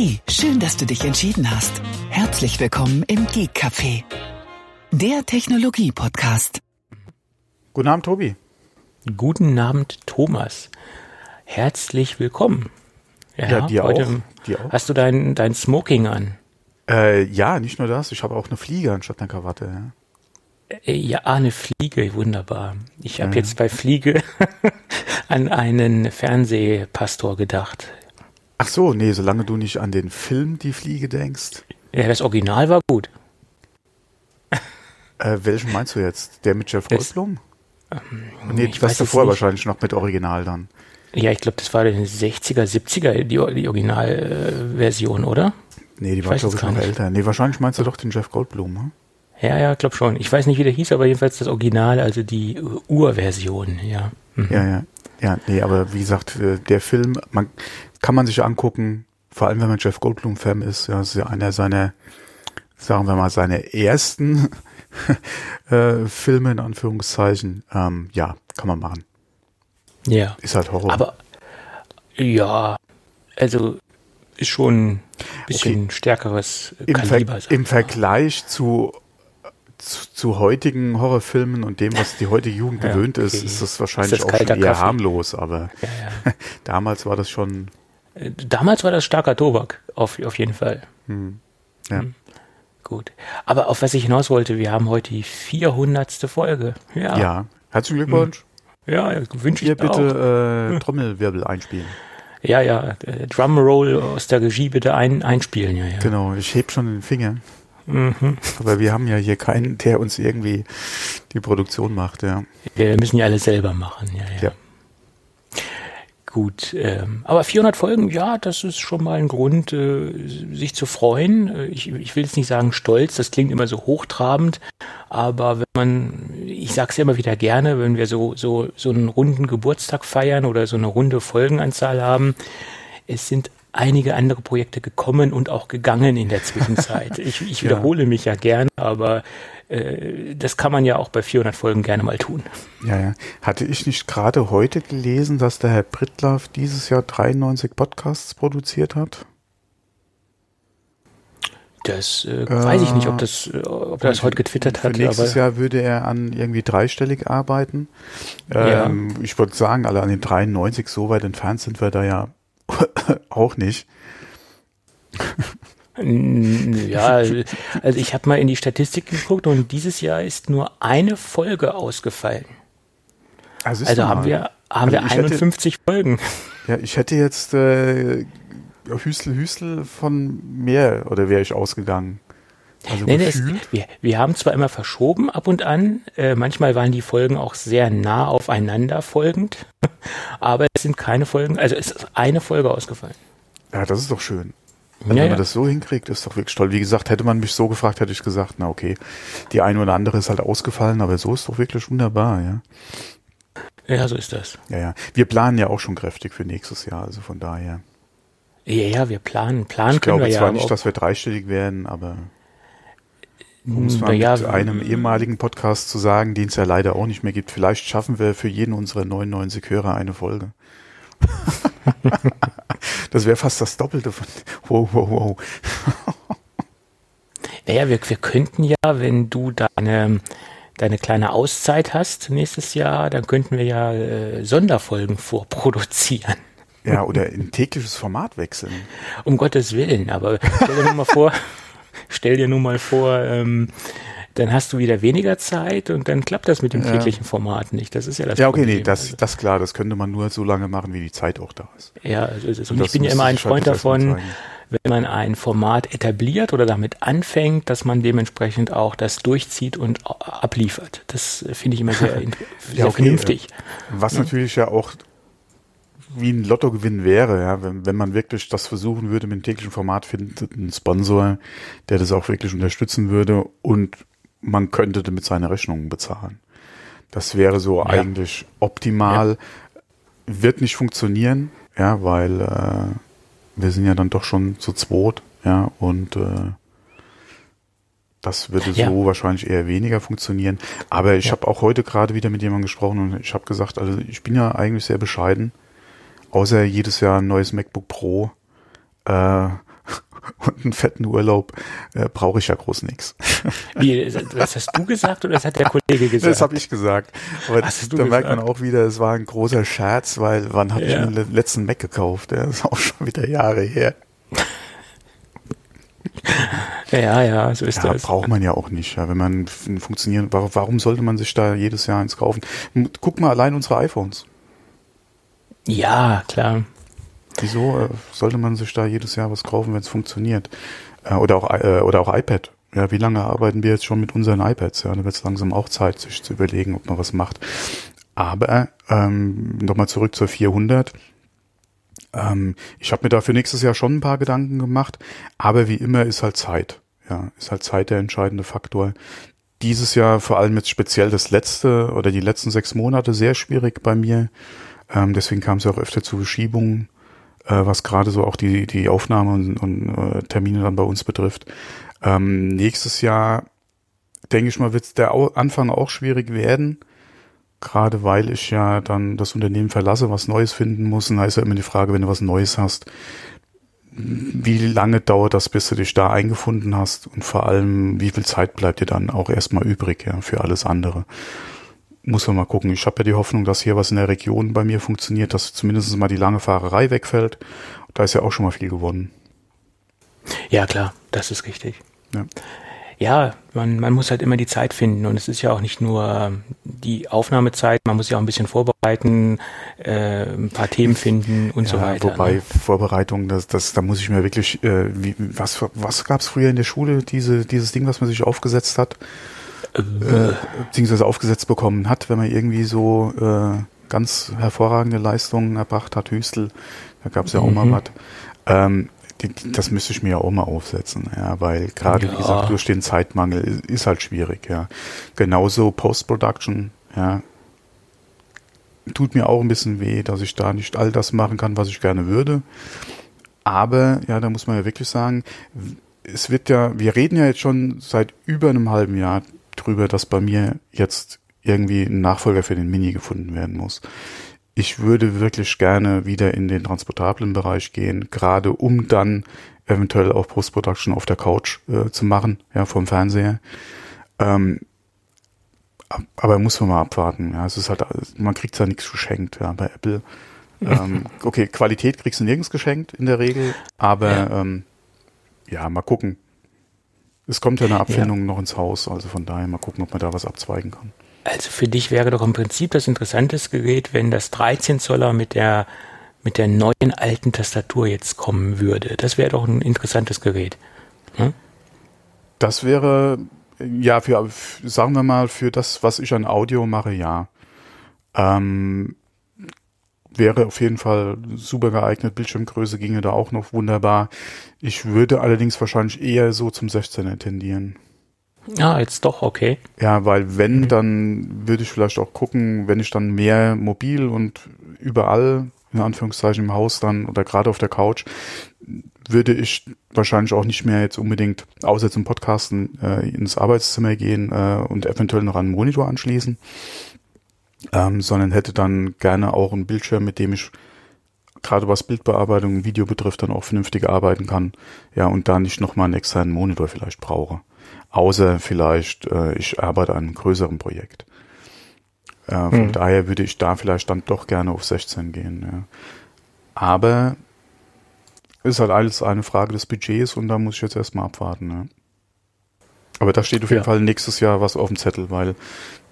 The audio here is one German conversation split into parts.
Hey, schön, dass du dich entschieden hast. Herzlich willkommen im Geek Café, der Technologie Podcast. Guten Abend, Tobi. Guten Abend, Thomas. Herzlich willkommen. Ja, dir heute auch. Dir auch. Hast du dein, dein Smoking an? Äh, ja, nicht nur das. Ich habe auch eine Fliege anstatt einer Krawatte. Ja. Äh, Ja, eine Fliege, wunderbar. Ich habe jetzt bei Fliege an einen Fernsehpastor gedacht. Ach so, nee, solange du nicht an den Film Die Fliege denkst. Ja, das Original war gut. Äh, welchen meinst du jetzt? Der mit Jeff Goldblum? nee, ich es davor nicht. wahrscheinlich noch mit Original dann. Ja, ich glaube, das war in den 60er, 70er, die, die Originalversion, oder? Nee, die Ich war, glaube ich, noch nicht. älter. Nee, wahrscheinlich meinst du doch den Jeff Goldblum, ne? Ja, ja, glaub schon. Ich weiß nicht, wie der hieß, aber jedenfalls das Original, also die Urversion, ja. Mhm. Ja, ja. Ja, nee, aber wie gesagt, äh, der Film, man kann man sich angucken, vor allem wenn man Jeff Goldblum-Fan ist, ja, das ist ja einer seiner, sagen wir mal, seine ersten äh, Filme in Anführungszeichen. Ähm, ja, kann man machen. Ja. Ist halt Horror. Aber ja, also ist schon ein bisschen stärkeres Im, Kaliber. Ver im. Vergleich zu, zu, zu heutigen Horrorfilmen und dem, was die heutige Jugend Ja, gewöhnt ist, okay. ist das wahrscheinlich Ist das auch schon eher Kaffee? harmlos, aber Ja, ja. damals war das schon, Damals war das starker Tobak, auf, auf jeden Fall. ja. Gut. Aber auf was ich hinaus wollte, wir haben heute die 400. Folge. Ja, ja. Herzlichen Glückwunsch. ja, wünsche ich dir auch. bitte äh, Trommelwirbel einspielen. Ja, ja, äh, Drumroll aus der Regie bitte ein, einspielen. Ja, ja. Genau, ich heb schon den Finger. Mhm. Aber wir haben ja hier keinen, der uns irgendwie die Produktion macht, ja. Wir müssen ja alles selber machen. Ja, ja. Ja. Gut, ähm, aber 400 Folgen, ja, das ist schon mal ein Grund, äh, sich zu freuen. Äh, Ich, ich will jetzt nicht sagen stolz, das klingt immer so hochtrabend, aber wenn man, ich sag's ja immer wieder gerne, wenn wir so, so, so einen runden Geburtstag feiern oder so eine runde Folgenanzahl haben, es sind einige andere Projekte gekommen und auch gegangen in der Zwischenzeit. Ich, ich Ja. wiederhole mich ja gerne, aber äh, das kann man ja auch bei 400 Folgen gerne mal tun. Ja, ja. Hatte ich nicht gerade heute gelesen, dass der Herr Brittlaff dieses Jahr 93 Podcasts produziert hat? Das äh, weiß ich nicht, ob das, äh, ob er das heute getwittert hat. nächstes Jahr würde er an irgendwie dreistellig arbeiten. Ja. Ähm, Ich würde sagen, alle an den 93, so weit entfernt sind wir da ja auch nicht. Ja, also ich habe mal in die Statistik geguckt und dieses Jahr ist nur eine Folge ausgefallen. Also, ist Also haben wir haben Also wir ich hätte- 51 Folgen. Ja, ich hätte jetzt äh, Hüstel Hüstel von mehr oder wäre ich ausgegangen. Also Nee, nee, es, wir, wir haben zwar immer verschoben ab und an, äh, manchmal waren die Folgen auch sehr nah aufeinander folgend, aber es sind keine Folgen, also es ist eine Folge ausgefallen. ja, das ist doch schön. Ja, wenn man das so hinkriegt, ist doch wirklich toll. Wie gesagt, hätte man mich so gefragt, hätte ich gesagt, na okay, die eine oder andere ist halt ausgefallen, aber so ist doch wirklich wunderbar, ja. Ja, so ist das. Ja, ja. Wir planen ja auch schon kräftig für nächstes Jahr, also von daher. Ja, ja, wir planen, planen Ich können glaube wir zwar ja. nicht, dass wir dreistellig werden, aber um es mal naja, mit einem ehemaligen Podcast zu sagen, den es ja leider auch nicht mehr gibt, vielleicht schaffen wir für jeden unserer 99 Hörer eine Folge. das wäre fast das Doppelte von. Wow, wow, wow. Naja, wir, wir könnten ja, wenn du deine, deine kleine Auszeit hast nächstes Jahr, dann könnten wir ja äh, Sonderfolgen vorproduzieren. Ja, oder in tägliches Format wechseln. Um Gottes Willen. Aber stell dir mal vor, stell dir nur mal vor, ähm, dann hast du wieder weniger Zeit und dann klappt das mit dem Ja. täglichen Format nicht. Das ist ja das Ja, okay, Problem. nee, das, das klar, das könnte man nur so lange machen, wie die Zeit auch da ist. Ja, also ist. Und ich bin ja immer ein halt Freund davon, wenn man ein Format etabliert oder damit anfängt, dass man dementsprechend auch das durchzieht und abliefert. Das äh, finde ich immer sehr, sehr okay, vernünftig. Was natürlich ja auch wie ein Lottogewinn wäre, ja, wenn, wenn man wirklich das versuchen würde mit dem täglichen Format, findet einen Sponsor, der das auch wirklich unterstützen würde und man könnte damit seine Rechnungen bezahlen. Das wäre so Ja. eigentlich optimal. Wird nicht funktionieren, ja, weil äh, wir sind ja dann doch schon zu zweit, ja, und äh, das würde Ja. so wahrscheinlich eher weniger funktionieren. Aber ich habe auch heute gerade wieder mit jemandem gesprochen und ich habe gesagt, also ich bin ja eigentlich sehr bescheiden, außer jedes Jahr ein neues MacBook Pro. Äh, und einen fetten Urlaub äh, brauche ich ja groß nichts. Wie, das hast du gesagt oder das hat der Kollege gesagt? Das habe ich gesagt. Aber das, da gesagt? merkt man auch wieder, es war ein großer Scherz, weil wann hatte ja. ich den letzten Mac gekauft? Ja, das ist auch schon wieder Jahre her. Ja, ja, so ist ja, das. Braucht man ja auch nicht. Ja, wenn man funktionieren, warum sollte man sich da jedes Jahr eins kaufen? Guck mal allein unsere iPhones. Ja, klar. Wieso äh, sollte man sich da jedes Jahr was kaufen, wenn es funktioniert? Äh, oder auch äh, oder auch iPad. Ja, wie lange arbeiten wir jetzt schon mit unseren iPads? Ja, da wird es langsam auch Zeit, sich zu überlegen, ob man was macht. Aber ähm, nochmal zurück zur 400. Ähm, ich habe mir dafür nächstes Jahr schon ein paar Gedanken gemacht, aber wie immer ist halt Zeit. Ja, ist halt Zeit der entscheidende Faktor. Dieses Jahr vor allem jetzt speziell das letzte oder die letzten sechs Monate sehr schwierig bei mir. Ähm, deswegen kam es ja auch öfter zu Verschiebungen, äh, was gerade so auch die, die Aufnahme und, und äh, Termine dann bei uns betrifft. Ähm, nächstes Jahr, denke ich mal, wird der Anfang auch schwierig werden. Gerade weil ich ja dann das Unternehmen verlasse, was Neues finden muss. Und da ist ja immer die Frage, wenn du was Neues hast, wie lange dauert das, bis du dich da eingefunden hast? Und vor allem, wie viel Zeit bleibt dir dann auch erstmal übrig ja, für alles andere? Muss man mal gucken. Ich habe ja die Hoffnung, dass hier was in der Region bei mir funktioniert, dass zumindest mal die lange Fahrerei wegfällt. Da ist ja auch schon mal viel gewonnen. Ja, klar, das ist richtig. Ja, ja man, man muss halt immer die Zeit finden und es ist ja auch nicht nur die Aufnahmezeit, man muss ja auch ein bisschen vorbereiten, äh, ein paar Themen finden und ja, so weiter. Wobei ne? Vorbereitung, das, das, da muss ich mir wirklich, äh, wie, was, was gab es früher in der Schule, diese, dieses Ding, was man sich aufgesetzt hat? Äh, beziehungsweise aufgesetzt bekommen hat, wenn man irgendwie so äh, ganz hervorragende Leistungen erbracht hat, Hüstel, da gab es ja auch mhm. mal was. Ähm, das müsste ich mir ja auch mal aufsetzen, ja, weil gerade, ja. wie gesagt, durch den Zeitmangel ist, ist halt schwierig, ja. Genauso Post-Production, ja, tut mir auch ein bisschen weh, dass ich da nicht all das machen kann, was ich gerne würde. Aber, ja, da muss man ja wirklich sagen, es wird ja, wir reden ja jetzt schon seit über einem halben Jahr drüber, dass bei mir jetzt irgendwie ein Nachfolger für den Mini gefunden werden muss. Ich würde wirklich gerne wieder in den transportablen Bereich gehen, gerade um dann eventuell auch Post-Production auf der Couch äh, zu machen, ja, vom Fernseher. Ähm, aber muss man mal abwarten. Ja, es ist halt, man kriegt ja nichts geschenkt, ja, bei Apple. ähm, okay, Qualität kriegst du nirgends geschenkt in der Regel, aber ja, ähm, ja mal gucken. Es kommt ja eine Abfindung ja. noch ins Haus, also von daher mal gucken, ob man da was abzweigen kann. Also für dich wäre doch im Prinzip das interessantes Gerät, wenn das 13 Zoller mit der mit der neuen alten Tastatur jetzt kommen würde. Das wäre doch ein interessantes Gerät. Hm? Das wäre ja für sagen wir mal für das, was ich an Audio mache, ja. Ähm, wäre auf jeden Fall super geeignet. Bildschirmgröße ginge da auch noch wunderbar. Ich würde allerdings wahrscheinlich eher so zum 16er tendieren. Ah, jetzt doch, okay. Ja, weil wenn, mhm. dann würde ich vielleicht auch gucken, wenn ich dann mehr mobil und überall, in Anführungszeichen im Haus dann oder gerade auf der Couch, würde ich wahrscheinlich auch nicht mehr jetzt unbedingt, außer zum Podcasten, äh, ins Arbeitszimmer gehen äh, und eventuell noch einen Monitor anschließen ähm, sondern hätte dann gerne auch einen Bildschirm, mit dem ich gerade was Bildbearbeitung und Video betrifft, dann auch vernünftig arbeiten kann. Ja, und da nicht nochmal einen externen Monitor vielleicht brauche. Außer vielleicht, äh, ich arbeite an einem größeren Projekt. Äh, von hm. daher würde ich da vielleicht dann doch gerne auf 16 gehen. Ja. Aber ist halt alles eine Frage des Budgets und da muss ich jetzt erstmal abwarten. Ja. Aber da steht auf jeden ja. Fall nächstes Jahr was auf dem Zettel, weil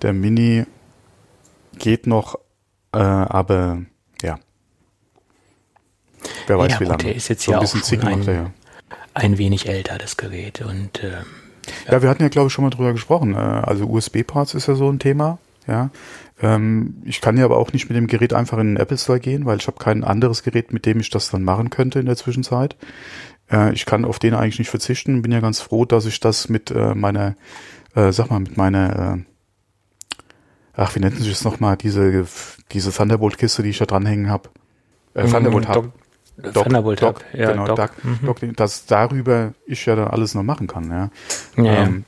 der Mini geht noch, äh, aber ja. Wer weiß ja, wie lange. Der ist jetzt so ja ein, auch ein, er, ein wenig älter, das Gerät. Und, äh, ja. ja. wir hatten ja, glaube ich, schon mal drüber gesprochen. Äh, also USB-Parts ist ja so ein Thema. Ja, ähm, ich kann ja aber auch nicht mit dem Gerät einfach in den Apple Store gehen, weil ich habe kein anderes Gerät, mit dem ich das dann machen könnte in der Zwischenzeit. Äh, ich kann auf den eigentlich nicht verzichten. Bin ja ganz froh, dass ich das mit äh, meiner, äh, sag mal, mit meiner äh, ach, wie nennt sich das nochmal, diese, diese Thunderbolt-Kiste, die ich da dranhängen habe. Äh, mhm, Thunderbolt Hub. Doc, Thunderbolt Doc, Hub, ja, genau, Doc. Doc, mhm. Doc, dass darüber ich ja dann alles noch machen kann, ja. ja, ähm,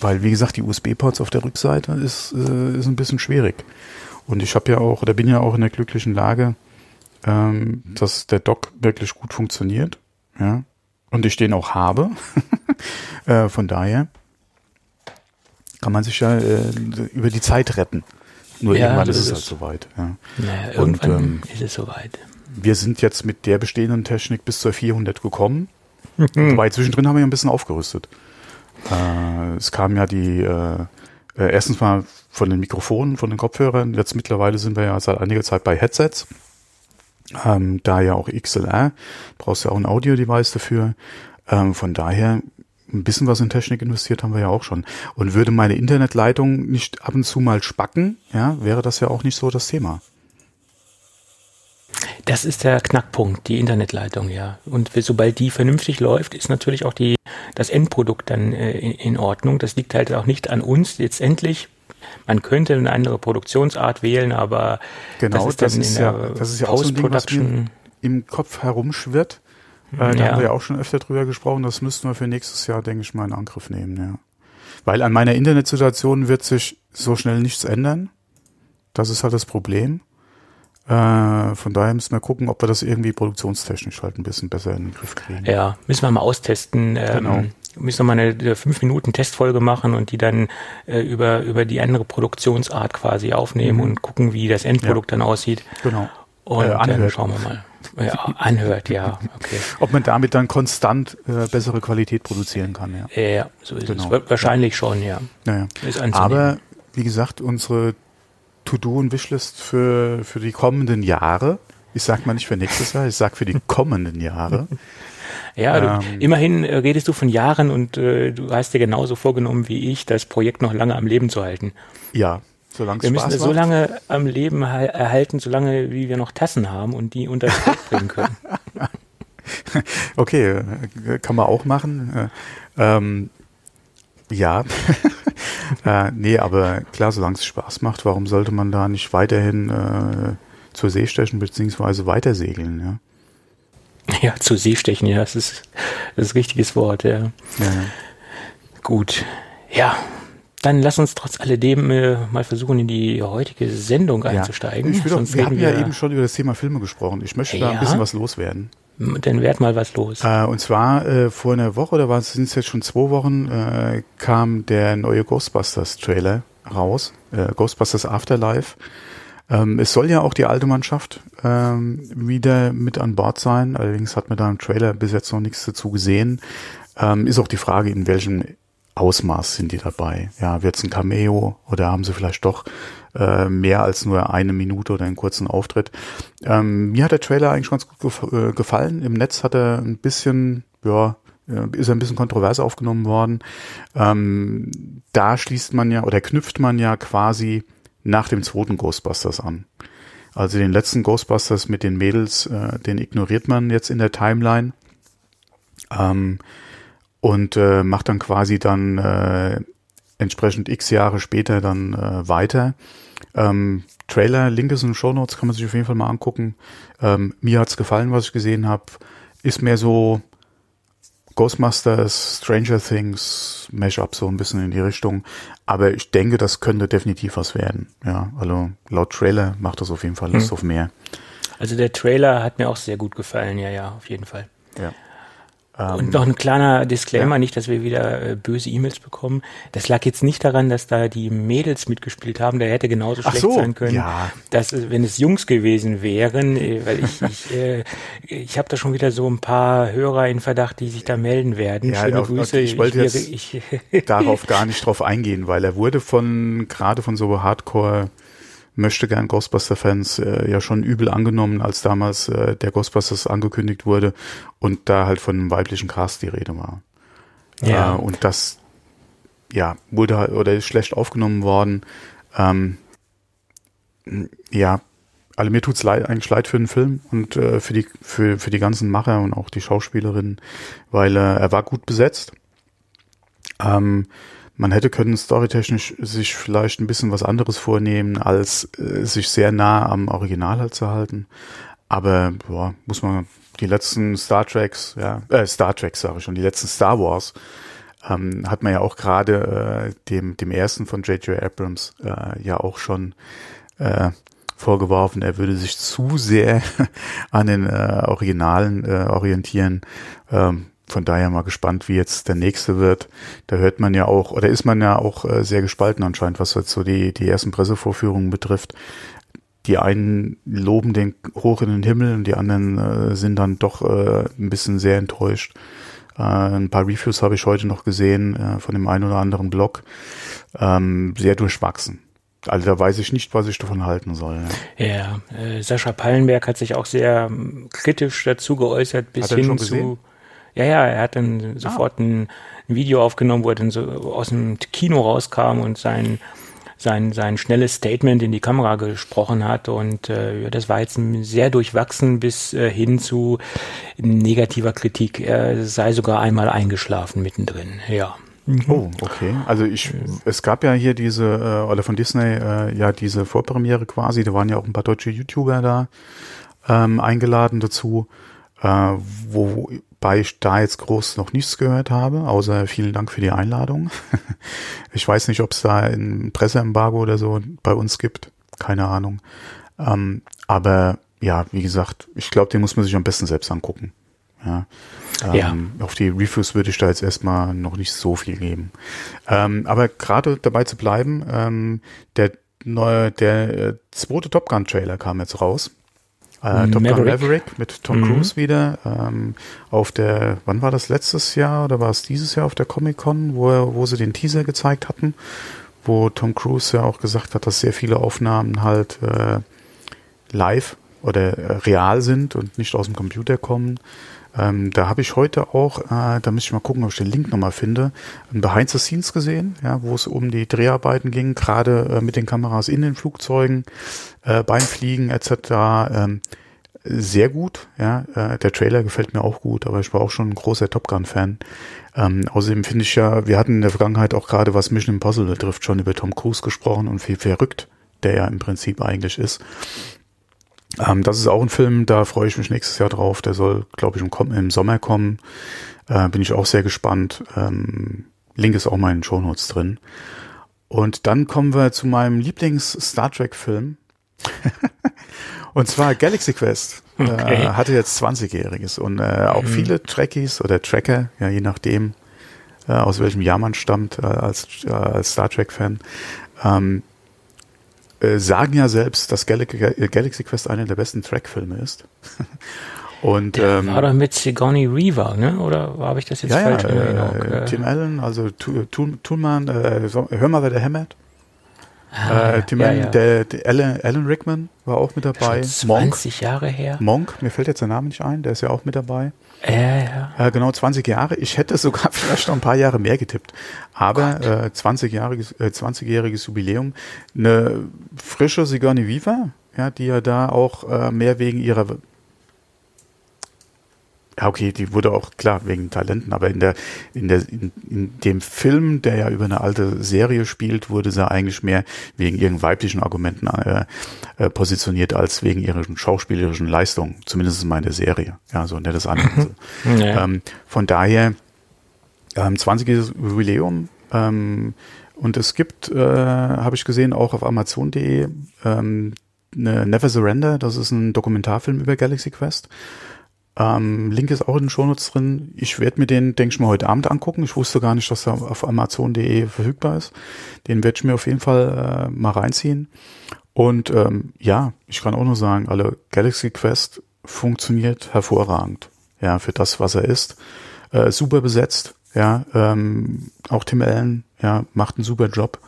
Weil, wie gesagt, die USB-Ports auf der Rückseite ist, äh, ist ein bisschen schwierig. Und ich habe ja auch, oder bin ja auch in der glücklichen Lage, ähm, dass der Dock wirklich gut funktioniert, ja. und ich den auch habe. äh, von daher kann man sich ja äh, über die Zeit retten. Nur Ja, irgendwann so ist es halt soweit. Ja. Naja, Und, irgendwann ähm, ist es soweit. Wir sind jetzt mit der bestehenden Technik bis zur 400 gekommen. Wobei zwischendrin haben wir ja ein bisschen aufgerüstet. Äh, es kam ja die, äh, äh, erstens mal von den Mikrofonen, von den Kopfhörern. Jetzt mittlerweile sind wir ja seit einiger Zeit bei Headsets. Ähm, da ja auch XLR, brauchst ja auch ein Audio-Device dafür. Ähm, von daher ein bisschen was in Technik investiert haben wir ja auch schon. Und würde meine Internetleitung nicht ab und zu mal spacken, ja, wäre das ja auch nicht so das Thema. Das ist der Knackpunkt, die Internetleitung, ja. Und sobald die vernünftig läuft, ist natürlich auch die, das Endprodukt dann äh, in, in Ordnung. Das liegt halt auch nicht an uns letztendlich. Man könnte eine andere Produktionsart wählen, aber Genau, das ist, dann in ja, das ist ja auch so ein Ding, was mir im Kopf herumschwirrt. Äh, da Ja. haben wir ja auch schon öfter drüber gesprochen. Das müssten wir für nächstes Jahr, denke ich mal, in Angriff nehmen, ja. Weil an meiner Internetsituation wird sich so schnell nichts ändern. Das ist halt das Problem. Äh, von daher müssen wir gucken, ob wir das irgendwie produktionstechnisch halt ein bisschen besser in den Griff kriegen. Ja, müssen wir mal austesten. Ähm, Genau. Müssen wir mal eine, eine fünf Minuten Testfolge machen und die dann äh, über, über die andere Produktionsart quasi aufnehmen und gucken, wie das Endprodukt dann aussieht. Genau. Und Äh, dann schauen wir mal. Ja, anhört, ja, okay. Ob man damit dann konstant äh, bessere Qualität produzieren kann, ja. Ja, so ist Genau. es. Wa- Wahrscheinlich schon, ja. Naja. Aber wie gesagt, unsere To-Do und Wishlist für, für die kommenden Jahre, ich sag mal nicht für nächstes Jahr, ich sag für die kommenden Jahre. Ja, du, Ähm, immerhin äh, redest du von Jahren und äh, du hast dir genauso vorgenommen wie ich, das Projekt noch lange am Leben zu halten. Ja, solange Wir müssen es so lange am Leben hal- erhalten, solange wie wir noch Tassen haben und die unter das bringen können. Okay, äh, kann man auch machen. Äh, ähm, ja. äh, nee, aber klar, solange es Spaß macht, warum sollte man da nicht weiterhin äh, zur See stechen beziehungsweise weiter segeln, ja? Ja, zu See stechen, ja, das ist das ist richtiges Wort, ja. ja. Gut. Ja, dann lass uns trotz alledem äh, mal versuchen, in die heutige Sendung einzusteigen. Ich will doch, wir haben reden ja eben schon über das Thema Filme gesprochen. Ich möchte da ein Ja. bisschen was loswerden. Dann werd mal was los. Äh, und zwar äh, vor einer Woche, oder sind es jetzt schon zwei Wochen, äh, kam der neue Ghostbusters-Trailer raus. Äh, Ghostbusters Afterlife. Ähm, es soll ja auch die alte Mannschaft ähm, wieder mit an Bord sein. Allerdings hat man da im Trailer bis jetzt noch nichts dazu gesehen. Ähm, ist auch die Frage, in welchem Ausmaß sind die dabei? Ja, wird es ein Cameo oder haben sie vielleicht doch äh, mehr als nur eine Minute oder einen kurzen Auftritt? Ähm, mir hat der Trailer eigentlich ganz gut gef äh, gefallen. Im Netz hat er ein bisschen, ja, äh, ist ein bisschen kontrovers aufgenommen worden. Ähm, da schließt man ja oder knüpft man ja quasi nach dem zweiten Ghostbusters an. Also den letzten Ghostbusters mit den Mädels, äh, den ignoriert man jetzt in der Timeline. Ähm, und äh, macht dann quasi dann äh, entsprechend x Jahre später dann äh, weiter. Ähm, Trailer, Link ist in den Show Notes, kann man sich auf jeden Fall mal angucken. Ähm, mir hat's gefallen, was ich gesehen habe. Ist mehr so Ghostbusters, Stranger Things, Mashup so ein bisschen in die Richtung. Aber ich denke, das könnte definitiv was werden. Ja, also laut Trailer macht das auf jeden Fall Lust auf mehr. Also der Trailer hat mir auch sehr gut gefallen, ja, ja, auf jeden Fall. Ja. Und noch ein kleiner Disclaimer, nicht, dass wir wieder äh, böse E-Mails bekommen. Das lag jetzt nicht daran, dass da die Mädels mitgespielt haben. Der hätte genauso Ach schlecht so, sein können, ja. dass äh, wenn es Jungs gewesen wären, äh, weil ich ich, äh, ich habe da schon wieder so ein paar Hörer in Verdacht, die sich da melden werden. Ja, Schöne auf- Grüße. ich wollte wäre- jetzt- ich, darauf gar nicht drauf eingehen, weil er wurde von gerade von so Hardcore möchte gern Ghostbuster-Fans äh, ja schon übel angenommen, als damals äh, der Ghostbusters angekündigt wurde und da halt von einem weiblichen Cast die Rede war. Ja. Äh, und das ja wurde halt- oder ist schlecht aufgenommen worden. Ähm, ja, also mir tut's leid, eigentlich leid für den Film und äh, für die für für die ganzen Macher und auch die Schauspielerinnen, weil äh, er war gut besetzt. Ähm, man hätte können storytechnisch sich vielleicht ein bisschen was anderes vornehmen, als äh, sich sehr nah am Original halt zu halten. Aber boah, muss man die letzten Star Treks, ja, äh, Star Treks sage ich schon, die letzten Star Wars ähm, hat man ja auch gerade äh, dem dem ersten von J.J. Abrams äh, ja auch schon äh, vorgeworfen, er würde sich zu sehr an den äh, Originalen äh, orientieren. Ähm, von daher mal gespannt, wie jetzt der nächste wird. Da hört man ja auch, oder ist man ja auch äh, sehr gespalten anscheinend, was jetzt so die, die ersten Pressevorführungen betrifft. Die einen loben den hoch in den Himmel und die anderen äh, sind dann doch äh, ein bisschen sehr enttäuscht. Äh, ein paar Reviews habe ich heute noch gesehen äh, von dem einen oder anderen Blog. Ähm, sehr durchwachsen. Also da weiß ich nicht, was ich davon halten soll. Ja, ja äh, Sascha Pallenberg hat sich auch sehr ähm, kritisch dazu geäußert, bis hin zu. Ja, ja, er hat dann ah. sofort ein, ein, Video aufgenommen, wo er dann so aus dem Kino rauskam und sein sein, sein schnelles Statement in die Kamera gesprochen hat. Und äh, das war jetzt sehr durchwachsen bis äh, hin zu negativer Kritik. Er sei sogar einmal eingeschlafen mittendrin. Ja. Mhm. Oh, okay. Also ich, es gab ja hier diese, äh, oder von Disney, äh, ja diese Vorpremiere quasi, da waren ja auch ein paar deutsche YouTuber da ähm, eingeladen dazu, äh, wobei ich da jetzt groß noch nichts gehört habe, außer vielen Dank für die Einladung. ich weiß nicht, ob es da ein Presseembargo oder so bei uns gibt, keine Ahnung. Ähm, aber ja, wie gesagt, ich glaube, den muss man sich am besten selbst angucken. Ja. Ähm, ja. Auf die Reviews würde ich da jetzt erstmal noch nicht so viel geben. Ähm, aber gerade dabei zu bleiben, ähm, der neue, der äh, zweite Top Gun Trailer kam jetzt raus. Äh, Top Gun Maverick mit Tom mhm. Cruise wieder. Ähm, auf der, wann war das letztes Jahr oder war es dieses Jahr auf der Comic Con, wo, wo sie den Teaser gezeigt hatten, wo Tom Cruise ja auch gesagt hat, dass sehr viele Aufnahmen halt äh, live oder äh, real sind und nicht aus dem Computer kommen. Ähm, da habe ich heute auch, äh, da müsste ich mal gucken, ob ich den Link nochmal finde, ein Behind the Scenes gesehen, ja, wo es um die Dreharbeiten ging, gerade äh, mit den Kameras in den Flugzeugen, äh, beim Fliegen etc. Ähm, sehr gut, ja. Äh, der Trailer gefällt mir auch gut, aber ich war auch schon ein großer Top Gun-Fan. Ähm, außerdem finde ich ja, wir hatten in der Vergangenheit auch gerade, was Mission Impossible betrifft, schon über Tom Cruise gesprochen und wie verrückt der ja im Prinzip eigentlich ist. Ähm, das ist auch ein Film, da freue ich mich nächstes Jahr drauf. Der soll, glaube ich, im, im, Sommer kommen. Äh, bin ich auch sehr gespannt. Ähm, Link ist auch mal in den Shownotes drin. Und dann kommen wir zu meinem Lieblings-Star Trek-Film. und zwar Galaxy Quest. Äh, okay. Äh, hatte jetzt 20-Jähriges und äh, auch mhm. viele Trekkies oder Tracker, ja, je nachdem, äh, aus welchem Jahr man stammt, äh, als, äh, als Star Trek-Fan, ähm, äh, sagen ja selbst, dass Gal Galaxy Quest einer der besten Track-Filme ist. Und, der ähm, war doch mit Sigourney Weaver, ne? Oder habe ich das jetzt ja, falsch ja, äh, Tim Allen, also Toolman, äh, hör mal, wer der hämmert. Ah, äh, Tim ja, Allen, ja. Der, der Alan, Alan, Rickman war auch mit dabei. Schon 20 Monk, Jahre her. Monk, mir fällt jetzt der Name nicht ein, der ist ja auch mit dabei. Ja, ja. Äh, genau 20 Jahre. Ich hätte sogar vielleicht noch ein paar Jahre mehr getippt. Aber äh, 20-jähriges äh, 20 Jubiläum. Eine frische Sigourney Viva, ja, die ja da auch äh, mehr wegen ihrer ja, okay, die wurde auch klar wegen Talenten, aber in der in der in, in, dem Film, der ja über eine alte Serie spielt, wurde sie eigentlich mehr wegen ihren weiblichen Argumenten äh, äh, positioniert als wegen ihren schauspielerischen Leistungen, zumindest in meiner Serie. Ja, so nennt andere. ja. ähm, von daher ähm, 20. Jubiläum ähm, und es gibt, äh, habe ich gesehen, auch auf Amazon.de ähm, eine Never Surrender. Das ist ein Dokumentarfilm über Galaxy Quest. Ähm, Link ist auch in den Shownotes drin. Ich werde mir den, denke ich mal, heute Abend angucken. Ich wusste gar nicht, dass er auf Amazon.de verfügbar ist. Den werde ich mir auf jeden Fall äh, mal reinziehen. Und ähm, ja, ich kann auch nur sagen, alle Galaxy Quest funktioniert hervorragend. Ja, für das, was er ist. Äh, super besetzt. Ja, ähm, auch Tim Allen, ja, macht einen super Job.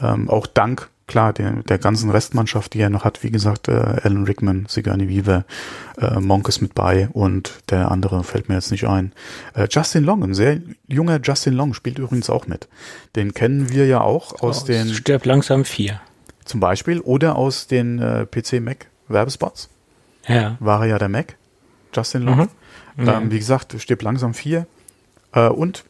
Ähm, auch dank klar, der, der ganzen Restmannschaft, die er noch hat, wie gesagt, äh, Alan Rickman, Sigourney Weaver, äh, Monk ist mit bei und der andere fällt mir jetzt nicht ein. Äh, Justin Long, ein sehr junger Justin Long, spielt übrigens auch mit. Den kennen wir ja auch aus, aus den... Stirb langsam vier. Zum Beispiel, oder aus den äh, PC-Mac-Werbespots. Ja. War er ja der Mac, Justin Long. Mhm. Ähm, wie gesagt, Stirb langsam vier. Äh, und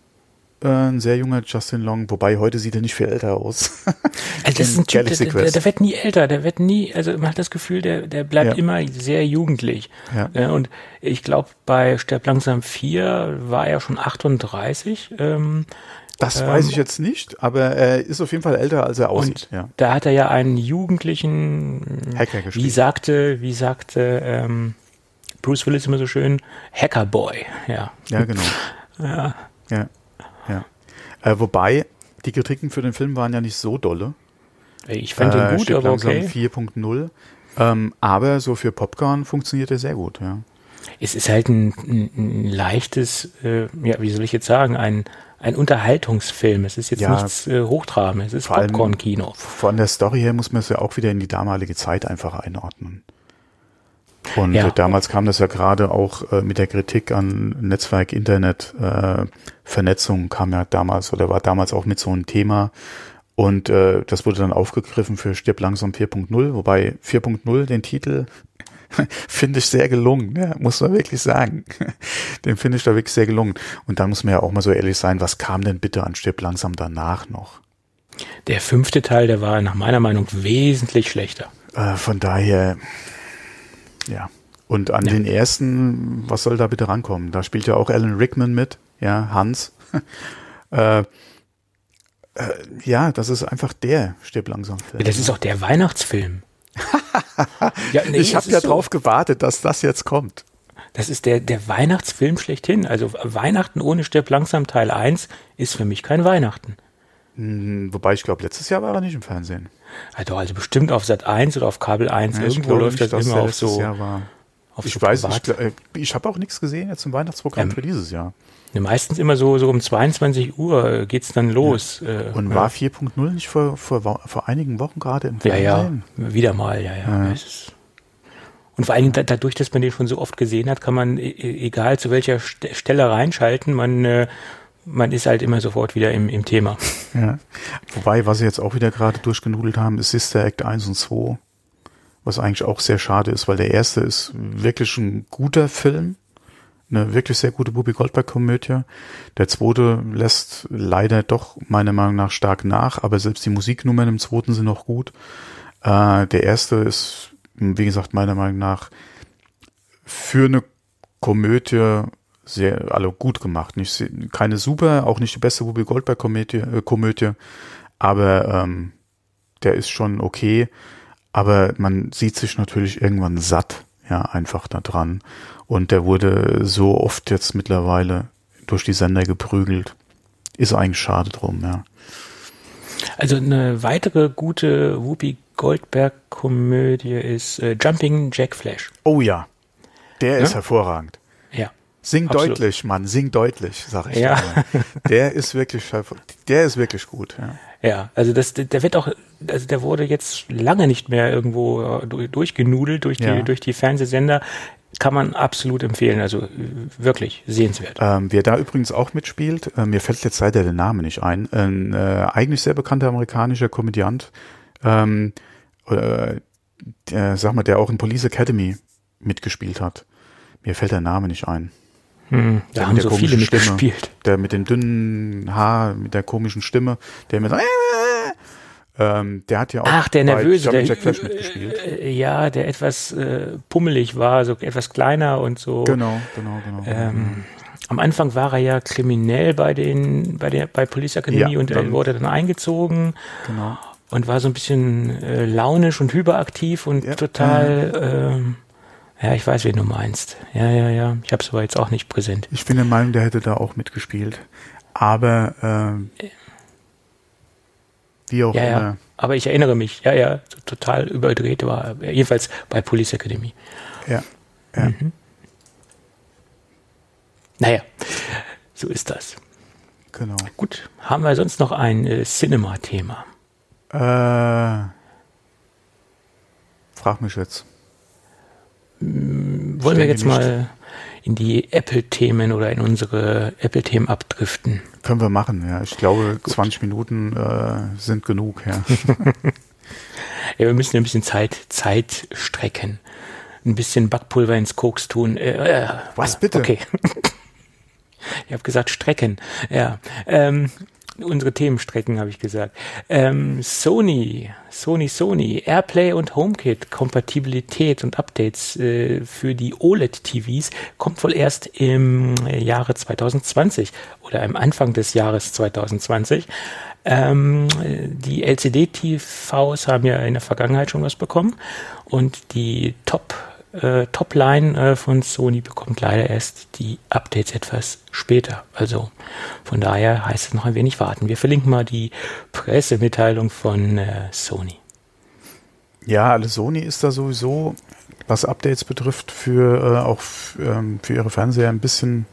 äh, ein sehr junger Justin Long, wobei heute sieht er nicht viel älter aus. also das ist ein Typ, der, der, der, wird nie älter, der wird nie, also man hat das Gefühl, der, der bleibt ja. immer sehr jugendlich. Ja. und ich glaube, bei Sterb langsam 4 war er schon 38. Ähm, das weiß ähm, ich jetzt nicht, aber er ist auf jeden Fall älter, als er aussieht. Ja. Da hat er ja einen jugendlichen Hacker gespielt. Wie sagte, wie sagte ähm, Bruce Willis immer so schön, Hackerboy, ja. Ja, genau. Ja. Ja. ja. Äh, wobei, die Kritiken für den Film waren ja nicht so dolle. Ich fand ihn Äh, gut, aber okay. 4.0. Ähm, aber so für Popcorn funktioniert er sehr gut, ja. Es ist halt ein, ein, ein leichtes, äh, ja, wie soll ich jetzt sagen, ein, ein Unterhaltungsfilm. Es ist jetzt Ja. nichts äh, Hochtrabendes, es ist Popcorn-Kino. Von der Story her muss man es ja auch wieder in die damalige Zeit einfach einordnen. Und Ja. äh, damals kam das ja gerade auch äh, mit der Kritik an Netzwerk, Internet, äh, Vernetzung kam ja damals oder war damals auch mit so einem Thema. Und äh, das wurde dann aufgegriffen für Stirb langsam 4.0, wobei 4.0 den Titel finde ich sehr gelungen, ja, muss man wirklich sagen. Den finde ich da wirklich sehr gelungen. Und dann muss man ja auch mal so ehrlich sein, was kam denn bitte an Stirb langsam danach noch? Der fünfte Teil, der war nach meiner Meinung wesentlich schlechter. Äh, von daher, ja. Und an Ja. den ersten, was soll da bitte rankommen? Da spielt ja auch Alan Rickman mit, ja, Hans. äh, äh, ja, das ist einfach der Stirb langsam. Film. Das ist auch der Weihnachtsfilm. ja, nee, ich habe ja so. drauf gewartet, dass das jetzt kommt. Das ist der, der Weihnachtsfilm schlechthin. Also Weihnachten ohne Stirb langsam Teil 1 ist für mich kein Weihnachten. Hm, wobei ich glaube, letztes Jahr war er nicht im Fernsehen. Also, also bestimmt auf Sat 1 oder auf Kabel 1. Ja, ich Irgendwo läuft nicht, das immer auf so. Jahr war. Auf Ich so weiß, ich, privat. gl- äh, ich habe auch nichts gesehen jetzt im Weihnachtsprogramm Ähm, für dieses Jahr. Ne, Meistens immer so, so um 22 Uhr geht's dann los. Äh, Und ja. war 4.0 nicht vor, vor, vor einigen Wochen gerade im Ja, Fernsehen? ja, wieder mal, ja, ja. Es ist und vor Dingen da, dadurch, dass man den schon so oft gesehen hat, kann man, e- e- egal zu welcher St Stelle reinschalten, man, äh, man ist halt immer sofort wieder im, im Thema. Ja. Wobei, was sie jetzt auch wieder gerade durchgenudelt haben, ist Sister Act 1 und 2. Was eigentlich auch sehr schade ist, weil der erste ist wirklich ein guter Film. Eine wirklich sehr gute Bubi Goldberg-Komödie. Der zweite lässt leider doch meiner Meinung nach stark nach, aber selbst die Musiknummern im zweiten sind noch gut. Äh, der erste ist, wie gesagt, meiner Meinung nach für eine Komödie sehr, alle gut gemacht. Nicht, keine super, auch nicht die beste Whoopi Goldberg Komödie, äh, Komödie, aber ähm, der ist schon okay. Aber man sieht sich natürlich irgendwann satt, ja, einfach da dran. Und der wurde so oft jetzt mittlerweile durch die Sender geprügelt. Ist eigentlich schade drum, ja. Also eine weitere gute Whoopi Goldberg-Komödie ist äh, Jumping Jack Flash. Oh ja, der ist Ja? hervorragend. Sing Absolut. deutlich, Mann, sing deutlich, sag ich Ja. dir. Der ist wirklich, der ist wirklich gut, ja. Ja, also das, der wird auch, also der wurde jetzt lange nicht mehr irgendwo äh, du- durchgenudelt durch die, Ja. durch die Fernsehsender. Kann man absolut empfehlen, also äh, wirklich sehenswert. Ähm, wer da übrigens auch mitspielt, äh, mir fällt jetzt leider der Name nicht ein, ein äh, eigentlich sehr bekannter amerikanischer Komödiant, ähm, äh, der, sag mal, der auch in Police Academy mitgespielt hat. Mir fällt der Name nicht ein. Hm, da haben so viele Stimme. mitgespielt. Der mit dem dünnen Haar, mit der komischen Stimme, der mit so, ähm, der hat ja auch Ach, der Nervöse, der, Jack Flash mitgespielt. äh, ja, der etwas äh, pummelig war, so etwas kleiner und so. Genau, genau, genau. Ähm, am Anfang war er ja kriminell bei den, bei der, bei Police Academy Ja, und dann- wurde dann eingezogen genau. und war so ein bisschen äh, launisch und hyperaktiv und Ja, total, ähm, ja, ich weiß, wen du meinst. Ja, ja, ja. Ich habe es aber jetzt auch nicht präsent. Ich bin der Meinung, der hätte da auch mitgespielt. Aber ähm, wie auch Ja, immer. ja. Aber ich erinnere mich, ja, ja, total überdreht war er. Jedenfalls bei Police Academy. Ja. ja. Naja, so ist das. Genau. Gut, haben wir sonst noch ein äh, Cinema-Thema? Äh, frag mich jetzt. Wollen wir jetzt mal in die Apple-Themen oder in unsere Apple-Themen abdriften? Können wir machen, ja. Ich glaube, 20 Minuten äh, sind genug, ja. Ja, wir müssen ein bisschen Zeit, Zeit strecken. Ein bisschen Backpulver ins Koks tun. Äh, äh, Was bitte? Okay. ich habe gesagt strecken. Ja. Ähm, unsere Themen strecken, habe ich gesagt. Ähm, Sony, Sony, Sony, Airplay und HomeKit, Kompatibilität und Updates äh, für die OLED-TVs kommt wohl erst im Jahre 2020 oder am Anfang des Jahres 2020. Ähm, die LCD-TVs haben ja in der Vergangenheit schon was bekommen und die Top äh, Topline äh, von Sony bekommt leider erst die Updates etwas später. Also von daher heißt es noch ein wenig warten. Wir verlinken mal die Pressemitteilung von äh, Sony. Ja, alle Sony ist da sowieso, was Updates betrifft, für äh, auch ähm, für ihre Fernseher ein bisschen,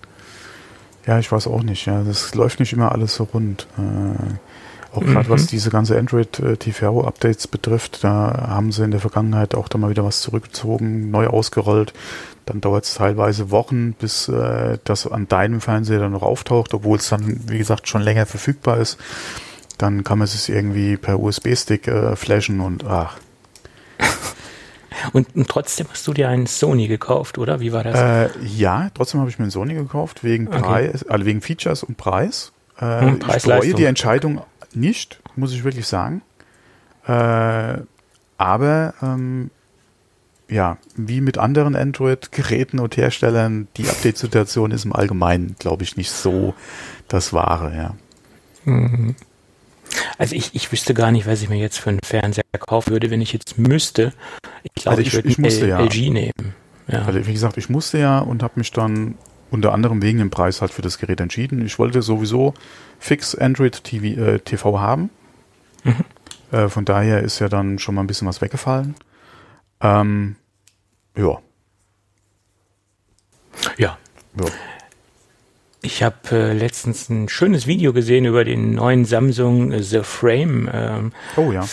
ja, ich weiß auch nicht, ja, das läuft nicht immer alles so rund. Äh, auch gerade mhm. was diese ganze Android äh, TV Updates betrifft, da haben sie in der Vergangenheit auch da mal wieder was zurückgezogen, neu ausgerollt. Dann dauert es teilweise Wochen, bis äh, das an deinem Fernseher dann noch auftaucht, obwohl es dann, wie gesagt, schon länger verfügbar ist. Dann kann man es irgendwie per USB-Stick äh, flashen und ach. Und, und, trotzdem hast du dir einen Sony gekauft, oder? Wie war das? Äh, ja, trotzdem habe ich mir einen Sony gekauft, wegen okay. Preis, also wegen Features und Preis. Äh, hm, ich bereue die Entscheidung nicht, muss ich wirklich sagen. Äh, aber ähm, ja, wie mit anderen Android-Geräten und Herstellern, die Update-Situation ist im Allgemeinen, glaube ich, nicht so das Wahre, ja. Mhm. Also ich, ich wüsste gar nicht, was ich mir jetzt für einen Fernseher kaufen würde, wenn ich jetzt müsste. Ich glaube, also ich, ich würde ich musste, ja. LG nehmen. Ja. Also wie gesagt, ich musste ja und habe mich dann unter anderem wegen dem Preis halt für das Gerät entschieden. Ich wollte sowieso fix Android TV, äh, TV haben. Mhm. Äh, von daher ist ja dann schon mal ein bisschen was weggefallen. Ähm, ja. Ja. ja. Ich habe äh, letztens ein schönes Video gesehen über den neuen Samsung äh, The Frame. Ähm, oh ja.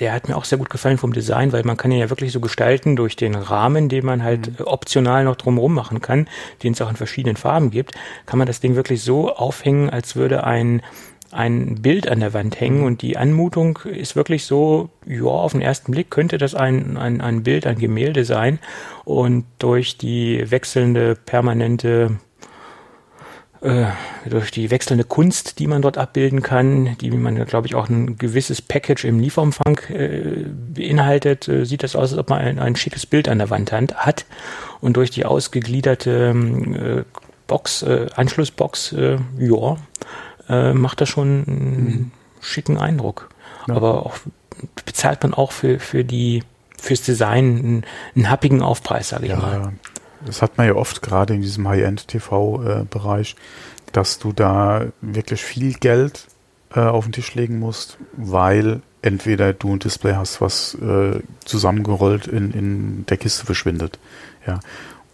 Der hat mir auch sehr gut gefallen vom Design, weil man kann ihn ja wirklich so gestalten durch den Rahmen, den man halt mhm. Äh, optional noch drumherum machen kann, den es auch in verschiedenen Farben gibt, kann man das Ding wirklich so aufhängen, als würde ein ein Bild an der Wand hängen mhm. und die Anmutung ist wirklich so, ja, auf den ersten Blick könnte das ein, ein, ein Bild, ein Gemälde sein und durch die wechselnde permanente äh, durch die wechselnde Kunst, die man dort abbilden kann, die man, glaube ich, auch ein gewisses Package im Lieferumfang äh, beinhaltet, äh, sieht das aus, als ob man ein, ein, schickes Bild an der Wand hat. Und durch die ausgegliederte äh, Box, äh, Anschlussbox, äh, ja, äh, macht das schon einen mhm. schicken Eindruck. Ja. Aber auch bezahlt man auch für, für die fürs Design einen, einen happigen Aufpreis, sage ich ja, mal. Das hat man ja oft gerade in diesem High-End-TV-Bereich, dass du da wirklich viel Geld äh, auf den Tisch legen musst, weil entweder du ein Display hast, was äh, zusammengerollt in, in der Kiste verschwindet, ja,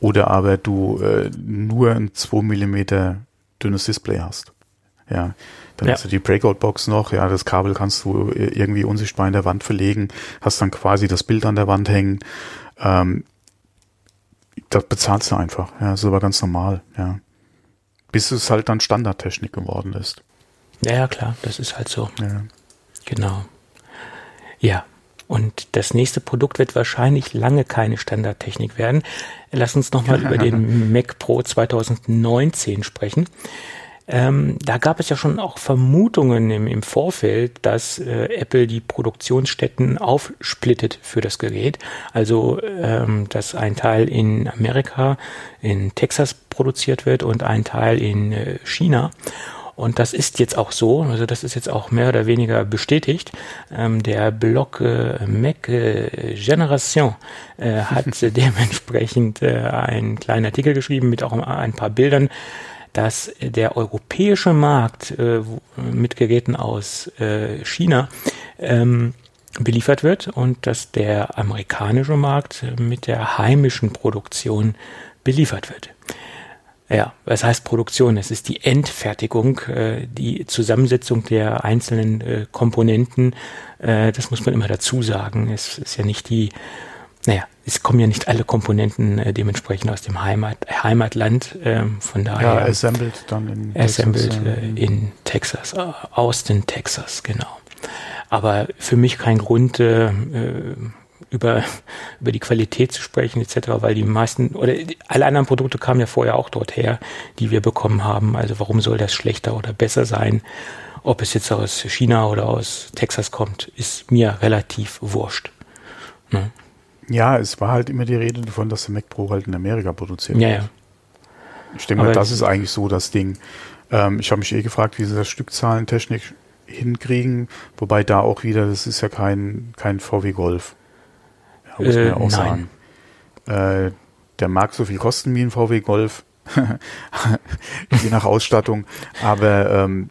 oder aber du äh, nur ein 2 mm dünnes Display hast. Ja, dann ja. hast du die Breakout-Box noch, ja, das Kabel kannst du äh, irgendwie unsichtbar in der Wand verlegen, hast dann quasi das Bild an der Wand hängen. Ähm, das bezahlst du einfach. Ja, das ist aber ganz normal, ja. Bis es halt dann Standardtechnik geworden ist. Ja, ja, klar, das ist halt so. Ja. Genau. Ja, und das nächste Produkt wird wahrscheinlich lange keine Standardtechnik werden. Lass uns nochmal über den Mac Pro 2019 sprechen. Ähm, da gab es ja schon auch Vermutungen im, im Vorfeld, dass äh, Apple die Produktionsstätten aufsplittet für das Gerät. Also, ähm, dass ein Teil in Amerika, in Texas produziert wird und ein Teil in äh, China. Und das ist jetzt auch so, also das ist jetzt auch mehr oder weniger bestätigt. Ähm, der Blog äh, Mac äh, Generation äh, hat dementsprechend äh, einen kleinen Artikel geschrieben mit auch ein paar Bildern dass der europäische Markt äh, mit Geräten aus äh, China ähm, beliefert wird und dass der amerikanische Markt mit der heimischen Produktion beliefert wird. Ja, was heißt Produktion? Es ist die Endfertigung, äh, die Zusammensetzung der einzelnen äh, Komponenten. Äh, das muss man immer dazu sagen. Es ist ja nicht die naja, es kommen ja nicht alle Komponenten äh, dementsprechend aus dem Heimat, Heimatland. Ähm, von daher. Ja, assembled dann in assembled, Texas. Assembled äh, in Texas, äh, Austin, Texas, genau. Aber für mich kein Grund, äh, äh über, über die Qualität zu sprechen, etc., weil die meisten oder alle anderen Produkte kamen ja vorher auch dort her, die wir bekommen haben. Also warum soll das schlechter oder besser sein? Ob es jetzt aus China oder aus Texas kommt, ist mir relativ wurscht. Ne? Ja, es war halt immer die Rede davon, dass der Mac Pro halt in Amerika produziert ja, wird. Ja. Ich denke mal, das ist eigentlich so das Ding. Ähm, ich habe mich eh gefragt, wie sie das Stückzahlentechnik hinkriegen, wobei da auch wieder, das ist ja kein, kein VW Golf. Ja, muss äh, man ja auch nein. sagen. Äh, der mag so viel kosten wie ein VW Golf, je nach Ausstattung, aber ähm,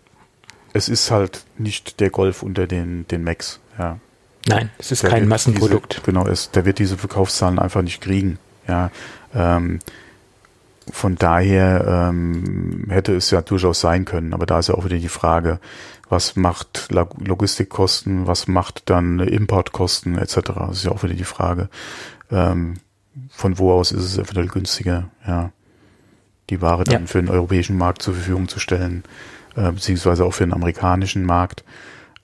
es ist halt nicht der Golf unter den, den Macs. Ja. Nein, es ist der kein Massenprodukt. Diese, genau, es, der wird diese Verkaufszahlen einfach nicht kriegen. Ja, ähm, von daher ähm, hätte es ja durchaus sein können, aber da ist ja auch wieder die Frage, was macht Logistikkosten, was macht dann Importkosten etc. Das ist ja auch wieder die Frage. Ähm, von wo aus ist es eventuell günstiger, ja, die Ware dann ja. für den europäischen Markt zur Verfügung zu stellen, äh, beziehungsweise auch für den amerikanischen Markt.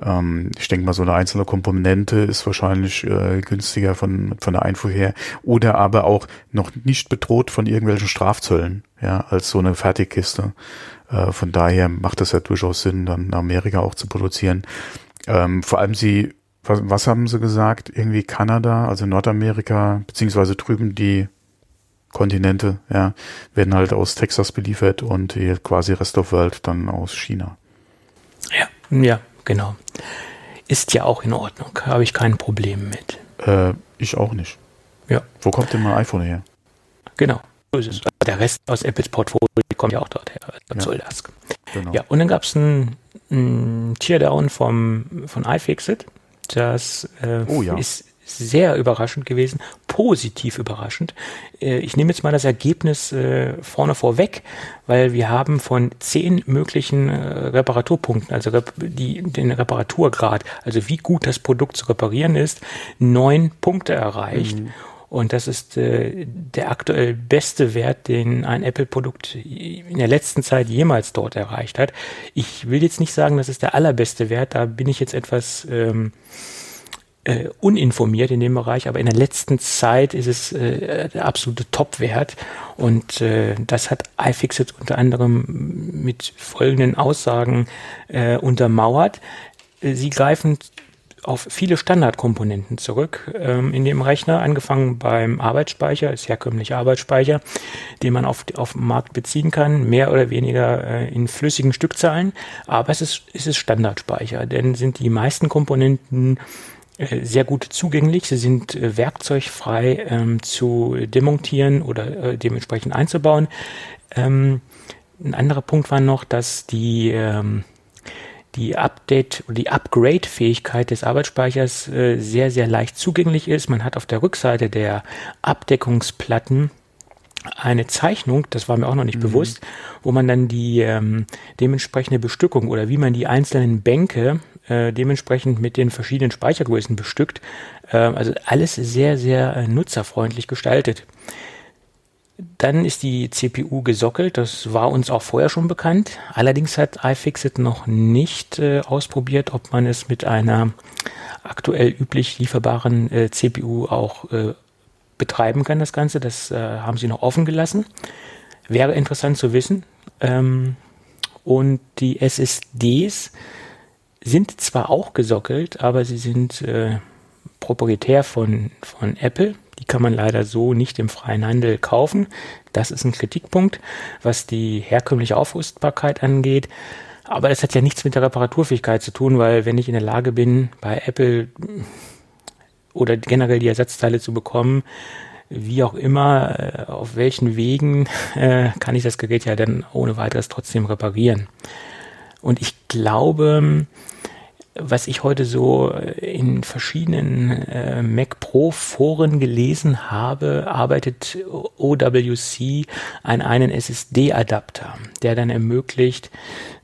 Ähm, ich denke mal, so eine einzelne Komponente ist wahrscheinlich äh, günstiger von, von der Einfuhr her oder aber auch noch nicht bedroht von irgendwelchen Strafzöllen, ja, als so eine Fertigkiste. Äh, von daher macht es ja durchaus Sinn, dann in Amerika auch zu produzieren. Ähm, vor allem sie, was, was haben sie gesagt? Irgendwie Kanada, also Nordamerika, beziehungsweise drüben die Kontinente, ja, werden halt aus Texas beliefert und quasi Rest of World dann aus China. Ja, ja, genau. Ist ja auch in Ordnung. Habe ich kein Problem mit. Äh, ich auch nicht. Ja. Wo kommt denn mein iPhone her? Genau. So ist es. Der Rest aus Apples Portfolio kommt ja auch dort her. Was soll das? Genau. Ja, und dann gab es ein, ein Teardown vom, von iFixit. Das äh, oh, ja. ist sehr überraschend gewesen, positiv überraschend. Äh, ich nehme jetzt mal das Ergebnis äh, vorne vorweg, weil wir haben von zehn möglichen äh, Reparaturpunkten, also die, den Reparaturgrad, also wie gut das Produkt zu reparieren ist, neun Punkte erreicht. Mhm. Und das ist äh, der aktuell beste Wert, den ein Apple-Produkt in der letzten Zeit jemals dort erreicht hat. Ich will jetzt nicht sagen, das ist der allerbeste Wert, da bin ich jetzt etwas ähm, äh, uninformiert in dem Bereich, aber in der letzten Zeit ist es äh, der absolute Top-Wert und äh, das hat iFixit unter anderem mit folgenden Aussagen äh, untermauert. Sie greifen auf viele Standardkomponenten zurück ähm, in dem Rechner, angefangen beim Arbeitsspeicher, ist herkömmlicher Arbeitsspeicher, den man auf, auf dem Markt beziehen kann, mehr oder weniger äh, in flüssigen Stückzahlen, aber es ist, es ist Standardspeicher, denn sind die meisten Komponenten äh, sehr gut zugänglich. Sie sind äh, werkzeugfrei ähm, zu demontieren oder äh, dementsprechend einzubauen. Ähm, ein anderer Punkt war noch, dass die, ähm, die Update oder die Upgrade-Fähigkeit des Arbeitsspeichers äh, sehr, sehr leicht zugänglich ist. Man hat auf der Rückseite der Abdeckungsplatten eine Zeichnung, das war mir auch noch nicht mhm. bewusst, wo man dann die ähm, dementsprechende Bestückung oder wie man die einzelnen Bänke äh, dementsprechend mit den verschiedenen Speichergrößen bestückt. Äh, also alles sehr, sehr äh, nutzerfreundlich gestaltet. Dann ist die CPU gesockelt, das war uns auch vorher schon bekannt. Allerdings hat iFixit noch nicht äh, ausprobiert, ob man es mit einer aktuell üblich lieferbaren äh, CPU auch äh, betreiben kann, das Ganze. Das äh, haben sie noch offen gelassen. Wäre interessant zu wissen. Ähm, und die SSDs sind zwar auch gesockelt, aber sie sind äh, proprietär von, von Apple. Die kann man leider so nicht im freien Handel kaufen. Das ist ein Kritikpunkt, was die herkömmliche Aufrüstbarkeit angeht. Aber das hat ja nichts mit der Reparaturfähigkeit zu tun, weil wenn ich in der Lage bin, bei Apple oder generell die Ersatzteile zu bekommen, wie auch immer, äh, auf welchen Wegen, äh, kann ich das Gerät ja dann ohne weiteres trotzdem reparieren. Und ich glaube, was ich heute so in verschiedenen äh, Mac Pro Foren gelesen habe, arbeitet OWC an einen SSD-Adapter, der dann ermöglicht,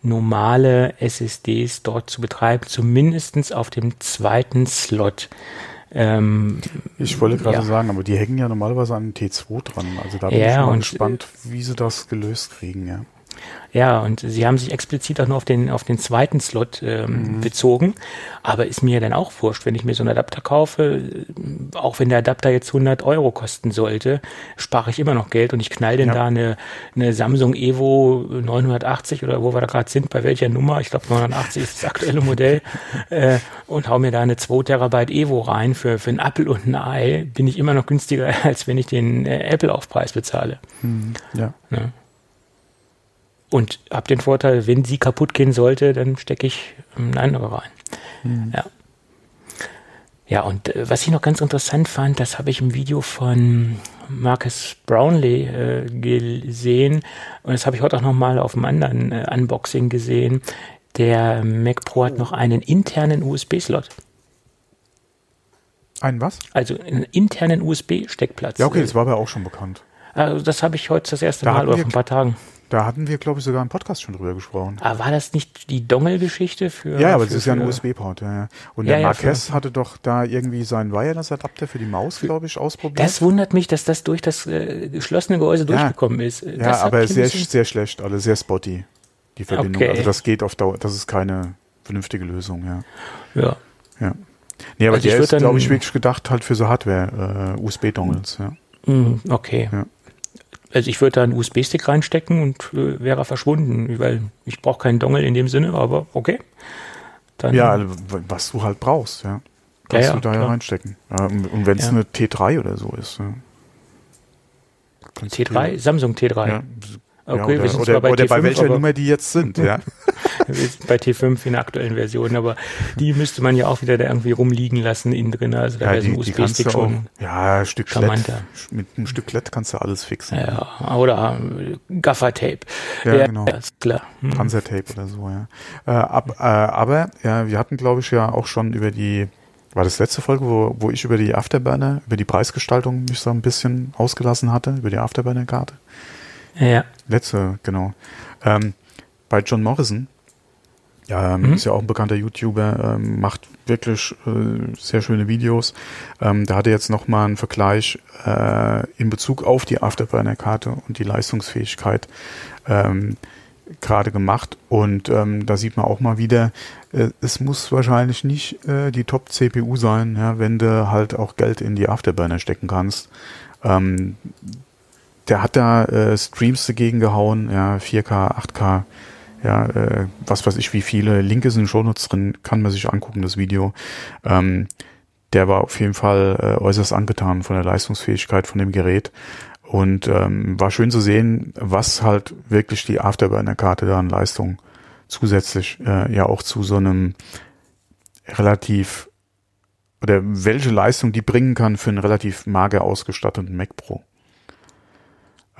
normale SSDs dort zu betreiben, zumindestens auf dem zweiten Slot. Ähm, ich wollte gerade ja. sagen, aber die hängen ja normalerweise an T2 dran. Also da bin ja, ich mal gespannt, wie sie das gelöst kriegen, ja. Ja, und sie haben sich explizit auch nur auf den, auf den zweiten Slot ähm, mhm. bezogen. Aber ist mir dann auch wurscht, wenn ich mir so einen Adapter kaufe, auch wenn der Adapter jetzt 100 Euro kosten sollte, spare ich immer noch Geld und ich knall denn ja. da eine, eine Samsung Evo 980 oder wo wir da gerade sind, bei welcher Nummer, ich glaube 980 ist das aktuelle Modell, äh, und hau mir da eine 2 Terabyte Evo rein für, für einen Apple und ein Ei, bin ich immer noch günstiger, als wenn ich den äh, Apple-Aufpreis bezahle. Mhm. Ja. ja. Und habe den Vorteil, wenn sie kaputt gehen sollte, dann stecke ich eine andere rein. Mhm. Ja. Ja, und äh, was ich noch ganz interessant fand, das habe ich im Video von Marcus Brownlee äh, gesehen und das habe ich heute auch nochmal auf einem anderen äh, Unboxing gesehen. Der Mac Pro hat noch einen internen USB-Slot. Einen was? Also einen internen USB-Steckplatz. Ja, okay, das war aber auch schon bekannt. Also das habe ich heute das erste Da Mal oder vor ein paar Tagen. Da hatten wir, glaube ich, sogar im Podcast schon drüber gesprochen. Aber war das nicht die Dongle-Geschichte für? Ja, aber es ist ja ein USB-Port, ja, ja. Und Ja, der ja, Marquez für- hatte doch da irgendwie seinen Wireless-Adapter für die Maus, glaube ich, ausprobiert. Das wundert mich, dass das durch das äh, geschlossene Gehäuse durchgekommen ist. ja, Das hat aber sehr, sehr schlecht, also sehr spotty, die Verbindung. Okay. Also das geht auf Dauer, das ist keine vernünftige Lösung, ja. Ja. ja. Nee, aber Also ich der ist, glaube ich, wirklich gedacht halt für so Hardware, äh, USB-Dongles, ja. Hm, Okay. Ja. Also ich würde da einen USB-Stick reinstecken und äh, wäre er verschwunden, weil ich brauche keinen Dongle in dem Sinne, aber okay. Dann, Ja, also, was du halt brauchst, ja. Kannst ja, du da ja reinstecken. Ja, und und wenn es Ja. eine T3 oder so ist, ja. Kannst du T3, Samsung T3. Ja, Okay, ja, wir oder, oder, bei oder bei T5, welcher aber- Nummer die jetzt sind, ja. Bei T5 in der aktuellen Version, aber die müsste man ja auch wieder da irgendwie rumliegen lassen innen drin. Also da Ja, wäre so ein USB-Stick auch, schon. ja, ein Stück Klett, mit einem Stück Klett kannst du alles fixen. Ja, oder äh, Gaffer-Tape. Ja, genau. ist klar. Hm. Panzertape oder so, ja. Äh, ab, äh, aber, ja, wir hatten, glaube ich, ja auch schon über die, war das letzte Folge, wo, wo ich über die Afterburner, über die Preisgestaltung mich so ein bisschen ausgelassen hatte, über die Afterburner-Karte? Ja. Letzte, genau. Ähm, bei John Morrison, ähm, Mhm. ist ja auch ein bekannter YouTuber, ähm, macht wirklich äh, sehr schöne Videos. Ähm, da hat er jetzt nochmal einen Vergleich äh, in Bezug auf die Afterburner-Karte und die Leistungsfähigkeit ähm, gerade gemacht. Und ähm, da sieht man auch mal wieder, äh, es muss wahrscheinlich nicht äh, die Top-CPU sein, ja, wenn du halt auch Geld in die Afterburner stecken kannst. Ähm, der hat da äh, Streams dagegen gehauen, ja, 4K, 8K, ja, äh, was weiß ich, wie viele. Link ist in den Shownotes drin, kann man sich angucken, das Video. Ähm, der war auf jeden Fall äh, äußerst angetan von der Leistungsfähigkeit von dem Gerät. Und ähm, war schön zu sehen, was halt wirklich die Afterburner-Karte da an Leistung zusätzlich äh, ja auch zu so einem relativ oder welche Leistung die bringen kann für einen relativ mager ausgestatteten Mac Pro.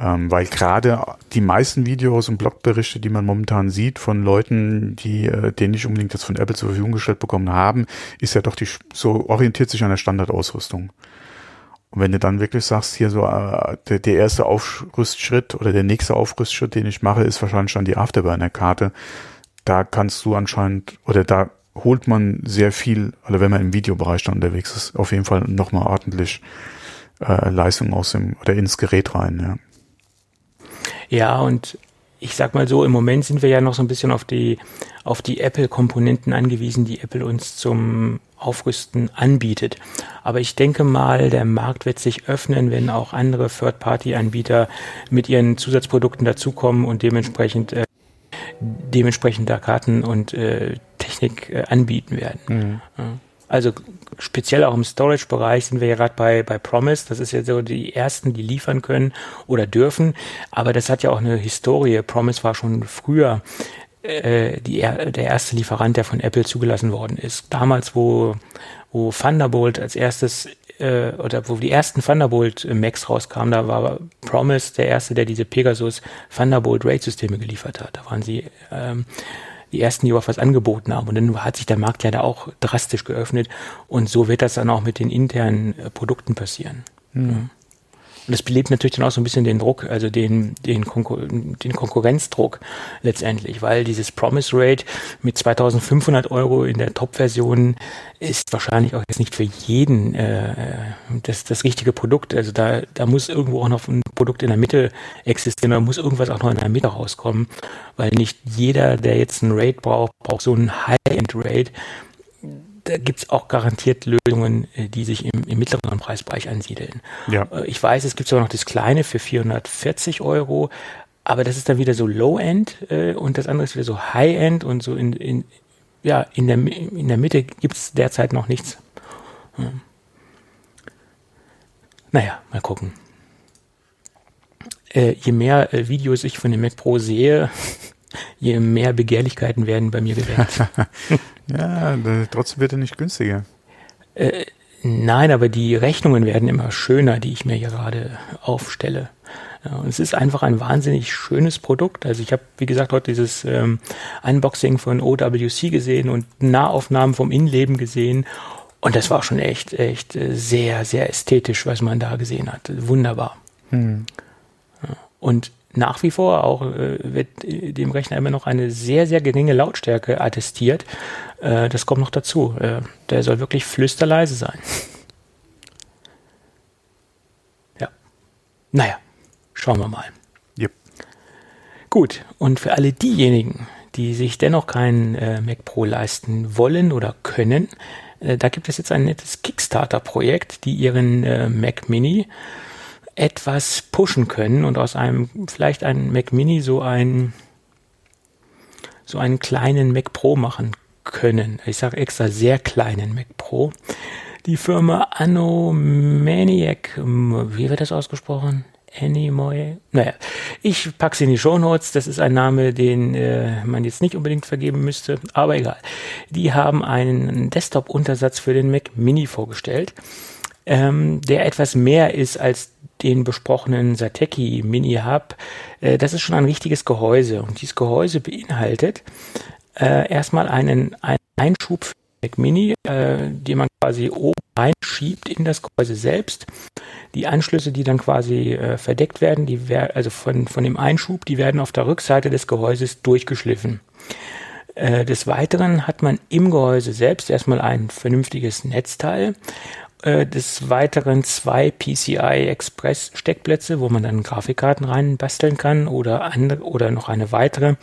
Ähm, weil gerade die meisten Videos und Blogberichte, die man momentan sieht von Leuten, die äh, den nicht unbedingt jetzt von Apple zur Verfügung gestellt bekommen haben, ist ja doch die so orientiert sich an der Standardausrüstung. Und wenn du dann wirklich sagst, hier so äh, der, der erste Aufrüstschritt oder der nächste Aufrüstschritt, den ich mache, ist wahrscheinlich dann die Afterburner-Karte, da kannst du anscheinend oder da holt man sehr viel, oder wenn man im Videobereich dann unterwegs ist, auf jeden Fall nochmal ordentlich äh, Leistung aus dem oder ins Gerät rein, ja. Ja, und ich sag mal so, im Moment sind wir ja noch so ein bisschen auf die, auf die Apple-Komponenten angewiesen, die Apple uns zum Aufrüsten anbietet. Aber ich denke mal, der Markt wird sich öffnen, wenn auch andere Third-Party-Anbieter mit ihren Zusatzprodukten dazukommen und dementsprechend, äh, dementsprechend da Karten und äh, Technik äh, anbieten werden. Ja. Also speziell auch im Storage-Bereich sind wir ja gerade bei, bei Promise. Das ist ja so die ersten, die liefern können oder dürfen. Aber das hat ja auch eine Historie. Promise war schon früher äh, die, er- der erste Lieferant, der von Apple zugelassen worden ist. Damals, wo, wo Thunderbolt als erstes äh, oder wo die ersten Thunderbolt äh, Macs rauskamen, da war Promise der erste, der diese Pegasus Thunderbolt RAID-Systeme geliefert hat. Da waren sie ähm, die ersten, die überhaupt was angeboten haben. Und dann hat sich der Markt ja da auch drastisch geöffnet. Und so wird das dann auch mit den internen äh, Produkten passieren. Ja. Und das belebt natürlich dann auch so ein bisschen den Druck, also den, den, Konkur den Konkurrenzdruck letztendlich, weil dieses Promise Rate mit 2500 Euro in der Top-Version ist wahrscheinlich auch jetzt nicht für jeden äh, das, das richtige Produkt. Also da, da muss irgendwo auch noch ein Produkt in der Mitte existieren, da muss irgendwas auch noch in der Mitte rauskommen, weil nicht jeder, der jetzt ein Rate braucht, braucht so ein High-End-Rate da gibt's auch garantiert Lösungen, äh, die sich im, im mittleren Preisbereich ansiedeln. Ja. Äh, Ich weiß, es gibt sogar noch das kleine für 440 Euro, aber das ist dann wieder so Low-End äh, und das andere ist wieder so High-End und so in, in, ja, in, der, in der Mitte gibt's derzeit noch nichts. Hm. Naja, mal gucken. Äh, je mehr äh, Videos ich von dem Mac Pro sehe, je mehr Begehrlichkeiten werden bei mir geweckt. Ja, trotzdem wird er nicht günstiger. Äh, Nein, aber die Rechnungen werden immer schöner, die ich mir hier gerade aufstelle. Und es ist einfach ein wahnsinnig schönes Produkt. Also ich habe, wie gesagt, heute dieses ähm, Unboxing von OWC gesehen und Nahaufnahmen vom Innenleben gesehen. Und das war schon echt, echt äh, sehr, sehr ästhetisch, was man da gesehen hat. Wunderbar. Hm. Und nach wie vor auch äh, wird dem Rechner immer noch eine sehr, sehr geringe Lautstärke attestiert. Äh, das kommt noch dazu. Äh, der soll wirklich flüsterleise sein. ja. Naja, Schauen wir mal. Yep. Gut, und für alle diejenigen, die sich dennoch keinen äh, Mac Pro leisten wollen oder können, äh, da gibt es jetzt ein nettes Kickstarter-Projekt, die ihren äh, Mac Mini etwas pushen können und aus einem vielleicht einen Mac Mini so einen so einen kleinen Mac Pro machen können. Ich sage extra sehr kleinen Mac Pro. Die Firma Anomaniac, wie wird das ausgesprochen? Animoy. Naja, ich packe sie in die Show Notes. Das ist ein Name, den äh, man jetzt nicht unbedingt vergeben müsste, aber egal. Die haben einen Desktop-Untersatz für den Mac Mini vorgestellt, ähm, der etwas mehr ist als den besprochenen Sateki Mini Hub. Äh, das ist schon ein richtiges Gehäuse und dieses Gehäuse beinhaltet äh, erstmal einen, einen Einschub für Mac Mini, äh, den man quasi oben reinschiebt in das Gehäuse selbst. Die Anschlüsse, die dann quasi äh, verdeckt werden, die werden also von, von dem Einschub, die werden auf der Rückseite des Gehäuses durchgeschliffen. Äh, des Weiteren hat man im Gehäuse selbst erstmal ein vernünftiges Netzteil. Äh, des Weiteren zwei PCI Express Steckplätze, wo man dann Grafikkarten rein basteln kann oder andere oder noch eine weitere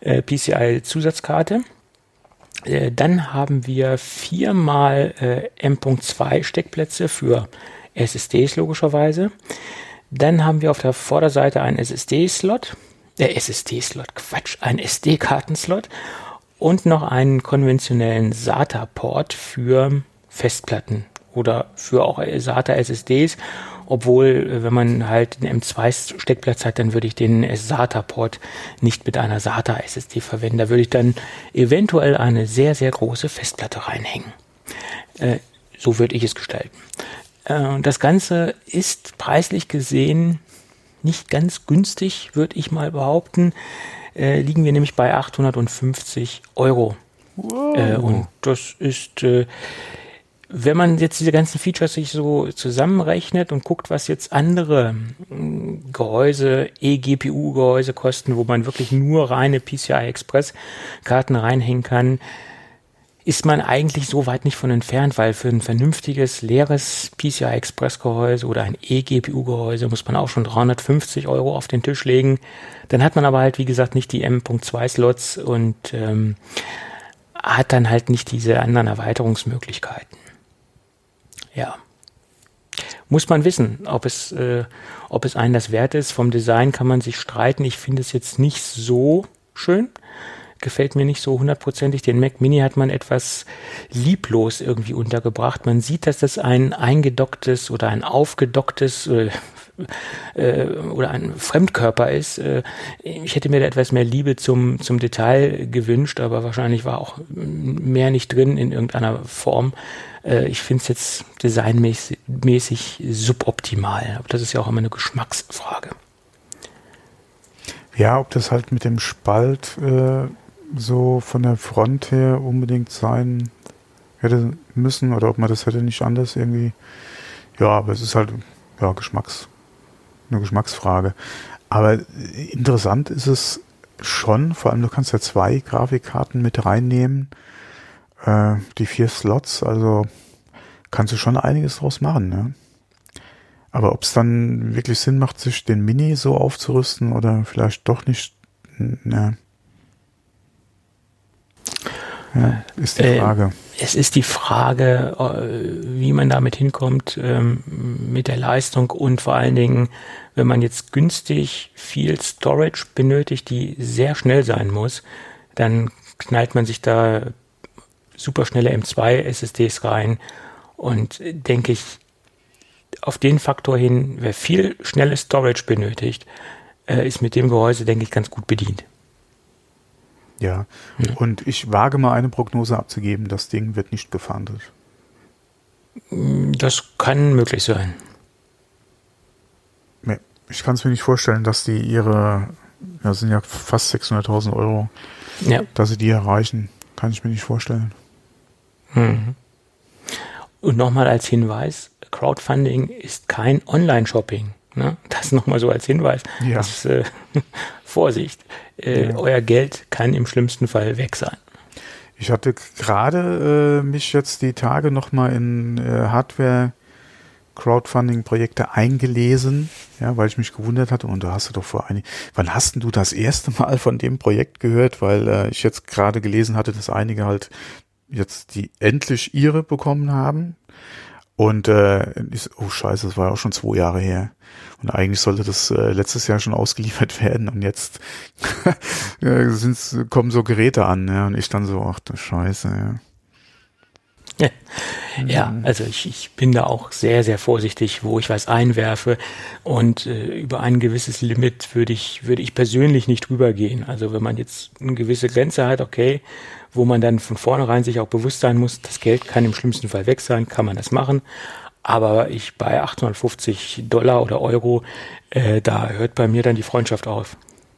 äh, PCI Zusatzkarte. Äh, dann haben wir viermal äh, M.2 Steckplätze für SSDs logischerweise. Dann haben wir auf der Vorderseite einen SSD-Slot, der äh, SSD-Slot, Quatsch, ein SD-Kartenslot und noch einen konventionellen SATA-Port für Festplatten oder für auch SATA-SSDs obwohl, äh, wenn man halt einen M2-Steckplatz hat, dann würde ich den SATA-Port nicht mit einer SATA-SSD verwenden. Da würde ich dann eventuell eine sehr, sehr große Festplatte reinhängen. Äh, so würde ich es gestalten. Äh, das Ganze ist preislich gesehen nicht ganz günstig, würde ich mal behaupten. Äh, liegen wir nämlich bei 850 Euro. Wow. Äh, und das ist äh, wenn man jetzt diese ganzen Features sich so zusammenrechnet und guckt, was jetzt andere hm, Gehäuse, eGPU-Gehäuse kosten, wo man wirklich nur reine PCI Express-Karten reinhängen kann, ist man eigentlich so weit nicht von entfernt, weil für ein vernünftiges, leeres PCI Express Gehäuse oder ein eGPU Gehäuse muss man auch schon 350 Euro auf den Tisch legen. Dann hat man aber halt, wie gesagt, nicht die M.2 Slots und ähm, hat dann halt nicht diese anderen Erweiterungsmöglichkeiten. Ja. Muss man wissen, ob es, äh, ob es einen das wert ist. Vom Design kann man sich streiten. Ich finde es jetzt nicht so schön. Gefällt mir nicht so hundertprozentig. Den Mac Mini hat man etwas lieblos irgendwie untergebracht. Man sieht, dass das ein eingedocktes oder ein aufgedocktes äh, äh, oder ein Fremdkörper ist. Äh, ich hätte mir da etwas mehr Liebe zum, zum Detail gewünscht, aber wahrscheinlich war auch mehr nicht drin in irgendeiner Form. Äh, ich finde es jetzt designmäßig suboptimal. Aber das ist ja auch immer eine Geschmacksfrage. Ja, ob das halt mit dem Spalt äh, so von der Front her unbedingt sein hätte müssen oder ob man das hätte nicht anders irgendwie. Ja, aber es ist halt ja, Geschmacks, eine Geschmacksfrage. Aber interessant ist es schon, vor allem du kannst ja zwei Grafikkarten mit reinnehmen, äh, die vier Slots, also kannst du schon einiges draus machen, ne? Aber ob es dann wirklich Sinn macht, sich den Mini so aufzurüsten oder vielleicht doch nicht, ne? Ja, ist die äh, Frage. Äh, es ist die Frage, äh, wie man damit hinkommt ähm, mit der Leistung und vor allen Dingen, wenn man jetzt günstig viel Storage benötigt, die sehr schnell sein muss, dann knallt man sich da super schnelle M2 SSDs rein und denke ich, auf den Faktor hin, wer viel schnelles Storage benötigt, äh, ist mit dem Gehäuse, denke ich, ganz gut bedient. Ja. ja. Und ich wage mal eine Prognose abzugeben, das Ding wird nicht gefahndet. Das kann möglich sein. Ich kann es mir nicht vorstellen, dass die ihre, ja, sind ja fast 600.000 Euro, ja. dass sie die erreichen. Kann ich mir nicht vorstellen. Mhm. Und nochmal als Hinweis, Crowdfunding ist kein Online-Shopping. Ne? Das nochmal so als Hinweis. Ja. Das, äh, Vorsicht, äh, ja. euer Geld kann im schlimmsten Fall weg sein. Ich hatte gerade äh, mich jetzt die Tage nochmal in äh, Hardware Crowdfunding-Projekte eingelesen, ja, weil ich mich gewundert hatte, und da hast du doch vor einigen, wann hast du das erste Mal von dem Projekt gehört? Weil äh, ich jetzt gerade gelesen hatte, dass einige halt jetzt die endlich ihre bekommen haben. Und äh, ist, oh scheiße, das war auch schon zwei Jahre her. Und eigentlich sollte das äh, letztes Jahr schon ausgeliefert werden und jetzt sind's, kommen so Geräte an, ja, und ich dann so, ach du Scheiße, ja. Ja, mhm. also ich, ich bin da auch sehr, sehr vorsichtig, wo ich was einwerfe. Und äh, über ein gewisses Limit würde ich, würde ich persönlich nicht drüber gehen. Also wenn man jetzt eine gewisse Grenze hat, okay, wo man dann von vornherein sich auch bewusst sein muss, das Geld kann im schlimmsten Fall weg sein, kann man das machen. Aber ich bei 850 Dollar oder Euro, äh, da hört bei mir dann die Freundschaft auf.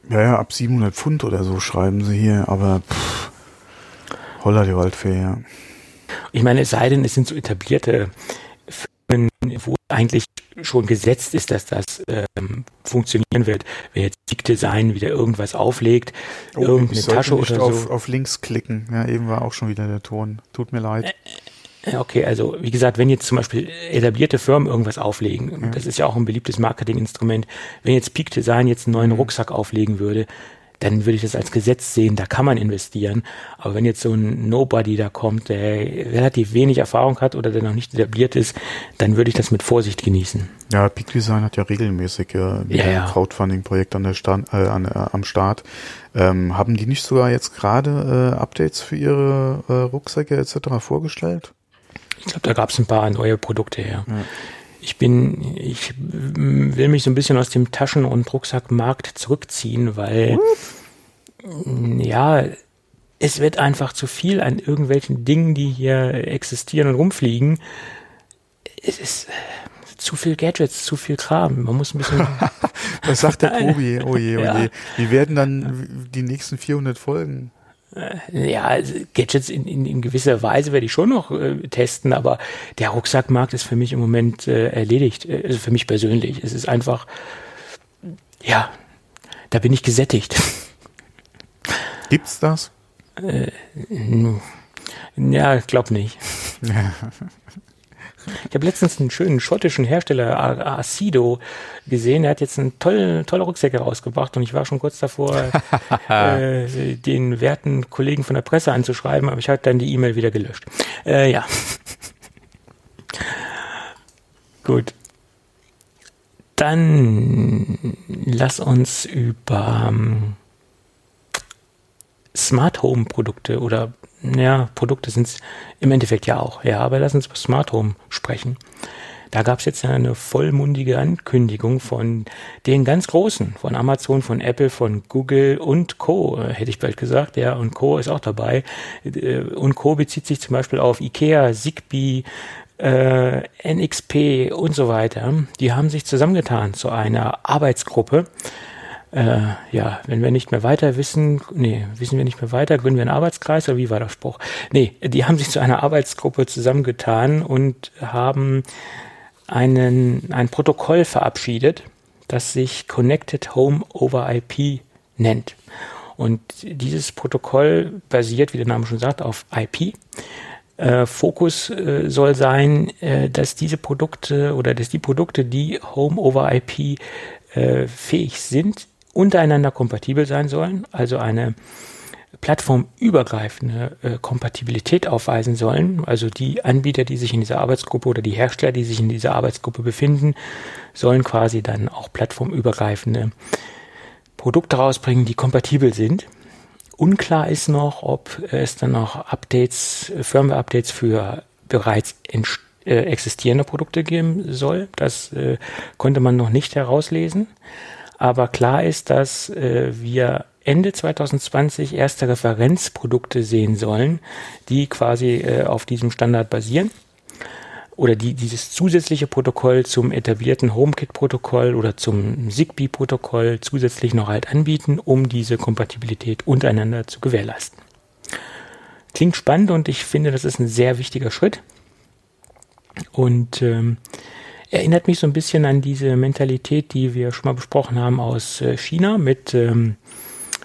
Ja, ja, ab 700 Pfund oder so schreiben sie hier, aber pff, holla die Waldfee, ja. Ich meine, es sei denn, es sind so etablierte Firmen, wo eigentlich schon gesetzt ist, dass das ähm, funktionieren wird. Wenn jetzt Big Design wieder irgendwas auflegt, oh, irgendeine Tasche oder auf, so. auf Links klicken. Ja, eben war auch schon wieder der Ton. Tut mir leid. Äh, okay, also wie gesagt, wenn jetzt zum Beispiel etablierte Firmen irgendwas auflegen, ja. das ist ja auch ein beliebtes Marketinginstrument, wenn jetzt Peak Design jetzt einen neuen mhm. Rucksack auflegen würde, dann würde ich das als Gesetz sehen, da kann man investieren. Aber wenn jetzt so ein Nobody da kommt, der relativ wenig Erfahrung hat oder der noch nicht etabliert ist, dann würde ich das mit Vorsicht genießen. Ja, Peak Design hat ja regelmäßig äh, ja, ja. Crowdfunding-Projekt an der Stand, äh, an, äh, am Start. Ähm, haben die nicht sogar jetzt gerade äh, Updates für ihre äh, Rucksäcke etc. vorgestellt? Ich glaube, da gab es ein paar neue Produkte, ja. ja ich bin, ich will mich so ein bisschen aus dem Taschen- und Rucksackmarkt zurückziehen, weil ja, es wird einfach zu viel an irgendwelchen Dingen, die hier existieren und rumfliegen. Es ist zu viel Gadgets, zu viel Kram. Man muss ein bisschen. Was sagt der Tobi? Oh je, oh je. Ja. Wie werden dann die nächsten 400 Folgen? Äh, ja, also Gadgets in, in, in gewisser Weise werde ich schon noch äh, testen, aber der Rucksackmarkt ist für mich im Moment äh, erledigt. Äh, also für mich persönlich. Es ist einfach, ja, da bin ich gesättigt. Gibt's das? Äh, ja, ich glaube nicht. Ich habe letztens einen schönen schottischen Hersteller, Acido, gesehen. Der hat jetzt einen tollen, tolle Rucksäcke rausgebracht und ich war schon kurz davor, äh, den werten Kollegen von der Presse anzuschreiben, aber ich habe dann die E-Mail wieder gelöscht. Äh, ja. Gut. Dann lass uns über ähm, Smart Home Produkte oder ja, Produkte sind es im Endeffekt ja auch. Ja, aber lass uns über Smart Home sprechen. Da gab es jetzt eine vollmundige Ankündigung von den ganz Großen, von Amazon, von Apple, von Google und Co., hätte ich bald gesagt. Ja, und Co. ist auch dabei. Äh, und Co. bezieht sich zum Beispiel auf IKEA, Zigbee, äh, NXP und so weiter. Die haben sich zusammengetan zu einer Arbeitsgruppe, äh, ja, wenn wir nicht mehr weiter wissen, nee, wissen wir nicht mehr weiter, gründen wir einen Arbeitskreis oder wie war der Spruch? Nee, die haben sich zu einer Arbeitsgruppe zusammengetan und haben einen, ein Protokoll verabschiedet, das sich Connected Home over IP nennt. Und dieses Protokoll basiert, wie der Name schon sagt, auf IP. Äh, Fokus äh, soll sein, äh, dass diese Produkte oder dass die Produkte, die Home over IP äh, fähig sind, untereinander kompatibel sein sollen, also eine plattformübergreifende äh, Kompatibilität aufweisen sollen. Also die Anbieter, die sich in dieser Arbeitsgruppe oder die Hersteller, die sich in dieser Arbeitsgruppe befinden, sollen quasi dann auch plattformübergreifende Produkte rausbringen, die kompatibel sind. Unklar ist noch, ob es dann noch Updates, Firmware-Updates für bereits äh, existierende Produkte geben soll. Das äh, konnte man noch nicht herauslesen. Aber klar ist, dass äh, wir Ende 2020 erste Referenzprodukte sehen sollen, die quasi äh, auf diesem Standard basieren. oder die, dieses zusätzliche Protokoll zum etablierten HomeKit-Protokoll oder zum Zigbee-Protokoll zusätzlich noch halt anbieten, um diese Kompatibilität untereinander zu gewährleisten. Klingt spannend und ich finde, das ist ein sehr wichtiger Schritt. Und ähm, erinnert mich so ein bisschen an diese Mentalität, die wir schon mal besprochen haben aus äh, China mit, ähm,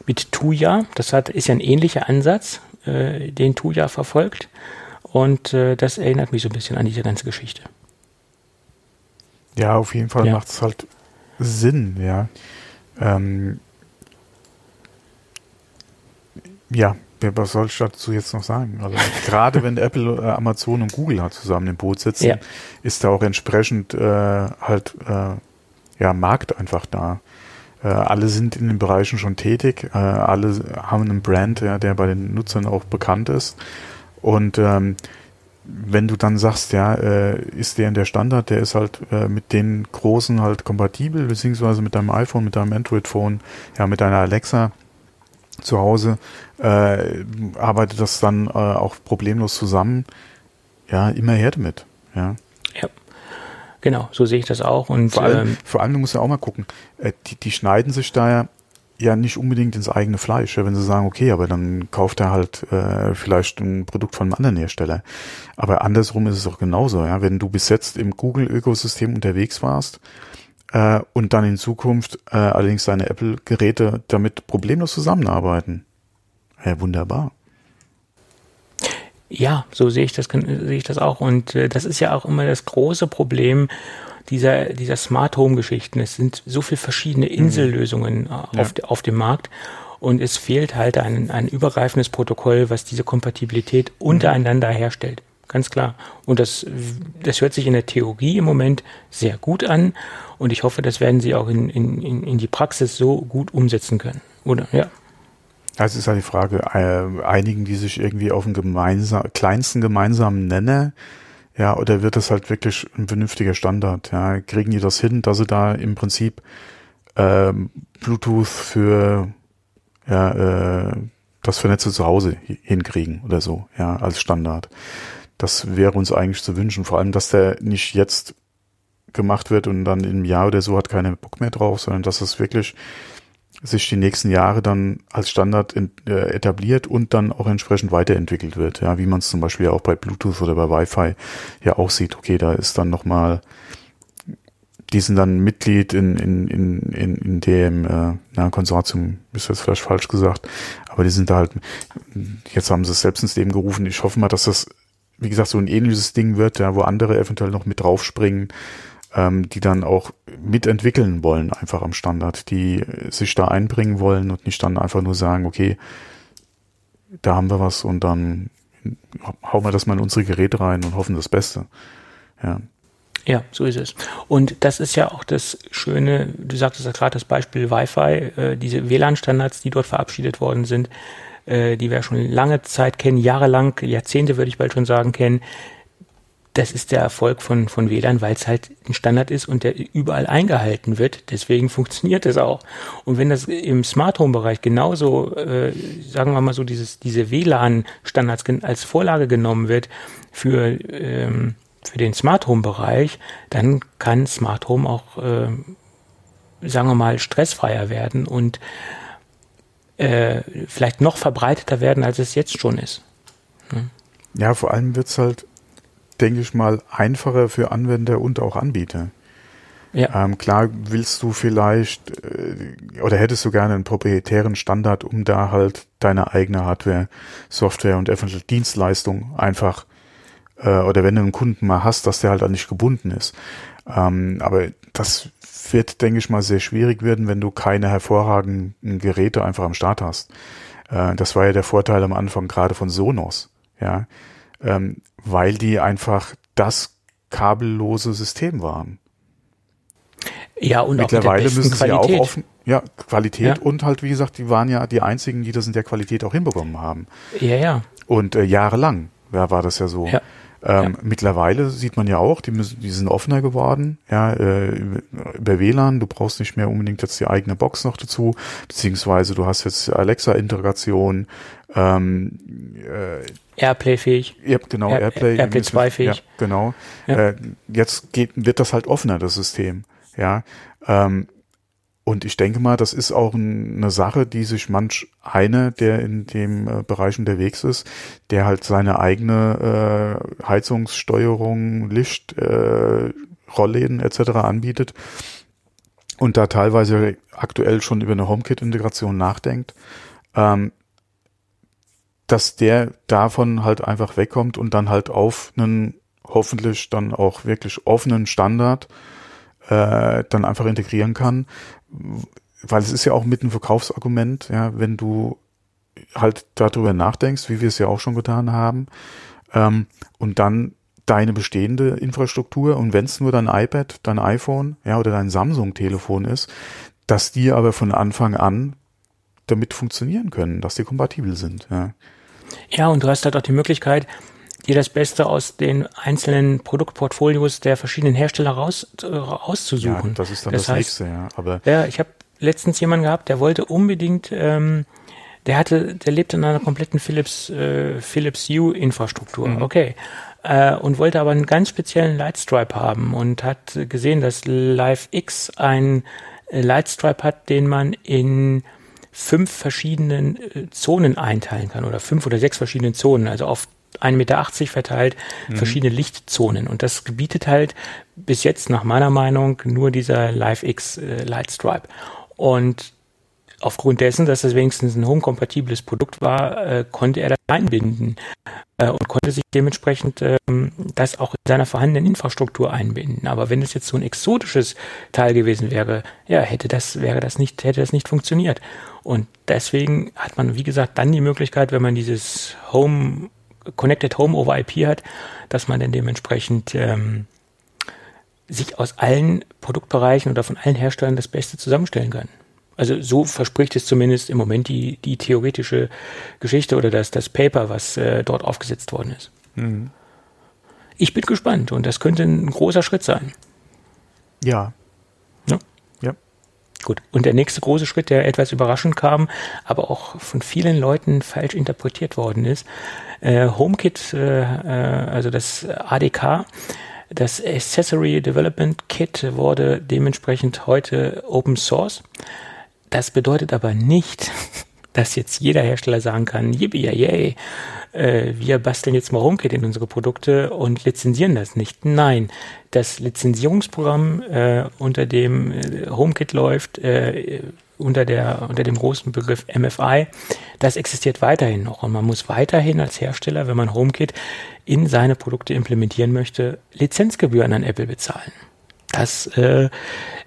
mit Tuya. Das hat, ist ja ein ähnlicher Ansatz, äh, den Tuya verfolgt. Und äh, das erinnert mich so ein bisschen an diese ganze Geschichte. Ja, auf jeden Fall ja. macht es halt Sinn, ja. Ähm, ja, was soll ich dazu jetzt noch sagen? Also, gerade wenn Apple, äh, Amazon und Google halt zusammen im Boot sitzen, ja. ist da auch entsprechend äh, halt äh, ja Markt einfach da. Äh, alle sind in den Bereichen schon tätig, äh, alle haben einen Brand, ja, der bei den Nutzern auch bekannt ist. Und ähm, wenn du dann sagst, ja, äh, ist der in der Standard, der ist halt äh, mit den großen halt kompatibel, beziehungsweise mit deinem iPhone, mit deinem Android-Phone, ja, mit deiner Alexa zu Hause, äh, arbeitet das dann äh, auch problemlos zusammen. Ja, immer her damit. Ja. Ja. Genau, so sehe ich das auch. Und vor allem, ähm, vor allem du musst ja auch mal gucken, äh, die, die schneiden sich da ja ja nicht unbedingt ins eigene Fleisch, wenn sie sagen, okay, aber dann kauft er halt äh, vielleicht ein Produkt von einem anderen Hersteller. Aber andersrum ist es auch genauso, ja. Wenn du bis jetzt im Google-Ökosystem unterwegs warst äh, und dann in Zukunft äh, allerdings deine Apple-Geräte damit problemlos zusammenarbeiten, ja, wunderbar. Ja, so sehe ich das, sehe ich das auch. Und äh, das ist ja auch immer das große Problem dieser, dieser Smart Home Geschichten. Es sind so viele verschiedene mhm. Insellösungen äh, auf, ja. auf dem Markt. Und es fehlt halt ein, ein übergreifendes Protokoll, was diese Kompatibilität mhm. untereinander herstellt. Ganz klar. Und das, das hört sich in der Theorie im Moment sehr gut an. Und ich hoffe, das werden sie auch in, in, in die Praxis so gut umsetzen können. Oder? Ja. Das ist halt die Frage, äh, einigen die sich irgendwie auf den gemeinsam, kleinsten gemeinsamen Nenner ja, oder wird das halt wirklich ein vernünftiger Standard? Ja, kriegen die das hin, dass sie da im Prinzip ähm, Bluetooth für ja, äh, das Vernetzte zu Hause hinkriegen oder so, ja, als Standard. Das wäre uns eigentlich zu wünschen. Vor allem, dass der nicht jetzt gemacht wird und dann im Jahr oder so hat keiner Bock mehr drauf, sondern dass es wirklich sich die nächsten Jahre dann als Standard in, äh, etabliert und dann auch entsprechend weiterentwickelt wird. Ja, wie man es zum Beispiel auch bei Bluetooth oder bei Wi-Fi ja auch sieht. Okay, da ist dann nochmal, die sind dann Mitglied in, in, in, in, in dem äh, na, Konsortium, ist jetzt vielleicht falsch gesagt, aber die sind da halt, jetzt haben sie es selbst ins Leben gerufen. Ich hoffe mal, dass das, wie gesagt, so ein ähnliches Ding wird, ja, wo andere eventuell noch mit draufspringen ähm, die dann auch mitentwickeln wollen, einfach am Standard, die sich da einbringen wollen und nicht dann einfach nur sagen, okay, da haben wir was und dann hauen wir das mal in unsere Geräte rein und hoffen das Beste. Ja. Ja, so ist es. Und das ist ja auch das Schöne, du sagtest ja gerade das Beispiel Wi-Fi, äh, diese WLAN-Standards, die dort verabschiedet worden sind, äh, die wir schon lange Zeit kennen, jahrelang, Jahrzehnte würde ich bald schon sagen, kennen, das ist der Erfolg von, von WLAN, weil es halt ein Standard ist und der überall eingehalten wird. Deswegen funktioniert es auch. Und wenn das im Smart Home Bereich genauso, äh, sagen wir mal so, dieses, diese WLAN-Standards als Vorlage genommen wird für, ähm, für den Smart Home Bereich, dann kann Smart Home auch, äh, sagen wir mal, stressfreier werden und äh, vielleicht noch verbreiteter werden, als es jetzt schon ist. Hm? Ja, vor allem wird es halt denke ich mal, einfacher für Anwender und auch Anbieter. Ja. Ähm, klar willst du vielleicht äh, oder hättest du gerne einen proprietären Standard, um da halt deine eigene Hardware, Software und eventuell Dienstleistung einfach äh, oder wenn du einen Kunden mal hast, dass der halt auch nicht gebunden ist. Ähm, aber das wird, denke ich mal, sehr schwierig werden, wenn du keine hervorragenden Geräte einfach am Start hast. Äh, das war ja der Vorteil am Anfang gerade von Sonos. Ja, ähm, weil die einfach das kabellose System waren. Ja, und mittlerweile auch müssen sie Qualität. auch offen, ja, Qualität ja. und halt, wie gesagt, die waren ja die einzigen, die das in der Qualität auch hinbekommen haben. Ja, ja. Und äh, jahrelang ja, war das ja so. Ja. Ähm, ja. Mittlerweile sieht man ja auch, die, müssen, die sind offener geworden, ja, äh, über WLAN, du brauchst nicht mehr unbedingt jetzt die eigene Box noch dazu, beziehungsweise du hast jetzt Alexa-Integration, ähm, äh, Airplay-fähig. Ja, genau, Air, Airplay. Airplay 2-fähig. Ja, genau. Ja. Äh, jetzt geht, wird das halt offener, das System. Ja. Ähm, und ich denke mal, das ist auch eine Sache, die sich manch eine, der in dem äh, Bereich unterwegs ist, der halt seine eigene äh, Heizungssteuerung, Licht, äh, Rollläden etc. anbietet und da teilweise aktuell schon über eine HomeKit-Integration nachdenkt, ähm, dass der davon halt einfach wegkommt und dann halt auf einen hoffentlich dann auch wirklich offenen Standard äh, dann einfach integrieren kann, weil es ist ja auch mit einem Verkaufsargument, ja, wenn du halt darüber nachdenkst, wie wir es ja auch schon getan haben, ähm, und dann deine bestehende Infrastruktur und wenn es nur dein iPad, dein iPhone, ja, oder dein Samsung-Telefon ist, dass die aber von Anfang an damit funktionieren können, dass die kompatibel sind, ja. Ja, und du hast halt auch die Möglichkeit, dir das Beste aus den einzelnen Produktportfolios der verschiedenen Hersteller raus, äh, rauszusuchen. Ja, das ist dann das, das heißt, nächste, ja. Aber ja, ich habe letztens jemanden gehabt, der wollte unbedingt, ähm, der hatte, der lebt in einer kompletten Philips äh, Philips Hue Infrastruktur. Mhm. Okay. Äh, und wollte aber einen ganz speziellen Lightstripe haben und hat gesehen, dass Live X ein äh, Lightstripe hat, den man in fünf verschiedenen äh, Zonen einteilen kann oder fünf oder sechs verschiedene Zonen, also auf 1,80 Meter verteilt, mhm. verschiedene Lichtzonen. Und das bietet halt bis jetzt nach meiner Meinung nur dieser LiveX äh, Lightstripe. Und aufgrund dessen, dass das wenigstens ein home-kompatibles Produkt war, äh, konnte er das einbinden äh, und konnte sich dementsprechend ähm, das auch in seiner vorhandenen Infrastruktur einbinden. Aber wenn es jetzt so ein exotisches Teil gewesen wäre, ja, hätte das, wäre das nicht, hätte das nicht funktioniert. Und deswegen hat man, wie gesagt, dann die Möglichkeit, wenn man dieses Home Connected Home over IP hat, dass man dann dementsprechend ähm, sich aus allen Produktbereichen oder von allen Herstellern das Beste zusammenstellen kann. Also so verspricht es zumindest im Moment die, die theoretische Geschichte oder das, das Paper, was äh, dort aufgesetzt worden ist. Mhm. Ich bin gespannt und das könnte ein großer Schritt sein. Ja. ja. Gut. Und der nächste große Schritt, der etwas überraschend kam, aber auch von vielen Leuten falsch interpretiert worden ist, äh, HomeKit, äh, äh, also das ADK, das Accessory Development Kit wurde dementsprechend heute Open Source. Das bedeutet aber nicht, dass jetzt jeder Hersteller sagen kann, yippie, yay, äh, wir basteln jetzt mal HomeKit in unsere Produkte und lizenzieren das nicht. Nein, das Lizenzierungsprogramm, äh, unter dem äh, HomeKit läuft, äh, unter, der, unter dem großen Begriff MFI, das existiert weiterhin noch. Und man muss weiterhin als Hersteller, wenn man HomeKit in seine Produkte implementieren möchte, Lizenzgebühren an Apple bezahlen. Das äh,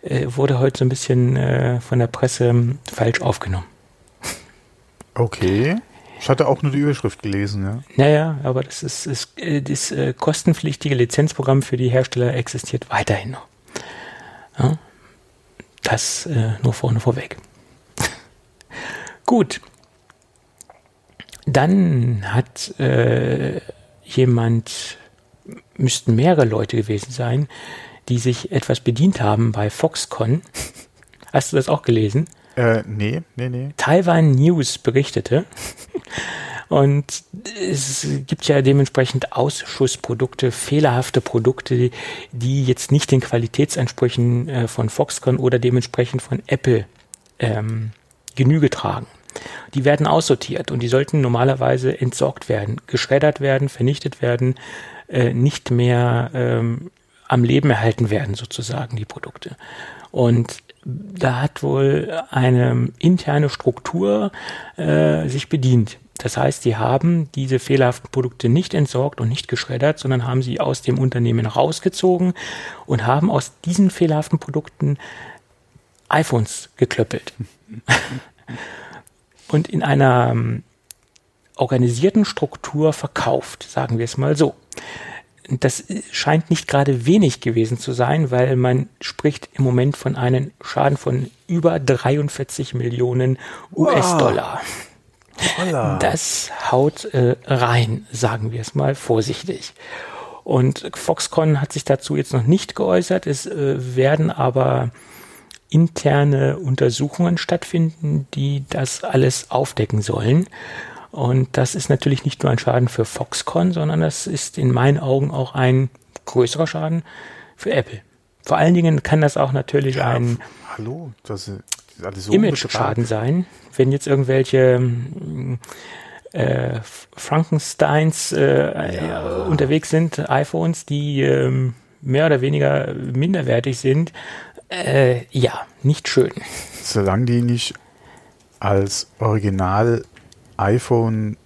äh, wurde heute so ein bisschen äh, von der Presse falsch aufgenommen. Okay. Ich hatte auch nur die Überschrift gelesen, ja. Naja, aber das ist, ist äh, das äh, kostenpflichtige Lizenzprogramm für die Hersteller existiert weiterhin noch. Ja, das äh, nur vorne vorweg. Gut. Dann hat äh, jemand, müssten mehrere Leute gewesen sein, die sich etwas bedient haben bei Foxconn. Hast du das auch gelesen? Äh, nee, nee, nee. Taiwan News berichtete. Und es gibt ja dementsprechend Ausschussprodukte, fehlerhafte Produkte, die, jetzt nicht den Qualitätsansprüchen äh, von Foxconn oder dementsprechend von Apple ähm, Genüge tragen. Die werden aussortiert und die sollten normalerweise entsorgt werden, geschreddert werden, vernichtet werden, äh, nicht mehr ähm, am Leben erhalten werden, sozusagen, die Produkte. Und da hat wohl eine interne Struktur äh, sich bedient. Das heißt, sie haben diese fehlerhaften Produkte nicht entsorgt und nicht geschreddert, sondern haben sie aus dem Unternehmen rausgezogen und haben aus diesen fehlerhaften Produkten iPhones geklöppelt. und in einer ähm, organisierten Struktur verkauft, sagen wir es mal so das scheint nicht gerade wenig gewesen zu sein, weil man spricht im Moment von einem Schaden von über 43 Millionen US-Dollar. Wow. Das haut äh, rein, sagen wir es mal vorsichtig. Und Foxconn hat sich dazu jetzt noch nicht geäußert. Es äh, werden aber interne Untersuchungen stattfinden, die das alles aufdecken sollen. Und das ist natürlich nicht nur ein Schaden für Foxconn, sondern das ist in meinen Augen auch ein größerer Schaden für Apple. Vor allen Dingen kann das auch natürlich ja, ein hallo, das ist alles so Image-Schaden sein, wenn jetzt irgendwelche äh, Frankensteins äh, ja. unterwegs sind, iPhones, die äh, mehr oder weniger minderwertig sind. Äh, ja, nicht schön. Solange die nicht als Original iPhone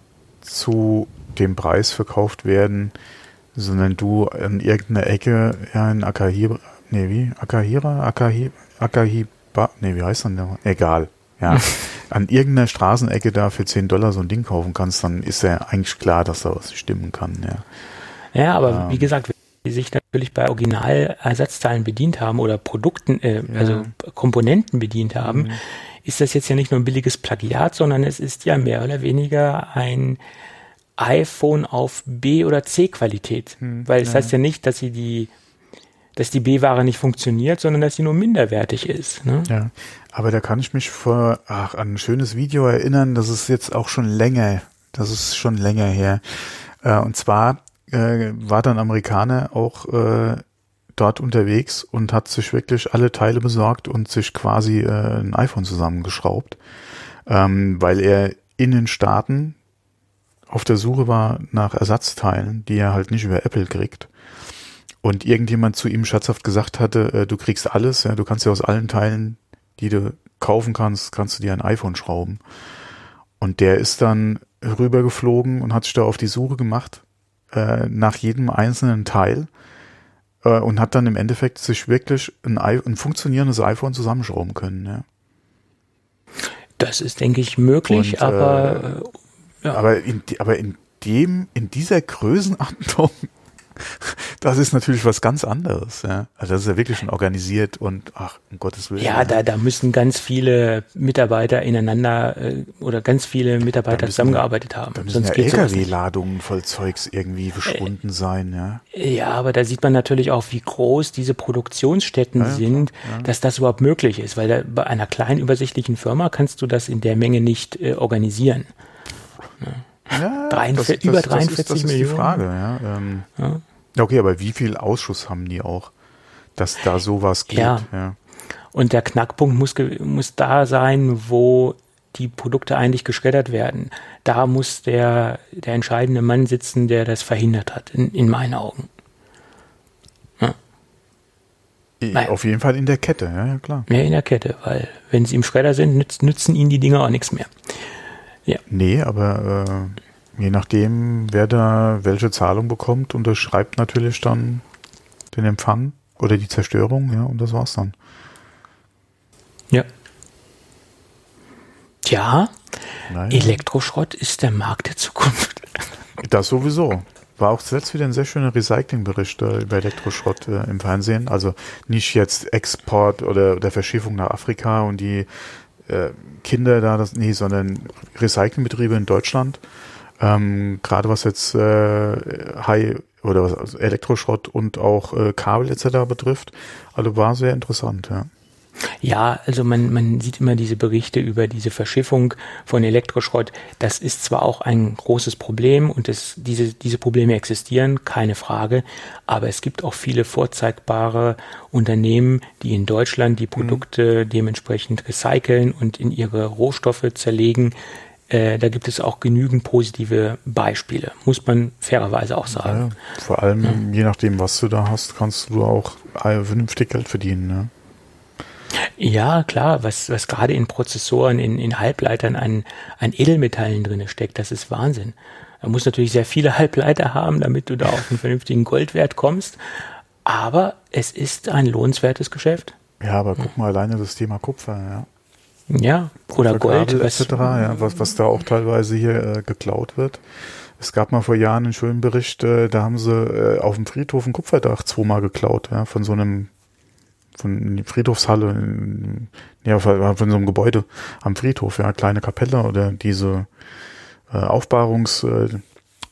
zu dem Preis verkauft werden, sondern du in irgendeiner Ecke ja in Akahira, nee, wie? Akahira? Akahi, Akahiba, nee, wie heißt denn der? Egal. Ja, an irgendeiner Straßenecke da für 10 Dollar so ein Ding kaufen kannst, dann ist ja eigentlich klar, dass da was stimmen kann, ja. Ja, aber ähm, wie gesagt, die sich natürlich bei Originalersatzteilen bedient haben oder Produkten, äh, ja. also Komponenten bedient haben, mhm. Ist das jetzt ja nicht nur ein billiges Plagiat, sondern es ist ja mehr oder weniger ein iPhone auf B- oder C-Qualität. Mhm. Weil es ja. heißt ja nicht, dass sie die dass die B-Ware nicht funktioniert, sondern dass sie nur minderwertig ist. Ne? Ja, aber da kann ich mich vor ach, an ein schönes Video erinnern, das ist jetzt auch schon länger, das ist schon länger her. Äh, und zwar äh, war dann Amerikaner auch äh, dort unterwegs und hat sich wirklich alle Teile besorgt und sich quasi äh, ein iPhone zusammengeschraubt, ähm, weil er in den Staaten auf der Suche war nach Ersatzteilen, die er halt nicht über Apple kriegt. Und irgendjemand zu ihm scherzhaft gesagt hatte, äh, du kriegst alles, ja, du kannst ja aus allen Teilen, die du kaufen kannst, kannst du dir ein iPhone schrauben. Und der ist dann rübergeflogen und hat sich da auf die Suche gemacht äh, nach jedem einzelnen Teil äh, und hat dann im Endeffekt sich wirklich ein, ein funktionierendes iPhone zusammenschrauben können. Ja. Das ist, denke ich, möglich, und, aber äh, ja. aber in, aber in dem in dieser Größenordnung das ist natürlich was ganz anderes. Ja. Also das ist ja wirklich schon organisiert und ach, um Gottes Willen. Ja, da, da müssen ganz viele Mitarbeiter ineinander äh, oder ganz viele Mitarbeiter müssen, zusammengearbeitet haben. Da müssen Sonst ja LKW-Ladungen voll Zeugs irgendwie verschwunden äh, sein. Ja. ja, aber da sieht man natürlich auch, wie groß diese Produktionsstätten ja, sind, ja. dass das überhaupt möglich ist. Weil da, bei einer kleinen übersichtlichen Firma kannst du das in der Menge nicht äh, organisieren. Ja. Ja, 43, das, über 43 das ist, das Millionen. Ist die Frage, ja. Ähm, ja. Okay, aber wie viel Ausschuss haben die auch, dass da sowas geht? Ja. ja. Und der Knackpunkt muss, muss da sein, wo die Produkte eigentlich geschreddert werden. Da muss der, der entscheidende Mann sitzen, der das verhindert hat, in, in meinen Augen. Ja. Auf jeden Fall in der Kette, ja, ja, klar. Ja, in der Kette, weil wenn sie im Schredder sind, nütz, nützen ihnen die Dinger auch nichts mehr. Ja. Nee, aber äh, je nachdem, wer da welche Zahlung bekommt, unterschreibt natürlich dann den Empfang oder die Zerstörung, ja, und das war's dann. Ja. Tja, naja. Elektroschrott ist der Markt der Zukunft. Das sowieso. War auch zuletzt wieder ein sehr schöner Recyclingbericht äh, über Elektroschrott äh, im Fernsehen. Also nicht jetzt Export oder, oder Verschiffung nach Afrika und die äh, Kinder da, das, nee, sondern Recyclingbetriebe in Deutschland. Ähm, Gerade was jetzt äh, High oder was, also Elektroschrott und auch äh, Kabel etc. betrifft. Also war sehr interessant, ja. Ja, also man, man sieht immer diese Berichte über diese Verschiffung von Elektroschrott. Das ist zwar auch ein großes Problem und es, diese, diese Probleme existieren, keine Frage, aber es gibt auch viele vorzeigbare Unternehmen, die in Deutschland die mhm. Produkte mhm. dementsprechend recyceln und in ihre Rohstoffe zerlegen. Äh, da gibt es auch genügend positive Beispiele, muss man fairerweise auch sagen. Ja, vor allem, ja. je nachdem, was du da hast, kannst du auch vernünftig Geld verdienen. Ne? Ja, klar, was, was gerade in Prozessoren, in, in Halbleitern an, an Edelmetallen drin steckt, das ist Wahnsinn. Man muss natürlich sehr viele Halbleiter haben, damit du da auf einen vernünftigen Goldwert kommst. Aber es ist ein lohnenswertes Geschäft. Ja, aber guck mal alleine das Thema Kupfer, ja. Ja, oder Gold. Etc., ja, was, was da auch teilweise hier äh, geklaut wird. Es gab mal vor Jahren einen schönen Bericht, äh, da haben sie äh, auf dem Friedhof ein Kupferdach zweimal geklaut, ja, von so einem von der Friedhofshalle, ja, von so einem Gebäude am Friedhof, ja, kleine Kapelle oder diese äh, Aufbahrungs, äh,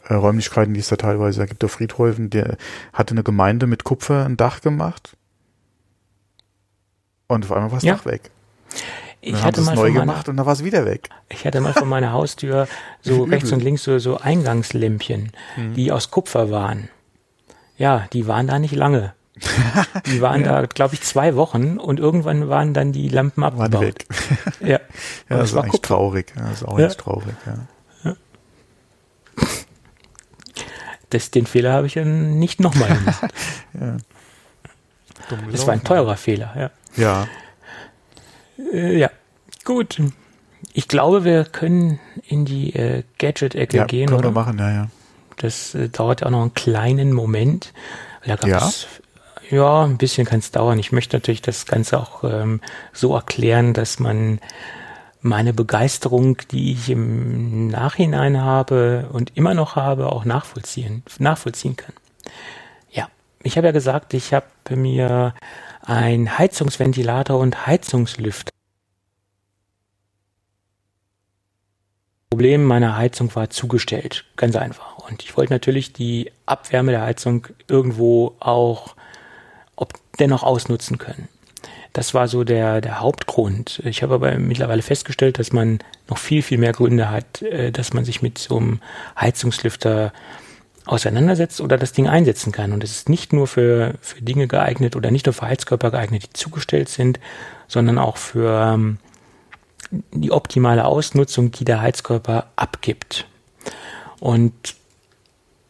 die es da teilweise gibt, auf Friedhäufen, der hatte eine Gemeinde mit Kupfer ein Dach gemacht. Und auf einmal war das Ja. Dach weg. Ich dann hatte mal neu von meiner, gemacht und dann war es wieder weg. ich hatte mal vor meiner Haustür so rechts und links so, so Eingangslämpchen, Mhm. die aus Kupfer waren. Ja, die waren da nicht lange. Die waren da, glaube ich, zwei Wochen und irgendwann waren dann die Lampen abgebaut. weg. Ja, Ja, das ist war eigentlich Kupfer. traurig. Ja, das ist auch Ja. echt traurig, ja. Das, den Fehler habe ich ja nicht nochmal gemacht. Dumm Das war ein teurer Fehler, ja. Ja, Äh, ja, gut. Ich glaube, wir können in die äh, Gadget-Ecke ja gehen, können oder? wir machen, ja, ja. Das äh, dauert ja auch noch einen kleinen Moment. Da gab Ja? es, ja, ein bisschen kann es dauern. Ich möchte natürlich das Ganze auch ähm, so erklären, dass man meine Begeisterung, die ich im Nachhinein habe und immer noch habe, auch nachvollziehen, nachvollziehen kann. Ja, ich habe ja gesagt, ich habe mir ein Heizungsventilator und Heizungslüfter Problem meiner Heizung war zugestellt. Ganz einfach. Und ich wollte natürlich die Abwärme der Heizung irgendwo auch ob dennoch ausnutzen können. Das war so der, der Hauptgrund. Ich habe aber mittlerweile festgestellt, dass man noch viel, viel mehr Gründe hat, äh, dass man sich mit so einem Heizungslüfter auseinandersetzt oder das Ding einsetzen kann. Und es ist nicht nur für, für Dinge geeignet oder nicht nur für Heizkörper geeignet, die zugestellt sind, sondern auch für ähm, die optimale Ausnutzung, die der Heizkörper abgibt. Und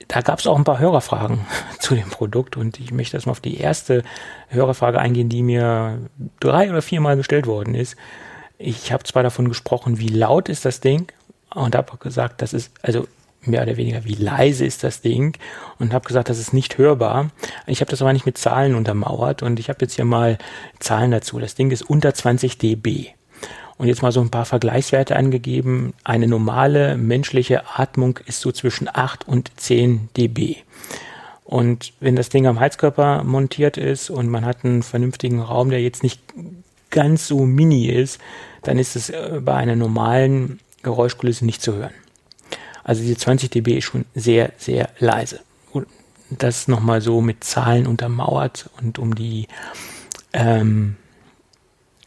da gab es auch ein paar Hörerfragen zu dem Produkt und ich möchte erstmal auf die erste Hörerfrage eingehen, die mir drei oder viermal gestellt worden ist. Ich habe zwar davon gesprochen, wie laut ist das Ding und habe gesagt, das ist also mehr oder weniger, wie leise ist das Ding und habe gesagt, das ist nicht hörbar. Ich habe das aber nicht mit Zahlen untermauert und ich habe jetzt hier mal Zahlen dazu. Das Ding ist unter 20 dB. Und jetzt mal so ein paar Vergleichswerte angegeben. Eine normale menschliche Atmung ist so zwischen 8 und 10 dB. Und wenn das Ding am Heizkörper montiert ist und man hat einen vernünftigen Raum, der jetzt nicht ganz so mini ist, dann ist es äh, bei einer normalen Geräuschkulisse nicht zu hören. Also diese 20 dB ist schon sehr, sehr leise. Das nochmal so mit Zahlen untermauert und um die ähm,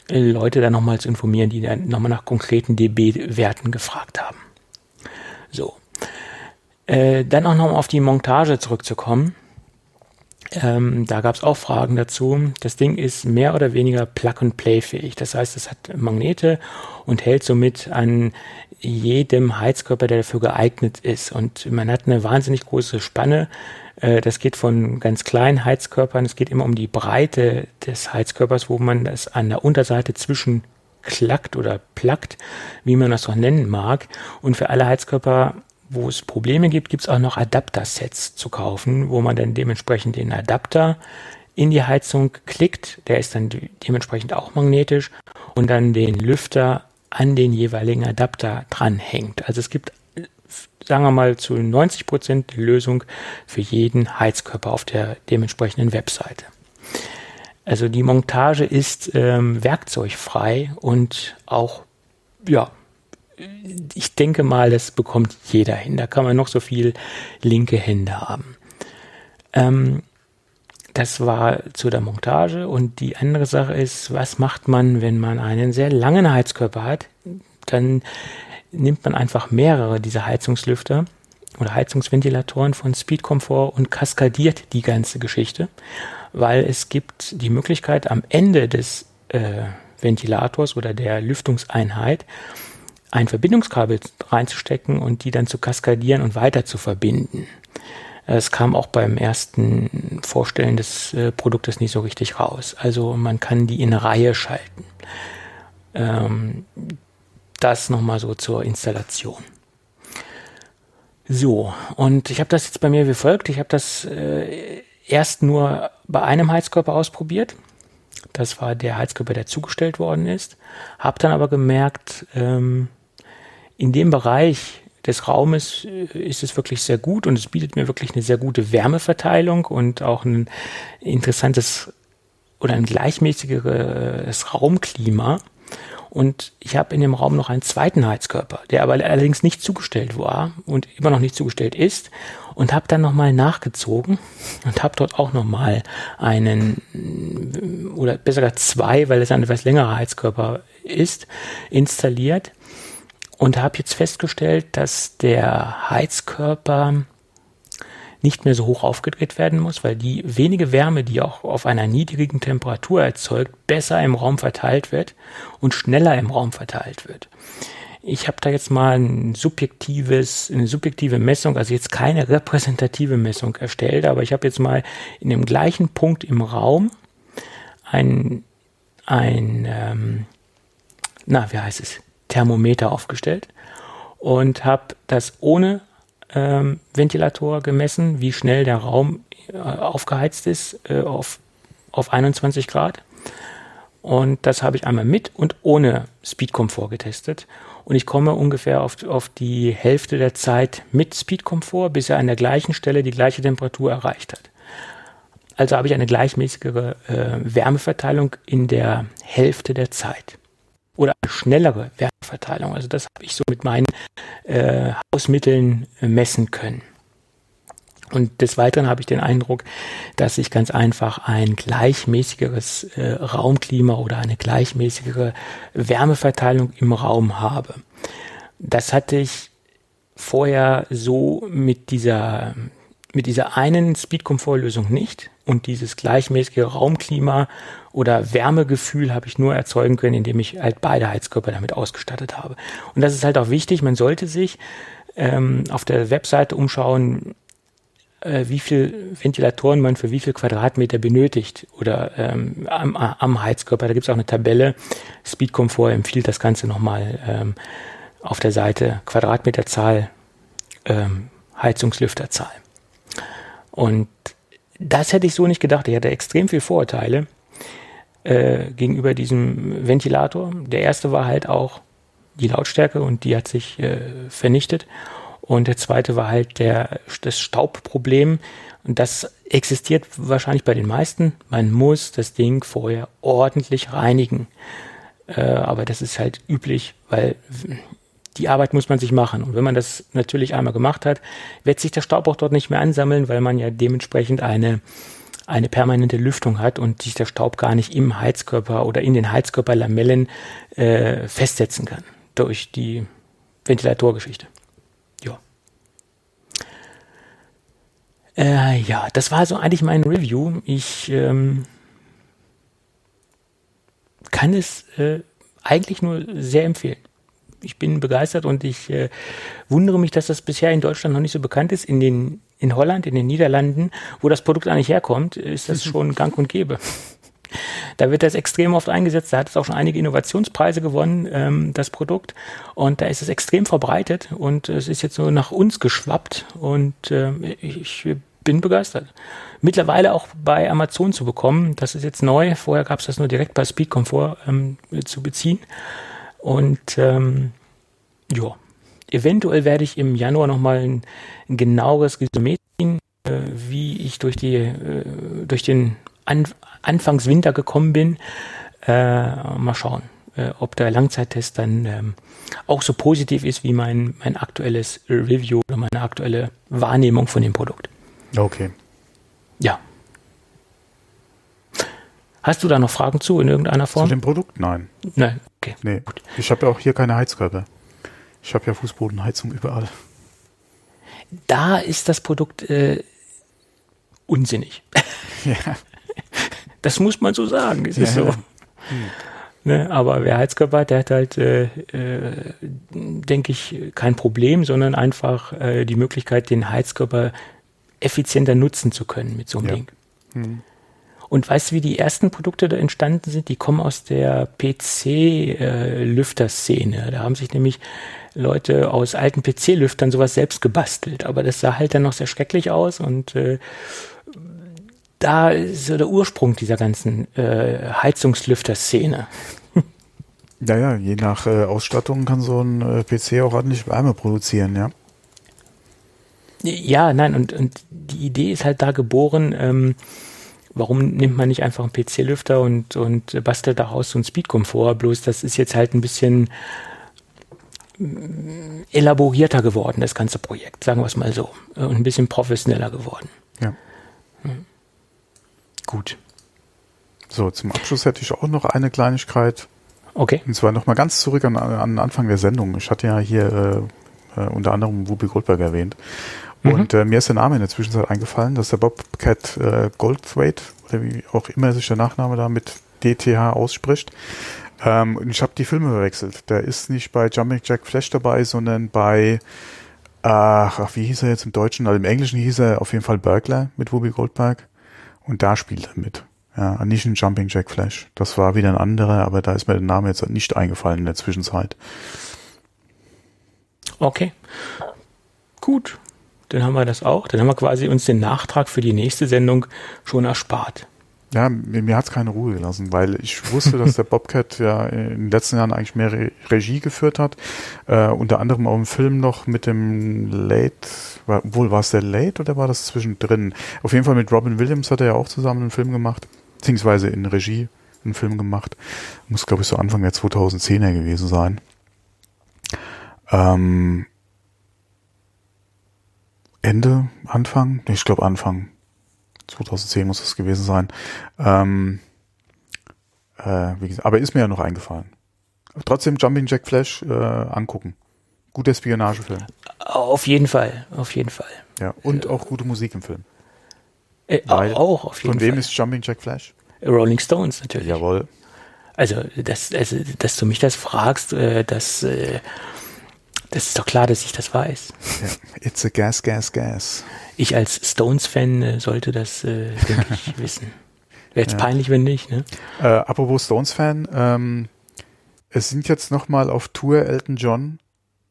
Leute dann nochmal zu informieren, die dann nochmal nach konkreten dB-Werten gefragt haben. So. Äh, dann auch nochmal auf die Montage zurückzukommen. Ähm, da gab es auch Fragen dazu. Das Ding ist mehr oder weniger Plug-and-Play-fähig. Das heißt, es hat Magnete und hält somit an jedem Heizkörper, der dafür geeignet ist. Und man hat eine wahnsinnig große Spanne. Äh, das geht von ganz kleinen Heizkörpern. Es geht immer um die Breite des Heizkörpers, wo man das an der Unterseite zwischen klackt oder plackt, wie man das auch nennen mag. Und für alle Heizkörper wo es Probleme gibt, gibt es auch noch Adapter-Sets zu kaufen, wo man dann dementsprechend den Adapter in die Heizung klickt. Der ist dann de dementsprechend auch magnetisch und dann den Lüfter an den jeweiligen Adapter dranhängt. Also es gibt, sagen wir mal, zu 90 Prozent die Lösung für jeden Heizkörper auf der dementsprechenden Webseite. Also die Montage ist ähm, werkzeugfrei und auch ja, ich denke mal, das bekommt jeder hin. Da kann man noch so viel linke Hände haben. Ähm, das war zu der Montage. Und die andere Sache ist, was macht man, wenn man einen sehr langen Heizkörper hat? Dann nimmt man einfach mehrere dieser Heizungslüfter oder Heizungsventilatoren von Speed Comfort und kaskadiert die ganze Geschichte, weil es gibt die Möglichkeit am Ende des äh, Ventilators oder der Lüftungseinheit ein Verbindungskabel reinzustecken und die dann zu kaskadieren und weiter zu verbinden. Es kam auch beim ersten Vorstellen des äh, Produktes nicht so richtig raus. Also man kann die in Reihe schalten. Ähm, das nochmal so zur Installation. So, und ich habe das jetzt bei mir wie folgt. Ich habe das äh, erst nur bei einem Heizkörper ausprobiert. Das war der Heizkörper, der zugestellt worden ist. Habe dann aber gemerkt, ähm, in dem Bereich des Raumes ist es wirklich sehr gut und es bietet mir wirklich eine sehr gute Wärmeverteilung und auch ein interessantes oder ein gleichmäßigeres Raumklima. Und ich habe in dem Raum noch einen zweiten Heizkörper, der aber allerdings nicht zugestellt war und immer noch nicht zugestellt ist. Und habe dann nochmal nachgezogen und habe dort auch nochmal einen, oder besser gesagt zwei, weil es ein etwas längerer Heizkörper ist, installiert. Und habe jetzt festgestellt, dass der Heizkörper nicht mehr so hoch aufgedreht werden muss, weil die wenige Wärme, die auch auf einer niedrigen Temperatur erzeugt, besser im Raum verteilt wird und schneller im Raum verteilt wird. Ich habe da jetzt mal ein subjektives, eine subjektive Messung, also jetzt keine repräsentative Messung erstellt, aber ich habe jetzt mal in dem gleichen Punkt im Raum ein, ein ähm, na, wie heißt es, Thermometer aufgestellt und habe das ohne ähm, Ventilator gemessen, wie schnell der Raum äh, aufgeheizt ist äh, auf, auf 21 Grad. Und das habe ich einmal mit und ohne Speedkomfort getestet. Und ich komme ungefähr auf, auf die Hälfte der Zeit mit Speedkomfort, bis er an der gleichen Stelle die gleiche Temperatur erreicht hat. Also habe ich eine gleichmäßigere äh, Wärmeverteilung in der Hälfte der Zeit oder eine schnellere Wärmeverteilung. Also das habe ich so mit meinen äh, Hausmitteln äh, messen können. Und des Weiteren habe ich den Eindruck, dass ich ganz einfach ein gleichmäßigeres äh, Raumklima oder eine gleichmäßigere Wärmeverteilung im Raum habe. Das hatte ich vorher so mit dieser mit dieser einen Speed-Komfort-Lösung nicht. Und dieses gleichmäßige Raumklima oder Wärmegefühl habe ich nur erzeugen können, indem ich halt beide Heizkörper damit ausgestattet habe. Und das ist halt auch wichtig. Man sollte sich ähm, auf der Webseite umschauen, äh, wie viel Ventilatoren man für wie viel Quadratmeter benötigt oder ähm, am, am Heizkörper. Da gibt es auch eine Tabelle. Speed Comfort empfiehlt das Ganze nochmal ähm, auf der Seite Quadratmeterzahl, ähm, Heizungslüfterzahl. Und das hätte ich so nicht gedacht. Ich hatte extrem viele Vorurteile äh, gegenüber diesem Ventilator. Der erste war halt auch die Lautstärke und die hat sich äh, vernichtet. Und der zweite war halt der, das Staubproblem. Und das existiert wahrscheinlich bei den meisten. Man muss das Ding vorher ordentlich reinigen. Äh, aber das ist halt üblich, weil die Arbeit muss man sich machen. Und wenn man das natürlich einmal gemacht hat, wird sich der Staub auch dort nicht mehr ansammeln, weil man ja dementsprechend eine, eine permanente Lüftung hat und sich der Staub gar nicht im Heizkörper oder in den Heizkörperlamellen äh, festsetzen kann durch die Ventilatorgeschichte. Ja. Äh, ja, das war so eigentlich mein Review. Ich ähm, kann es äh, eigentlich nur sehr empfehlen ich bin begeistert und ich äh, wundere mich, dass das bisher in Deutschland noch nicht so bekannt ist. In den in Holland, in den Niederlanden, wo das Produkt eigentlich herkommt, ist das schon gang und gäbe. Da wird das extrem oft eingesetzt. Da hat es auch schon einige Innovationspreise gewonnen, ähm, das Produkt. Und da ist es extrem verbreitet und es ist jetzt so nach uns geschwappt und äh, ich bin begeistert. Mittlerweile auch bei Amazon zu bekommen. Das ist jetzt neu. Vorher gab es das nur direkt bei Speed Comfort ähm, zu beziehen. Und ähm, ja, eventuell werde ich im Januar nochmal ein, ein genaueres Resümee ziehen, äh, wie ich durch die äh, durch den An Anfangswinter gekommen bin. Äh, mal schauen, äh, ob der Langzeittest dann ähm, auch so positiv ist wie mein, mein aktuelles Review oder meine aktuelle Wahrnehmung von dem Produkt. Okay. Ja. Hast du da noch Fragen zu in irgendeiner Form? Zu dem Produkt? Nein. Nein, okay. Nee. Gut. Ich habe ja auch hier keine Heizkörper. Ich habe ja Fußbodenheizung überall. Da ist das Produkt äh, unsinnig. Ja. Das muss man so sagen. Es ja, ist so. Ja. Hm. Ne, aber wer Heizkörper hat, der hat halt, äh, äh, denke ich, kein Problem, sondern einfach äh, die Möglichkeit, den Heizkörper effizienter nutzen zu können mit so einem Ding. Hm. Und weißt du, wie die ersten Produkte da entstanden sind? Die kommen aus der PC-Lüfter-Szene. Da haben sich nämlich Leute aus alten PC-Lüftern sowas selbst gebastelt. Aber das sah halt dann noch sehr schrecklich aus und äh, da ist so der Ursprung dieser ganzen äh, Heizungslüfter-Szene. Naja, je nach äh, Ausstattung kann so ein äh, PC auch ordentlich Wärme produzieren, ja. Ja, nein, und, und die Idee ist halt da geboren, ähm, warum nimmt man nicht einfach einen PC-Lüfter und, und bastelt daraus so einen Speedkomfort? Bloß das ist jetzt halt ein bisschen mm, elaborierter geworden, das ganze Projekt, sagen wir es mal so. Und ein bisschen professioneller geworden. Ja. Hm. Gut. So, zum Abschluss hätte ich auch noch eine Kleinigkeit. Okay. Und zwar nochmal ganz zurück an, an den Anfang der Sendung. Ich hatte ja hier äh, äh, unter anderem Whoopi Goldberg erwähnt. Mhm. Und äh, mir ist der Name in der Zwischenzeit eingefallen, dass der Bobcat äh, Goldthwait, oder wie auch immer sich der Nachname da mit DTH ausspricht. Ähm, und ich habe die Filme verwechselt. Der ist nicht bei Jumping Jack Flash dabei, sondern bei, ach, ach, wie hieß er jetzt im Deutschen? Also im Englischen hieß er auf jeden Fall Burglar mit Whoopi Goldberg. Und da spielt er mit. Ja, nicht ein Jumping Jack Flash. Das war wieder ein anderer, aber da ist mir der Name jetzt nicht eingefallen in der Zwischenzeit. Okay. Gut. Dann haben wir das auch. Dann haben wir quasi uns den Nachtrag für die nächste Sendung schon erspart. Ja, mir, mir hat es keine Ruhe gelassen, weil ich wusste, dass der Bobcat ja in den letzten Jahren eigentlich mehr Re Regie geführt hat. Äh, unter anderem auch im Film noch mit dem Late, war, wohl war es der Late oder war das zwischendrin? Auf jeden Fall mit Robin Williams hat er ja auch zusammen einen Film gemacht, beziehungsweise in Regie einen Film gemacht. Muss, glaube ich, so Anfang der 2010er gewesen sein. Ähm, Ende, Anfang? Ich glaube Anfang. 2010 muss das gewesen sein. Ähm, äh, wie gesagt, aber ist mir ja noch eingefallen. Trotzdem Jumping Jack Flash äh, angucken. Guter Spionagefilm. Auf jeden Fall, auf jeden Fall. Ja, und auch gute Musik im Film. Äh, auch auf jeden Von wem Fall. ist Jumping Jack Flash? Rolling Stones natürlich. Jawohl. Also, das, also, dass du mich das fragst, äh, das, äh, das ist doch klar, dass ich das weiß. Ja. It's a gas, gas, gas. Ich als Stones-Fan äh, sollte das, äh, denke ich, wissen. Wäre jetzt peinlich, wenn nicht, ne? Äh, apropos Stones-Fan, ähm, es sind jetzt nochmal auf Tour Elton John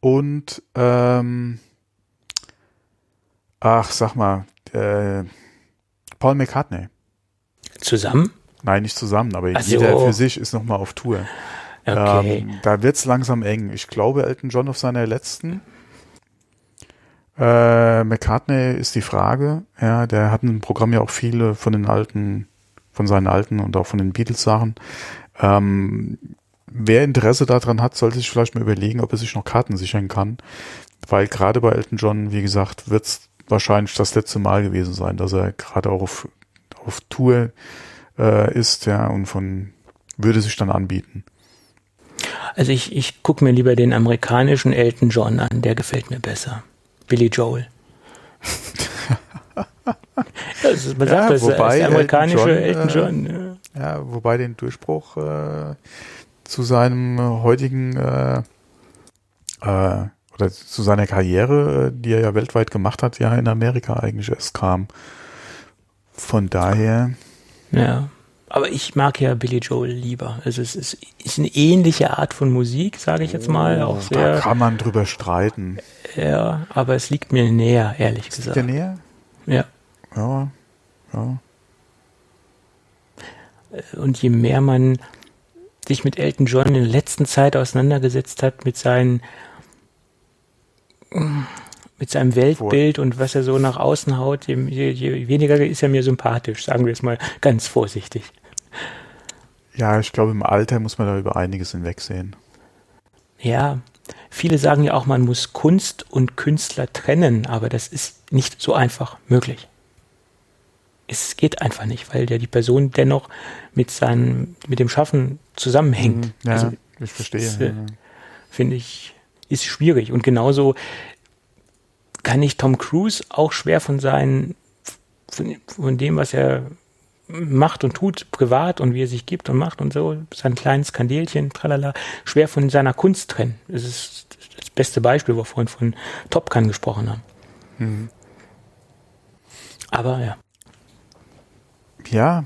und ähm, ach, sag mal, äh, Paul McCartney. Zusammen? Nein, nicht zusammen, aber Ach jeder für sich ist nochmal auf Tour. Okay. Ähm, da wird's langsam eng. Ich glaube, Elton John auf seiner letzten. Äh, McCartney ist die Frage. Ja, der hat im Programm ja auch viele von den alten, von seinen alten und auch von den Beatles-Sachen. Ähm, wer Interesse daran hat, sollte sich vielleicht mal überlegen, ob er sich noch Karten sichern kann. Weil gerade bei Elton John, wie gesagt, wird's wahrscheinlich das letzte Mal gewesen sein, dass er gerade auch auf, auf Tour äh, ist, ja, und von würde sich dann anbieten. Also ich, ich gucke mir lieber den amerikanischen Elton John an, der gefällt mir besser. Billy Joel. ist, man Ja, sagt, das ist wobei der amerikanische Elton Elton John, John. ja. Ja, wobei den Durchbruch äh, zu seinem äh, heutigen äh, äh, oder zu seiner Karriere, äh, die er ja weltweit gemacht hat, ja in Amerika eigentlich erst kam. Von daher, Ja. Aber ich mag ja Billy Joel lieber. Also es ist, ist eine ähnliche Art von Musik, sage ich jetzt mal. Auch Oh, da sehr, kann man drüber streiten. ja, aber es liegt mir näher, ehrlich gesagt. der näher? Ja. Ja, ja. Und je mehr man sich mit Elton John in der letzten Zeit auseinandergesetzt hat, mit seinen mit seinem Weltbild und was er so nach außen haut, je, je, weniger ist er mir sympathisch, sagen wir es mal ganz vorsichtig. Ja, ich glaube, im Alter muss man da über einiges hinwegsehen. Ja, viele sagen ja auch, man muss Kunst und Künstler trennen, aber das ist nicht so einfach möglich. Es geht einfach nicht, weil ja die Person dennoch mit seinem, mit dem Schaffen zusammenhängt. Mhm, Ja, Also, ich verstehe. äh, ja. finde ich, ist schwierig. Und genauso kann ich Tom Cruise auch schwer von seinen, von, von dem, was er macht und tut, privat und wie er sich gibt und macht und so, sein kleines Kandelchen, tralala, schwer von seiner Kunst trennen. Das ist das beste Beispiel, wo wir vorhin von Top Gun gesprochen haben. Mhm. Aber ja, Ja,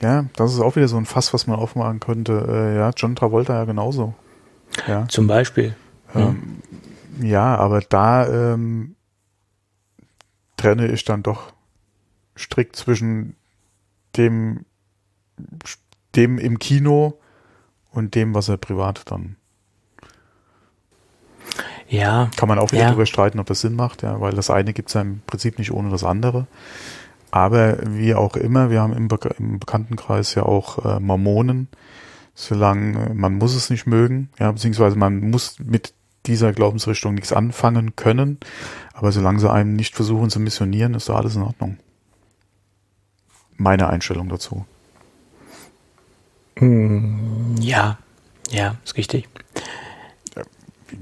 ja, das ist auch wieder so ein Fass, was man aufmachen könnte. Äh, ja, John Travolta ja genauso. Ja, zum Beispiel. ähm, ja aber da ähm, trenne ich dann doch strikt zwischen dem, dem im Kino und dem, was er privat dann. Ja, Kann man auch wieder Ja. drüber streiten, ob das Sinn macht, ja, weil das eine gibt es ja im Prinzip nicht ohne das andere. Aber wie auch immer, wir haben im, Be im Bekanntenkreis ja auch äh, Mormonen, solange man muss es nicht mögen, ja, beziehungsweise man muss mit dieser Glaubensrichtung nichts anfangen können, aber solange sie einem nicht versuchen zu missionieren, ist da alles in Ordnung. Meine Einstellung dazu. Hm, ja, ja, ist richtig.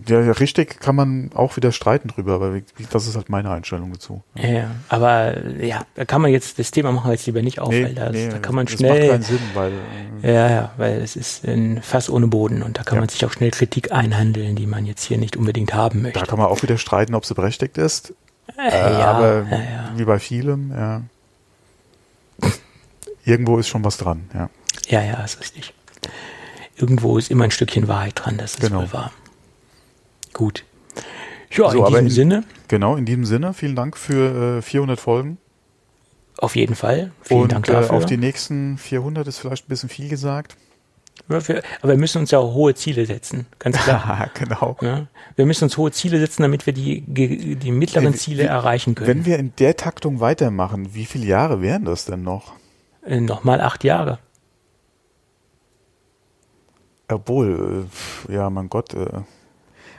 Ja, richtig kann man auch wieder streiten drüber, aber das ist halt meine Einstellung dazu. Ja, aber ja, da kann man jetzt, das Thema machen wir jetzt lieber nicht auf, nee, weil das, nee, da kann man schnell. Das macht keinen Sinn, weil. Äh, ja, ja, weil es ist ein Fass ohne Boden und da kann ja. man sich auch schnell Kritik einhandeln, die man jetzt hier nicht unbedingt haben möchte. Da kann man auch wieder streiten, ob sie berechtigt ist. Äh, äh, ja, aber ja, wie bei vielem, ja. Irgendwo ist schon was dran, ja. Ja, ja, ist richtig. Irgendwo ist immer ein Stückchen Wahrheit dran, das ist genau. wohl wahr. Gut. Ja, so, in diesem in, Sinne. Genau, in diesem Sinne. Vielen Dank für äh, 400 Folgen. Auf jeden Fall. Vielen Und, Dank dafür. Äh, auf die nächsten 400 ist vielleicht ein bisschen viel gesagt. aber wir müssen uns ja auch hohe Ziele setzen, ganz klar. genau. Ja, wir müssen uns hohe Ziele setzen, damit wir die, die mittleren äh, Ziele wie, erreichen können. Wenn wir in der Taktung weitermachen, wie viele Jahre wären das denn noch? Äh, Nochmal acht Jahre. Obwohl, äh, ja, mein Gott, äh,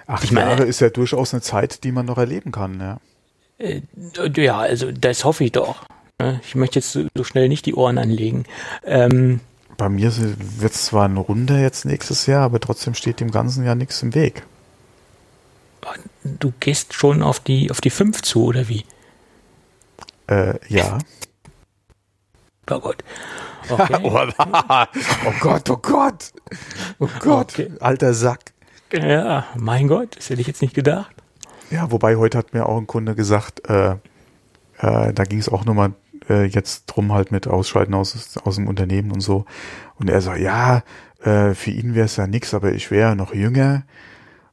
Acht ich meine, Jahre ist ja durchaus eine Zeit, die man noch erleben kann, ja. Äh, ja, also das hoffe ich doch. Ne? Ich möchte jetzt so schnell nicht die Ohren anlegen. Ähm, Bei mir wird es zwar eine Runde jetzt nächstes Jahr, aber trotzdem steht dem ganzen Jahr nichts im Weg. Du gehst schon auf die auf die fünf zu, oder wie? Äh, ja. Oh Gott. Okay. oh Gott, oh Gott. Oh Gott, okay. alter Sack. Ja, mein Gott, das hätte ich jetzt nicht gedacht. Ja, wobei heute hat mir auch ein Kunde gesagt, äh, äh, da ging es auch nochmal äh, jetzt drum halt mit Ausschalten aus, aus dem Unternehmen und so. Und er so, ja, äh, für ihn wäre es ja nix, aber ich wäre noch jünger.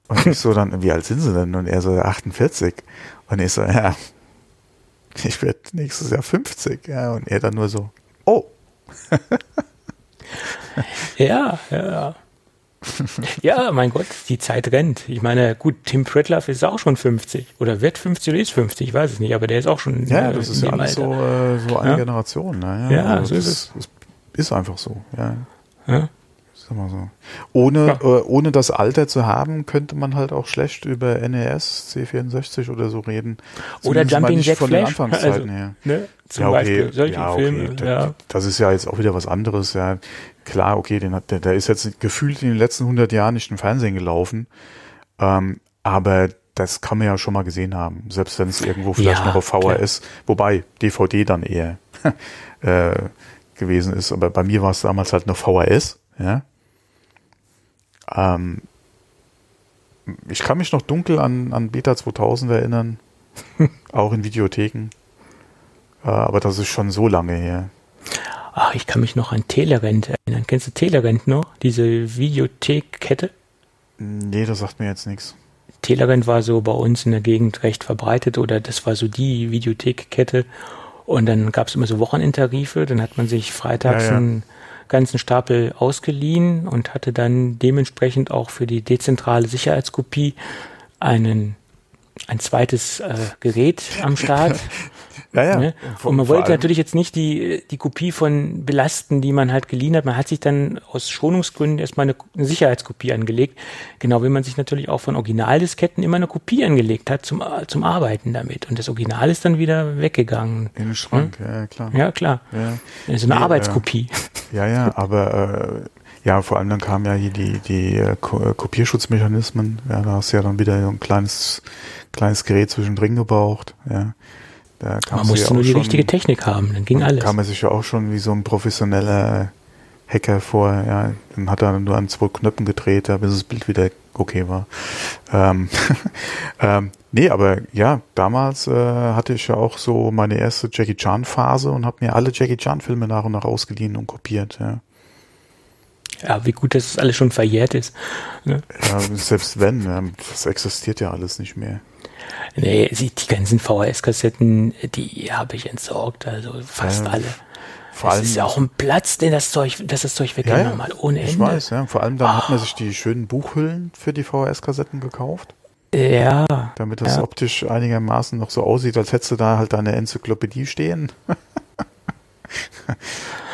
Und ich so dann, wie alt sind sie denn? Und er so, 48. Und ich so, ja, ich werde nächstes Jahr 50. Ja, und er dann nur so, oh. ja, ja. Ja, mein Gott, die Zeit rennt. Ich meine, gut, Tim Pritloff ist auch schon 50 oder wird 50 oder ist 50, ich weiß es nicht, aber der ist auch schon. Ja, das ist ja alles so, äh, so eine ja? Generation. Ne? Ja, ja also so ist es. Ist, ist einfach so. Ja. ja? Sag mal so. Ohne, ja. äh, ohne das Alter zu haben, könnte man halt auch schlecht über NES, C64 oder so reden. Oder Jumping Jack von Flash. Den Anfangszeiten also, her. Ne? Zum ja, okay. Beispiel solche ja, okay. Filme. Ja. Das ist ja jetzt auch wieder was anderes. Ja, klar, okay, den hat, der, der ist jetzt gefühlt in den letzten 100 Jahren nicht im Fernsehen gelaufen. Ähm, aber das kann man ja schon mal gesehen haben, selbst wenn es irgendwo vielleicht ja, noch auf VHS, klar. wobei DVD dann eher äh, gewesen ist. Aber bei mir war es damals halt noch VHS. Ja, ähm, ich kann mich noch dunkel an, an Beta 2000 erinnern, auch in Videotheken. Äh, aber das ist schon so lange her. Ach, ich kann mich noch an Telerent erinnern. Kennst du Telerent noch? Diese Videothekkette? Nee, das sagt mir jetzt nichts. Telerent war so bei uns in der Gegend recht verbreitet oder das war so die Videothekkette. Und dann gab es immer so Wochenintertarife, dann hat man sich freitags ja, ja. einen ganzen Stapel ausgeliehen und hatte dann dementsprechend auch für die dezentrale Sicherheitskopie einen ein zweites äh, Gerät am Start. ja, ja. Ne? Und man wollte natürlich jetzt nicht die, die Kopie von belasten, die man halt geliehen hat. Man hat sich dann aus Schonungsgründen erstmal eine, eine Sicherheitskopie angelegt. Genau wie man sich natürlich auch von Originaldisketten immer eine Kopie angelegt hat zum, zum Arbeiten damit. Und das Original ist dann wieder weggegangen. In den Schrank, hm? ja, klar. Ja, klar. Ja. So eine nee, Arbeitskopie. Ja, ja, aber äh, ja, vor allem dann kamen ja hier die, die äh, Kopierschutzmechanismen. Ja, da hast du ja dann wieder ein kleines kleines Gerät zwischendrin gebraucht. Ja. Da man musste ja nur die schon, richtige Technik haben, dann ging alles. kam er sich ja auch schon wie so ein professioneller Hacker vor. Ja. Dann hat er nur an zwei Knöpfen gedreht, bis das Bild wieder okay war. Ähm, ähm, nee, aber ja, damals äh, hatte ich ja auch so meine erste Jackie Chan Phase und habe mir alle Jackie Chan Filme nach und nach ausgeliehen und kopiert. Ja. Ja, wie gut, dass es alles schon verjährt ist. Ne? Ja, selbst wenn, das existiert ja alles nicht mehr. Nee, die ganzen VHS-Kassetten, die habe ich entsorgt, also fast ja, alle. Vor das allem, ist ja auch ein Platz, den das Zeug, dass das Zeug weggenommen ja, hat, ohne Ende. Ich weiß, ja. Vor allem dann oh. hat man ah. sich die schönen Buchhüllen für die VHS-Kassetten gekauft. Ja. Damit das ja. optisch einigermaßen noch so aussieht, als hättest du da halt deine Enzyklopädie stehen.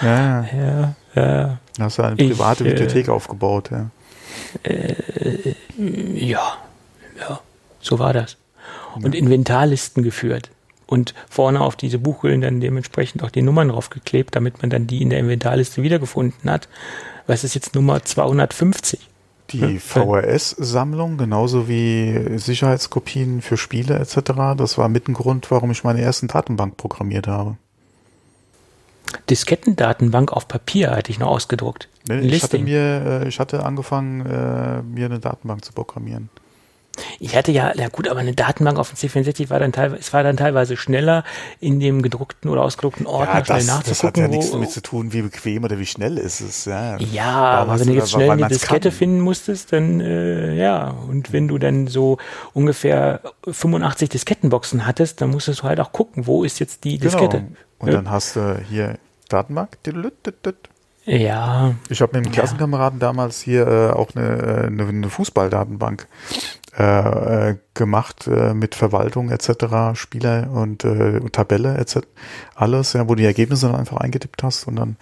ja, Ja, ja, da hast du eine Ich, private äh, Videothek aufgebaut, ja. ja, ja, so war das. Und Inventarlisten geführt. Und vorne auf diese Buchhüllen dann dementsprechend auch die Nummern draufgeklebt, damit man dann die in der Inventarliste wiedergefunden hat. Was ist jetzt Nummer 250? Die VHS-Sammlung, genauso wie Sicherheitskopien für Spiele etc., das war mit ein Grund, warum ich meine ersten Datenbank programmiert habe. Diskettendatenbank auf Papier hatte ich noch ausgedruckt. Nee, Ich hatte mir, äh, ich hatte angefangen, äh, mir eine Datenbank zu programmieren. Ich hatte ja, ja gut, aber eine Datenbank auf dem C64 war dann teilweise, es war dann teilweise schneller in dem gedruckten oder ausgedruckten Ordner schnell das, das nachzugucken. hat ja nichts damit zu tun, wie bequem oder wie schnell ist es. Ja, Ja, aber wenn du jetzt schnell eine Diskette kann. finden musstest, dann äh, ja. Und wenn du dann so ungefähr 85 Diskettenboxen hattest, dann musstest du halt auch gucken, wo ist jetzt die Diskette. Genau. Und Ja. dann hast du hier Datenbank. Ja, Ich habe mit dem Klassenkameraden damals hier äh, auch eine, äh, eine, eine Fußballdatenbank äh, äh, gemacht äh, mit Verwaltung etc., Spieler und äh, Tabelle etc. Alles, ja, wo du die Ergebnisse dann einfach eingetippt hast und dann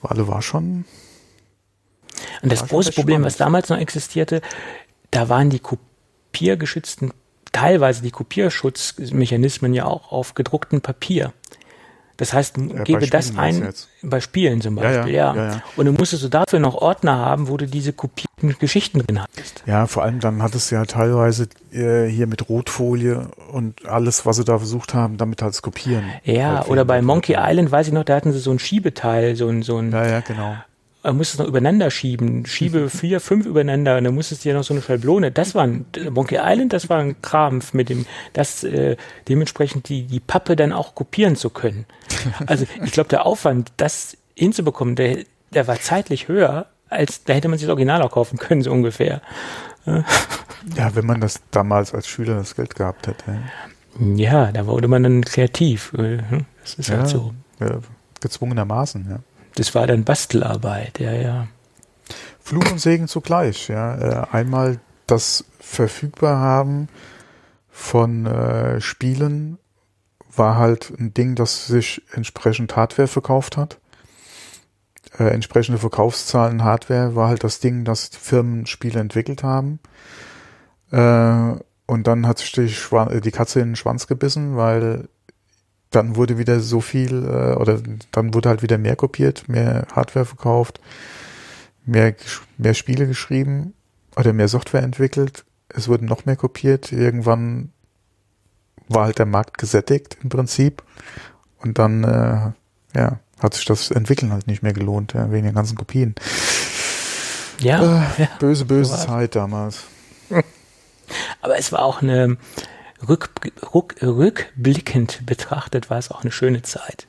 war alle war schon und das große Problem, spannend. was damals noch existierte, da waren die kopiergeschützten, teilweise die Kopierschutzmechanismen ja auch auf gedrucktem Papier. Das heißt, bei gebe das ein, bei Spielen zum Ja, ja, Beispiel, ja, ja, ja. Und dann musstest du dafür noch Ordner haben, wo du diese kopierten Geschichten drin hattest. Ja, vor allem dann hattest du ja teilweise äh, hier mit Rotfolie und alles, was sie da versucht haben, damit halt zu kopieren. Ja, Halt oder bei Monkey. Island, weiß ich noch, da hatten sie so ein Schiebeteil, so ein, so ein, Ja, ja, genau. Man musste es noch übereinander schieben, schiebe vier, fünf übereinander und dann musstest du ja noch so eine Schablone. Das war ein, Monkey Island, das war ein Krampf mit dem, das äh, dementsprechend die, die Pappe dann auch kopieren zu können. Also ich glaube, der Aufwand, das hinzubekommen, der, der war zeitlich höher, als da hätte man sich das Original auch kaufen können, so ungefähr. Ja, wenn man das damals als Schüler das Geld gehabt hätte. Ja, da wurde man dann kreativ. äh, hm, Das ist halt so. ja, gezwungenermaßen, ja. Das war dann Bastelarbeit, ja, ja. Fluch und Segen zugleich, ja. Äh, einmal das verfügbar haben von äh, Spielen war halt ein Ding, das sich entsprechend Hardware verkauft hat. Äh, entsprechende Verkaufszahlen Hardware war halt das Ding, das die Firmen Spiele entwickelt haben. Äh, und dann hat sich die, die Katze in den Schwanz gebissen, weil dann wurde wieder so viel, äh, oder dann wurde halt wieder mehr kopiert, mehr Hardware verkauft, mehr, mehr Spiele geschrieben oder mehr Software entwickelt. Es wurden noch mehr kopiert. Irgendwann war halt der Markt gesättigt im Prinzip. Und dann, äh, ja, hat sich das Entwickeln halt nicht mehr gelohnt, ja, wegen den ganzen Kopien. Ja, ja. Böse, böse. Zeit damals. Aber es war auch eine rück, rück, rückblickend betrachtet war es auch eine schöne Zeit.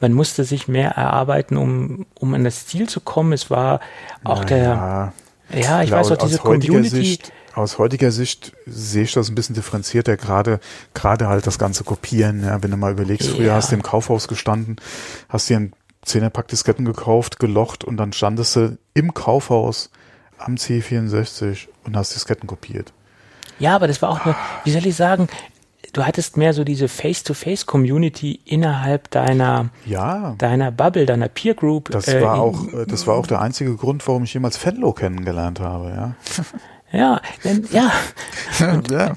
Man musste sich mehr erarbeiten, um, um an das Ziel zu kommen. Es war auch der, Ja, ich Klar, weiß auch, diese aus heutiger Community. Sicht, aus heutiger Sicht sehe ich das ein bisschen differenzierter, gerade, gerade halt das ganze Kopieren, ja, wenn du mal überlegst, früher Ja. hast du im Kaufhaus gestanden, hast dir ein Zehnerpack Disketten gekauft, gelocht und dann standest du im Kaufhaus am C64 und hast Disketten kopiert. Ja, aber das war auch eine, wie soll ich sagen, du hattest mehr so diese Face-to-Face-Community innerhalb deiner, Ja, deiner Bubble, deiner Peer Group. das äh, war auch, äh, das war auch der einzige Grund, warum ich jemals Fenlo kennengelernt habe, ja. Ja, denn, ja, ja.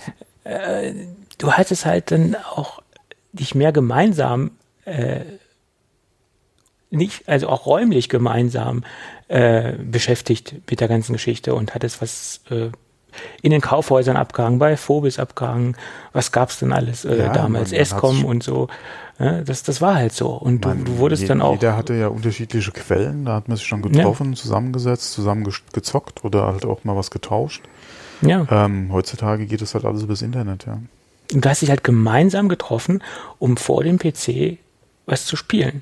du hattest halt dann auch dich mehr gemeinsam, äh, nicht, also auch räumlich gemeinsam äh, beschäftigt mit der ganzen Geschichte und hattest was äh, in den Kaufhäusern abgehangen, bei Phobis abgehangen, was gab's denn alles äh, Ja, damals, Escom und so. Ja, das, das war halt so. Und du, Man- du wurdest je- dann auch. Jeder hatte ja unterschiedliche Quellen, da hat man sich schon getroffen, zusammengesetzt, zusammen ges- gezockt oder halt auch mal was getauscht. Ja. Ähm, heutzutage geht es halt alles übers Internet, ja. Und du hast dich halt gemeinsam getroffen, um vor dem PC was zu spielen.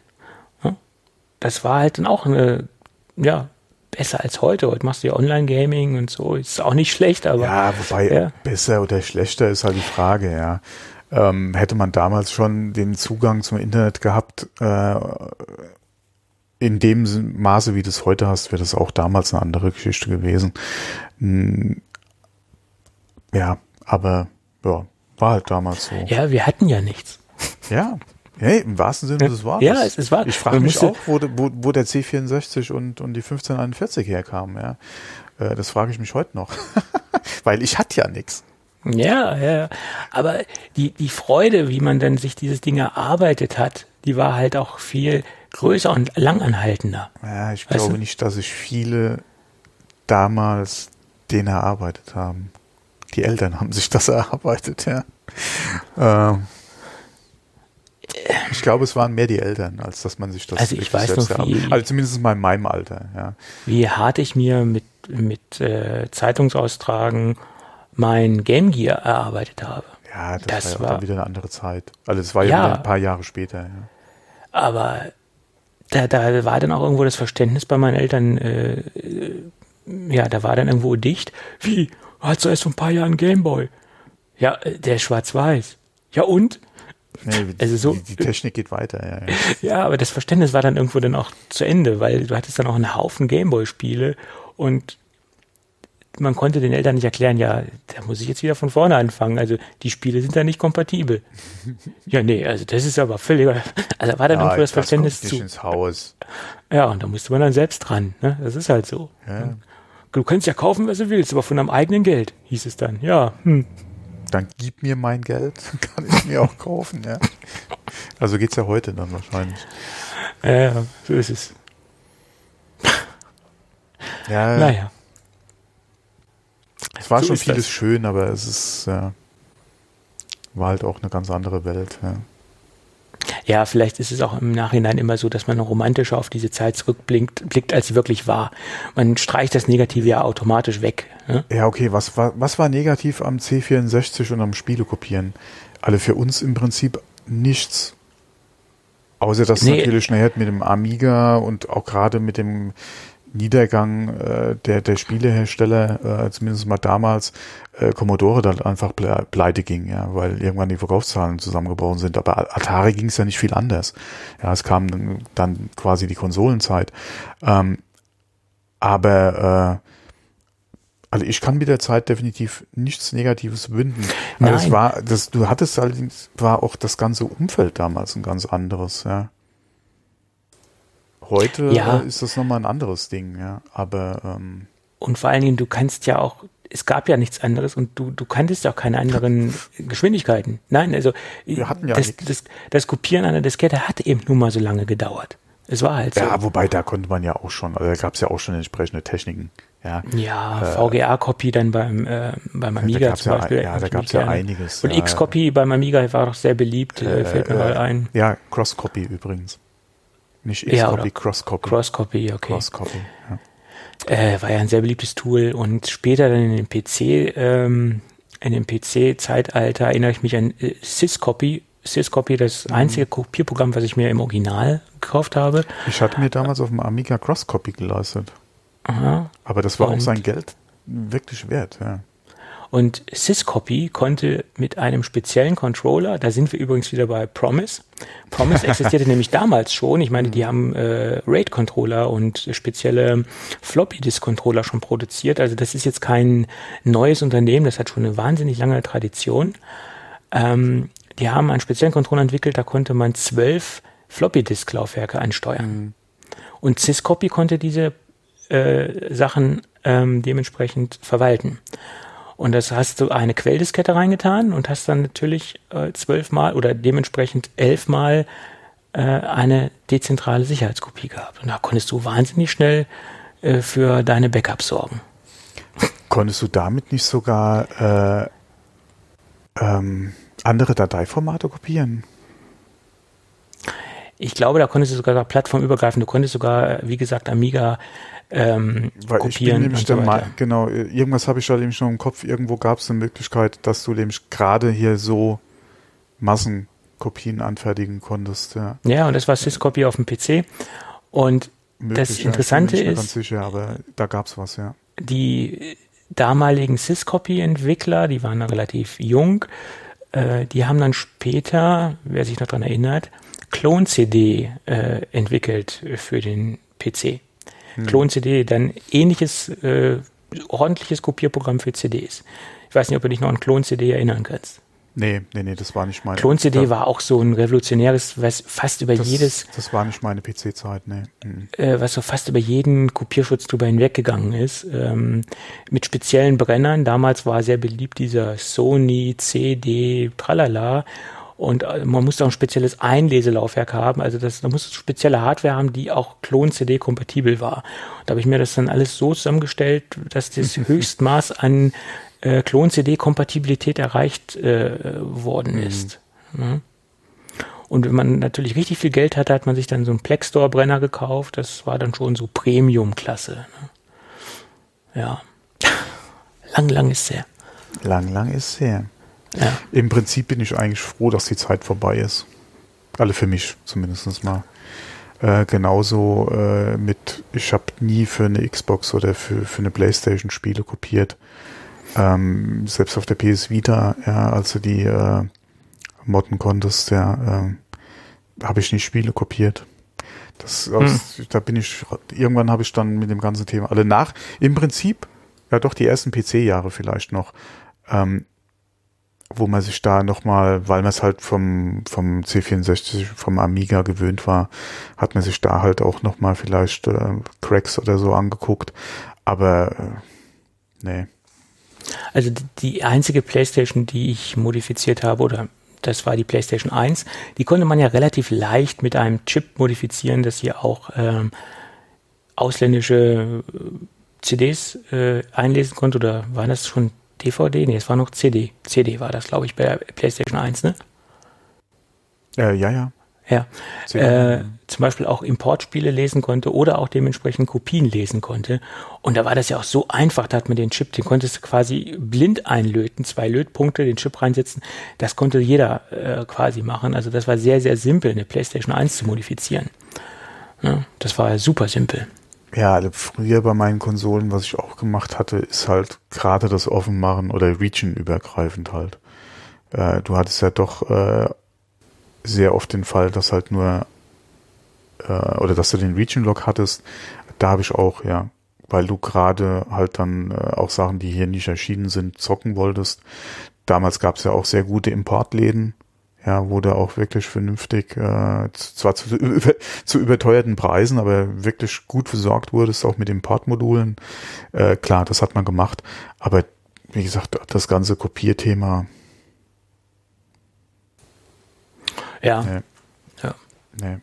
Ja? Das war halt dann auch eine, ja, besser als heute. Heute machst du ja Online-Gaming und so. Ist auch nicht schlecht, aber Ja, wobei Ja. besser oder schlechter ist halt die Frage, ja. Ähm, hätte man damals schon den Zugang zum Internet gehabt, äh, in dem Maße, wie du es heute hast, wäre das auch damals eine andere Geschichte gewesen. Hm, ja, aber ja, war halt damals so. ja, wir hatten ja nichts. Ja, Hey, im wahrsten Sinne des Wortes. Ja, es, es war. Ich frage mich auch, wo, wo, wo der C64 und, und die 1541 herkamen. Ja. Äh, das frage ich mich heute noch. Weil ich hatte ja nichts. Ja, ja. Aber die, die Freude, wie man dann sich dieses Ding erarbeitet hat, die war halt auch viel größer und langanhaltender. Ja, ich weißt glaube du? nicht, dass sich viele damals den erarbeitet haben. Die Eltern haben sich das erarbeitet, ja. Ähm, ich glaube, es waren mehr die Eltern, als dass man sich das also ich weiß noch, wie, Also zumindest mal in meinem Alter, ja. Wie hart ich mir mit, mit äh, Zeitungsaustragen mein Game Gear erarbeitet habe. Ja, das, das war, ja war dann wieder eine andere Zeit. Also es war ja, ja ein paar Jahre später. Ja. Aber da, da war dann auch irgendwo das Verständnis bei meinen Eltern, äh, äh ja, da war dann irgendwo dicht. Wie? Hast du erst vor ein paar Jahren Gameboy? Ja, äh, der ist schwarz-weiß. Ja und? Nee, also so, die, die, Technik geht weiter, ja, ja. Ja, aber das Verständnis war dann irgendwo dann auch zu Ende, weil du hattest dann auch einen Haufen Gameboy-Spiele und man konnte den Eltern nicht erklären, ja, da muss ich jetzt wieder von vorne anfangen. Also die Spiele sind da nicht kompatibel. ja, nee, also das ist aber völlig. Also war dann ja, irgendwo das, das Verständnis zu. Ins Haus. Ja, und da musste man dann selbst dran. Ne? Das ist halt so. Ja. Du kannst ja kaufen, was du willst, aber von deinem eigenen Geld, hieß es dann. Ja. Hm. Dann gib mir mein Geld, kann ich mir auch kaufen, ja. Also geht's ja heute dann wahrscheinlich. Ja, so ist es. Ja. Naja. Es war so schon vieles das. schön, aber es ist, ja, war halt auch eine ganz andere Welt, ja. Ja, vielleicht ist es auch im Nachhinein immer so, dass man romantischer auf diese Zeit zurückblickt, blickt, als sie wirklich war. Man streicht das Negative ja automatisch weg. Ne? Ja, okay. Was war, was war negativ am C64 und am Spielekopieren? Alle für uns im Prinzip nichts. Außer dass nee. natürlich nachher mit dem Amiga und auch gerade mit dem Niedergang äh, der, der Spielehersteller, äh, zumindest mal damals, äh, Commodore dann einfach ple pleite ging, ja, weil irgendwann die Verkaufszahlen zusammengebrochen sind. Aber Atari ging es ja nicht viel anders. Ja, es kam dann, quasi die Konsolenzeit. Ähm, aber äh, also ich kann mit der Zeit definitiv nichts Negatives binden. Also es war, das, du hattest allerdings, war auch das ganze Umfeld damals ein ganz anderes, ja. Heute ja. Äh, ist das nochmal ein anderes Ding, ja. Aber ähm, und vor allen Dingen, du kannst ja auch, es gab ja nichts anderes und du, du kanntest ja auch keine anderen Geschwindigkeiten. Nein, also ja das, das, das Kopieren einer Diskette hat eben nun mal so lange gedauert. Es war halt so. Ja, wobei da konnte man ja auch schon, also da gab es ja auch schon entsprechende Techniken. Ja, ja äh, VGA-Copy dann beim, äh, beim Amiga zum Beispiel. Ja, da gab es ja einiges. Und X-Copy beim Amiga war doch sehr beliebt, äh, fällt mir äh, mal ein. Ja, Cross-Copy übrigens. Nicht X-Copy, Cross-Copy. Cross-Copy, okay. Cross-Copy, ja. Äh, war ja ein sehr beliebtes Tool und später dann in dem PC, ähm, in dem PC-Zeitalter erinnere ich mich an äh, Syscopy. Syscopy, das mhm. einzige Kopierprogramm, was ich mir im Original gekauft habe. Ich hatte mir damals auf dem Amiga Cross-Copy geleistet. Aha. Aber das war und auch sein Geld wirklich wert, ja. Und Syscopy konnte mit einem speziellen Controller, da sind wir übrigens wieder bei Promise. Promise existierte nämlich damals schon. Ich meine, die haben äh, RAID-Controller und spezielle Floppy-Disk-Controller schon produziert. Also das ist jetzt kein neues Unternehmen, das hat schon eine wahnsinnig lange Tradition. Ähm, die haben einen speziellen Controller entwickelt, da konnte man zwölf Floppy-Disk-Laufwerke ansteuern. Mhm. Und Syscopy konnte diese äh, Sachen ähm, dementsprechend verwalten. Und das hast du eine Quelldiskette reingetan und hast dann natürlich äh, zwölfmal oder dementsprechend elfmal äh, eine dezentrale Sicherheitskopie gehabt. Und da konntest du wahnsinnig schnell äh, für deine Backups sorgen. Konntest du damit nicht sogar äh, ähm, andere Dateiformate kopieren? Ich glaube, da konntest du sogar plattformübergreifend, du konntest sogar, wie gesagt, Amiga ähm, Weil kopieren. Ich bin nämlich so mal, genau, irgendwas habe ich da eben schon im Kopf. Irgendwo gab es eine Möglichkeit, dass du nämlich gerade hier so Massenkopien anfertigen konntest. Ja, ja und das war Syscopy auf dem PC. Und Möglich, das Interessante ja, ich bin ist, ganz sicher, aber da gab es was, ja. Die damaligen Syscopy-Entwickler, die waren relativ jung, äh, die haben dann später, wer sich noch daran erinnert, Clone-CD äh, entwickelt für den PC. Hm. Klon-CD, dann ähnliches, äh, ordentliches Kopierprogramm für CDs. Ich weiß nicht, ob du dich noch an Klon-CD erinnern kannst. Nee, nee, nee, das war nicht meine. Klon-CD war auch so ein revolutionäres, was fast über das, jedes. Das war nicht meine PC-Zeit, nee. Mhm. Äh, was so fast über jeden Kopierschutz drüber hinweggegangen ist. Ähm, mit speziellen Brennern. Damals war sehr beliebt dieser Sony CD Tralala. Und äh, man musste auch ein spezielles Einleselaufwerk haben. Also das, da musste spezielle Hardware haben, die auch Klon-CD kompatibel war. Da habe ich mir das dann alles so zusammengestellt, dass das Höchstmaß an äh, Klon-CD-Kompatibilität erreicht äh, worden mhm. ist. Ne? Und wenn man natürlich richtig viel Geld hatte, hat man sich dann so einen Plex Store Brenner gekauft. Das war dann schon so Premium-Klasse. Ne? Ja. lang, lang ist her. Lang, lang ist her. Ja. Im Prinzip bin ich eigentlich froh, dass die Zeit vorbei ist. Alle für mich zumindest mal. Äh, genauso äh, mit, ich habe nie für eine Xbox oder für, für eine Playstation Spiele kopiert. Ähm, selbst auf der PS Vita, ja, als du die äh, modden konntest, ja, äh, habe ich nicht Spiele kopiert. Das, aus, hm. da bin ich, irgendwann habe ich dann mit dem ganzen Thema alle nach, im Prinzip, ja doch die ersten PC-Jahre vielleicht noch, ähm, wo man sich da nochmal, weil man es halt vom, vom C64, vom Amiga gewöhnt war, hat man sich da halt auch nochmal vielleicht äh, Cracks oder so angeguckt. Aber äh, nee. Also die einzige Playstation, die ich modifiziert habe, oder das war die PlayStation 1, die konnte man ja relativ leicht mit einem Chip modifizieren, dass hier auch ähm, ausländische äh, CDs äh, einlesen konnte. Oder war das schon DVD? Nee, es war noch CD. CD war das, glaube ich, bei der PlayStation 1, ne? Äh, ja, ja. Ja. Äh, zum Beispiel auch Importspiele lesen konnte oder auch dementsprechend Kopien lesen konnte. Und da war das ja auch so einfach, da hat man den Chip, den konntest du quasi blind einlöten, zwei Lötpunkte, den Chip reinsetzen. Das konnte jeder äh, quasi machen. Also das war sehr, sehr simpel, eine PlayStation 1 zu modifizieren. Ja, das war super simpel. Ja, also früher bei meinen Konsolen, was ich auch gemacht hatte, ist halt gerade das Offenmachen oder Region-übergreifend halt. Äh, du hattest ja doch äh, sehr oft den Fall, dass halt nur äh, oder dass du den Region-Log hattest. Da habe ich auch, ja, weil du gerade halt dann äh, auch Sachen, die hier nicht erschienen sind, zocken wolltest. Damals gab es ja auch sehr gute Importläden, ja, wurde auch wirklich vernünftig, äh, zwar zu, über, zu überteuerten Preisen, aber wirklich gut versorgt wurdest, auch mit Importmodulen. Äh, klar, das hat man gemacht. Aber wie gesagt, das ganze Kopierthema. Ja. Nee. ja. Nee.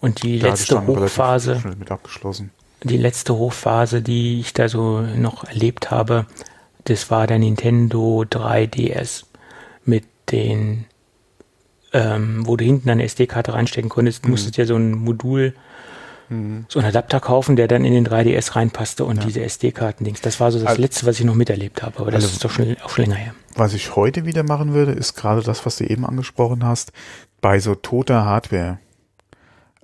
Und die da letzte Hochphase. Mit abgeschlossen. Die letzte Hochphase, die ich da so noch erlebt habe, das war der Nintendo 3DS mit den ähm, wo du hinten eine SD-Karte reinstecken konntest, mhm. musstest ja so ein Modul, mhm. so einen Adapter kaufen, der dann in den 3DS reinpasste und ja. diese SD-Karten-Dings. Das war so das also, Letzte, was ich noch miterlebt habe, aber das also, ist doch schon, auch schon länger her. Was ich heute wieder machen würde, ist gerade das, was du eben angesprochen hast, bei so toter Hardware,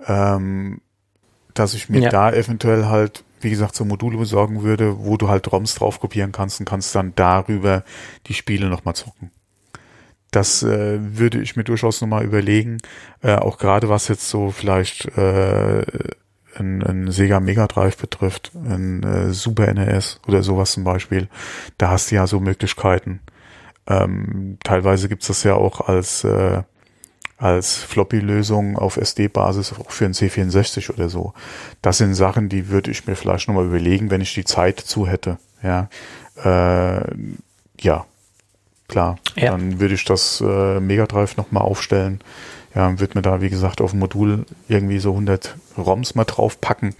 ähm, dass ich mir ja. da eventuell halt wie gesagt, so Module besorgen würde, wo du halt ROMs drauf kopieren kannst und kannst dann darüber die Spiele nochmal zocken. Das äh, würde ich mir durchaus nochmal überlegen, äh, auch gerade was jetzt so vielleicht äh, ein, ein Sega Mega Drive betrifft, ein äh, Super NES oder sowas zum Beispiel. Da hast du ja so Möglichkeiten. Ähm, teilweise gibt's das ja auch als äh, als Floppy-Lösung auf SD-Basis auch für ein C64 oder so. Das sind Sachen, die würde ich mir vielleicht nochmal überlegen, wenn ich die Zeit zu hätte. Ja, äh, ja, klar. Ja. Dann würde ich das äh, Mega Drive nochmal aufstellen. Ja, würde mir da, wie gesagt, auf dem Modul irgendwie so 100 ROMs mal draufpacken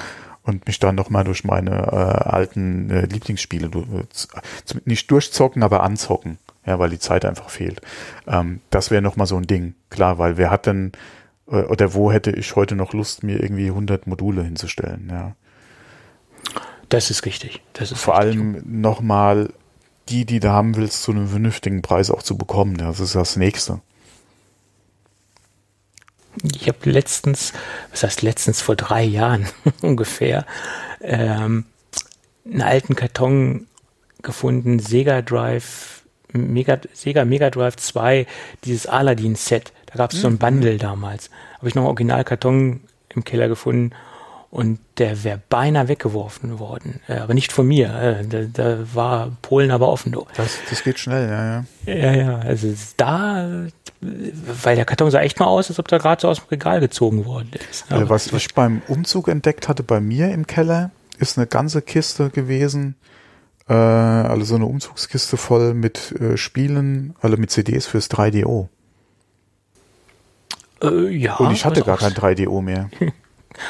und mich dann nochmal durch meine äh, alten äh, Lieblingsspiele äh, nicht durchzocken, aber anzocken. Ja, weil die Zeit einfach fehlt. Ähm, das wäre nochmal so ein Ding. Klar, weil wer hat denn, äh, oder wo hätte ich heute noch Lust, mir irgendwie 100 Module hinzustellen, ja. Das ist richtig. Das ist Vor richtig. allem nochmal die, die du haben willst, zu einem vernünftigen Preis auch zu bekommen. Das ist das Nächste. Ich habe letztens, was heißt letztens, vor drei Jahren ungefähr, ähm, einen alten Karton gefunden, Sega Drive, Mega, Sega Mega Drive 2, dieses Aladdin-Set. Da gab es so ein mhm. Bundle damals. Habe ich noch einen Originalkarton im Keller gefunden und der wäre beinahe weggeworfen worden. Äh, aber nicht von mir. Äh, da, da, war Polen aber offen. Das, das geht schnell, ja, ja. Ja, ja. Also da, weil der Karton sah echt mal aus, als ob der gerade so aus dem Regal gezogen worden ist. Also was ich beim Umzug entdeckt hatte bei mir im Keller, ist eine ganze Kiste gewesen. Äh, also so eine Umzugskiste voll mit äh, Spielen, alle mit CDs fürs 3DO. Äh, ja. Und ich hatte gar kein 3DO mehr.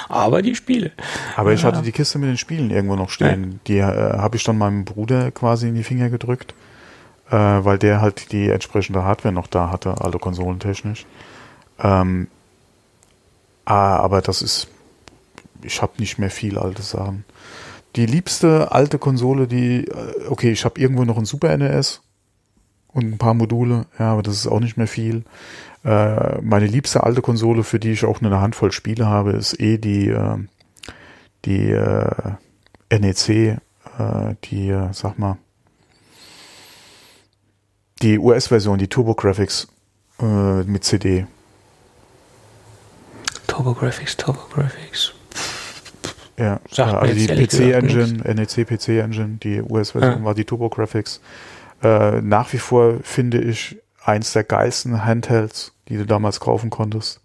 Aber die Spiele. Aber ich hatte die Kiste mit den Spielen irgendwo noch stehen. Die äh, habe ich dann meinem Bruder quasi in die Finger gedrückt, äh, weil der halt die entsprechende Hardware noch da hatte, alle konsolentechnisch. Ähm, ah, aber das ist, ich habe nicht mehr viel alte Sachen. Die liebste alte Konsole, die, äh, okay, ich habe irgendwo noch ein Super NES und ein paar Module, ja, aber das ist auch nicht mehr viel. Äh, meine liebste alte Konsole, für die ich auch nur eine Handvoll Spiele habe, ist eh die, äh, die äh, NEC, äh, die, äh, sag mal, die US-Version, die TurboGrafx äh, mit CD. TurboGrafx, TurboGrafx. Ja, Sagt also die PC-Engine, NEC PC-Engine, die US-Version ja. war die TurboGrafx. Äh, nach wie vor finde ich eins der geilsten Handhelds, die du damals kaufen konntest.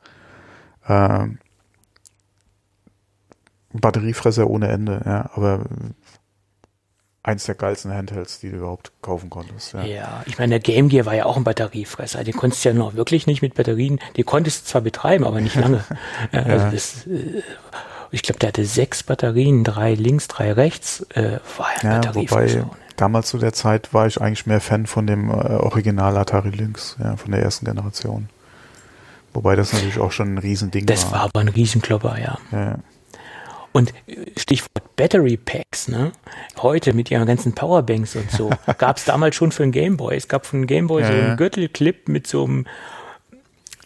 Ähm, Batteriefresser ohne Ende, ja, aber eins der geilsten Handhelds, die du überhaupt kaufen konntest. Ja, ja ich meine, der Game Gear war ja auch ein Batteriefresser. Den konntest du ja noch wirklich nicht mit Batterien, die konntest du zwar betreiben, aber nicht lange. ja, also das, äh, ich glaube, der hatte sechs Batterien, drei links, drei rechts, äh, war ja, ja Batteriefresser. Wobei, damals zu der Zeit war ich eigentlich mehr Fan von dem äh, Original Atari Lynx, ja, von der ersten Generation. Wobei das natürlich auch schon ein Riesending das war. Das war aber ein Riesenklopper, ja. ja. Und Stichwort Battery Packs, ne? Heute mit ihren ganzen Powerbanks und so, gab es damals schon für einen Gameboy. Es gab für einen Gameboy ja, so einen Gürtelclip mit so einem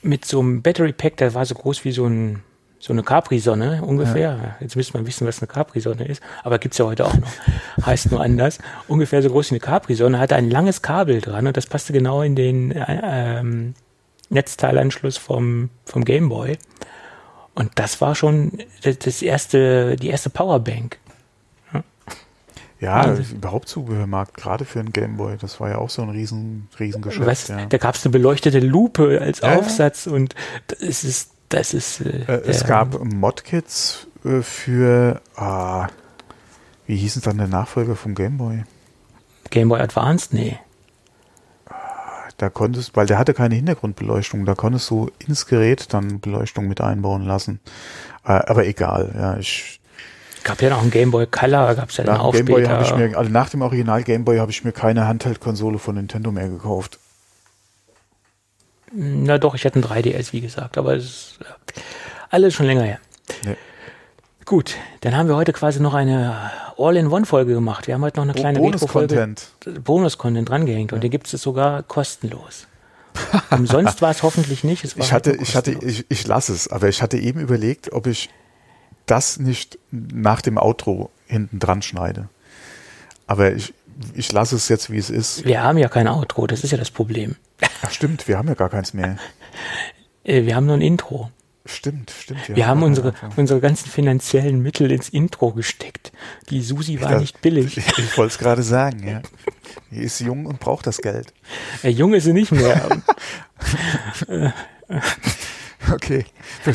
mit so einem Battery Pack, der war so groß wie so ein so eine Capri-Sonne ungefähr. Ja. Jetzt müsste man wissen, was eine Capri-Sonne ist, aber gibt's ja heute auch noch. heißt nur anders. Ungefähr so groß wie eine Capri-Sonne, hatte ein langes Kabel dran und das passte genau in den äh, ähm, Netzteilanschluss vom, vom Gameboy. Und das war schon das, das erste, die erste Powerbank. Ja, ja überhaupt Zubehörmarkt, gerade für einen Gameboy, das war ja auch so ein riesen, riesen Geschäft. Weißt, ja. Da gab's eine beleuchtete Lupe als Aufsatz und das ist das ist. Äh, äh es gab Modkits äh, für. Ah, wie hieß es dann der Nachfolger vom Gameboy? Gameboy Advanced? Nee. Da konntest, weil der hatte keine Hintergrundbeleuchtung, da konntest du ins Gerät dann Beleuchtung mit einbauen lassen. Äh, aber egal, ja, ich. Gab ja noch einen Gameboy Color, gab es ja dann auch Gameboy später. Ich mir, also nach dem Original Gameboy habe ich mir keine Handheld-Konsole von Nintendo mehr gekauft. Na doch, ich hatte ein 3DS, wie gesagt, aber es ist alles schon länger her. Nee. Gut, dann haben wir heute quasi noch eine All-in-One-Folge gemacht. Wir haben heute noch eine kleine Bonus-Content Bonus-Content drangehängt ja. und den gibt es sogar kostenlos. Umsonst war es hoffentlich nicht. Es ich hatte, ich hatte, ich, ich lasse es, aber ich hatte eben überlegt, ob ich das nicht nach dem Outro hinten dran schneide. Aber ich, ich lasse es jetzt, wie es ist. Wir haben ja kein Outro, das ist ja das Problem. Ach stimmt, wir haben ja gar keins mehr. Äh, wir haben nur ein Intro. Stimmt, stimmt. Wir, wir haben unsere, unsere ganzen finanziellen Mittel ins Intro gesteckt. Die Susi war das, nicht billig. Ich, ich wollte es gerade sagen, ja. Die ist jung und braucht das Geld. Äh, jung ist sie nicht mehr. okay.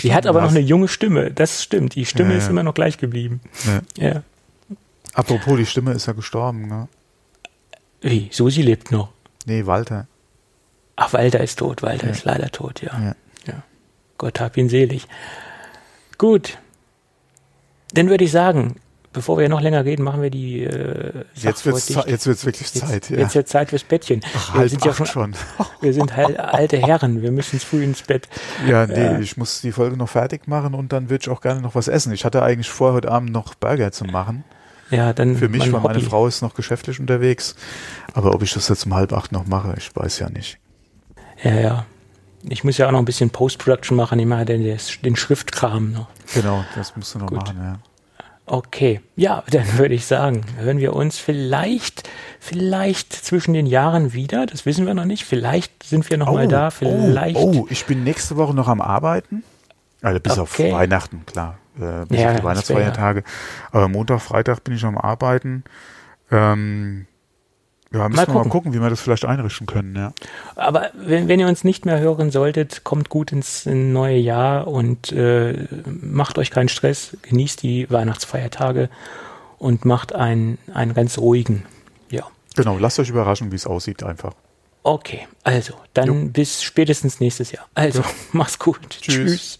Die hat aber noch eine junge Stimme. Das stimmt. Die Stimme ja, ist immer noch gleich geblieben. Ja. ja. Apropos, die Stimme ist ja gestorben, ne? Wie? Susi lebt noch. Nee, Walter. Ach, Walter ist tot. Walter ja. ist leider tot, ja. ja. ja. Gott hab ihn selig. Gut. Dann würde ich sagen, bevor wir noch länger reden, machen wir die äh, Jetzt wird jetzt wird's wirklich Zeit. Jetzt, ja. jetzt wird Zeit fürs Bettchen. Ach, wir sind ja schon, schon. wir sind halt alte Herren. Wir müssen früh ins Bett. Ja, nee, ja. ich muss die Folge noch fertig machen und dann würde ich auch gerne noch was essen. Ich hatte eigentlich vor, heute Abend noch Burger zu machen. Ja, dann. Für mich, weil meine Frau ist noch geschäftlich unterwegs. Aber ob ich das jetzt um halb acht noch mache, ich weiß ja nicht. Ja, ja. Ich muss ja auch noch ein bisschen Post-Production machen. Ich mache den, den Schriftkram noch. Genau, das musst du noch Gut. machen, ja. Okay, ja, dann würde ich sagen, hören wir uns vielleicht, vielleicht zwischen den Jahren wieder. Das wissen wir noch nicht. Vielleicht sind wir noch oh, mal da. Vielleicht. Oh, oh, ich bin nächste Woche noch am Arbeiten. Also bis Okay. auf Weihnachten, klar. Äh, bis Ja, auf die Weihnachtsfeiertage. Aber Montag, Freitag bin ich am Arbeiten. Ähm, ja, müssen wir mal gucken. gucken, wie wir das vielleicht einrichten können, ja. Aber wenn, wenn ihr uns nicht mehr hören solltet, kommt gut ins neue Jahr und äh, macht euch keinen Stress, genießt die Weihnachtsfeiertage und macht einen, einen ganz ruhigen. Ja. Genau, lasst euch überraschen, wie es aussieht einfach. Okay, also, dann bis spätestens nächstes Jahr. Also, mach's gut. Tschüss. Tschüss.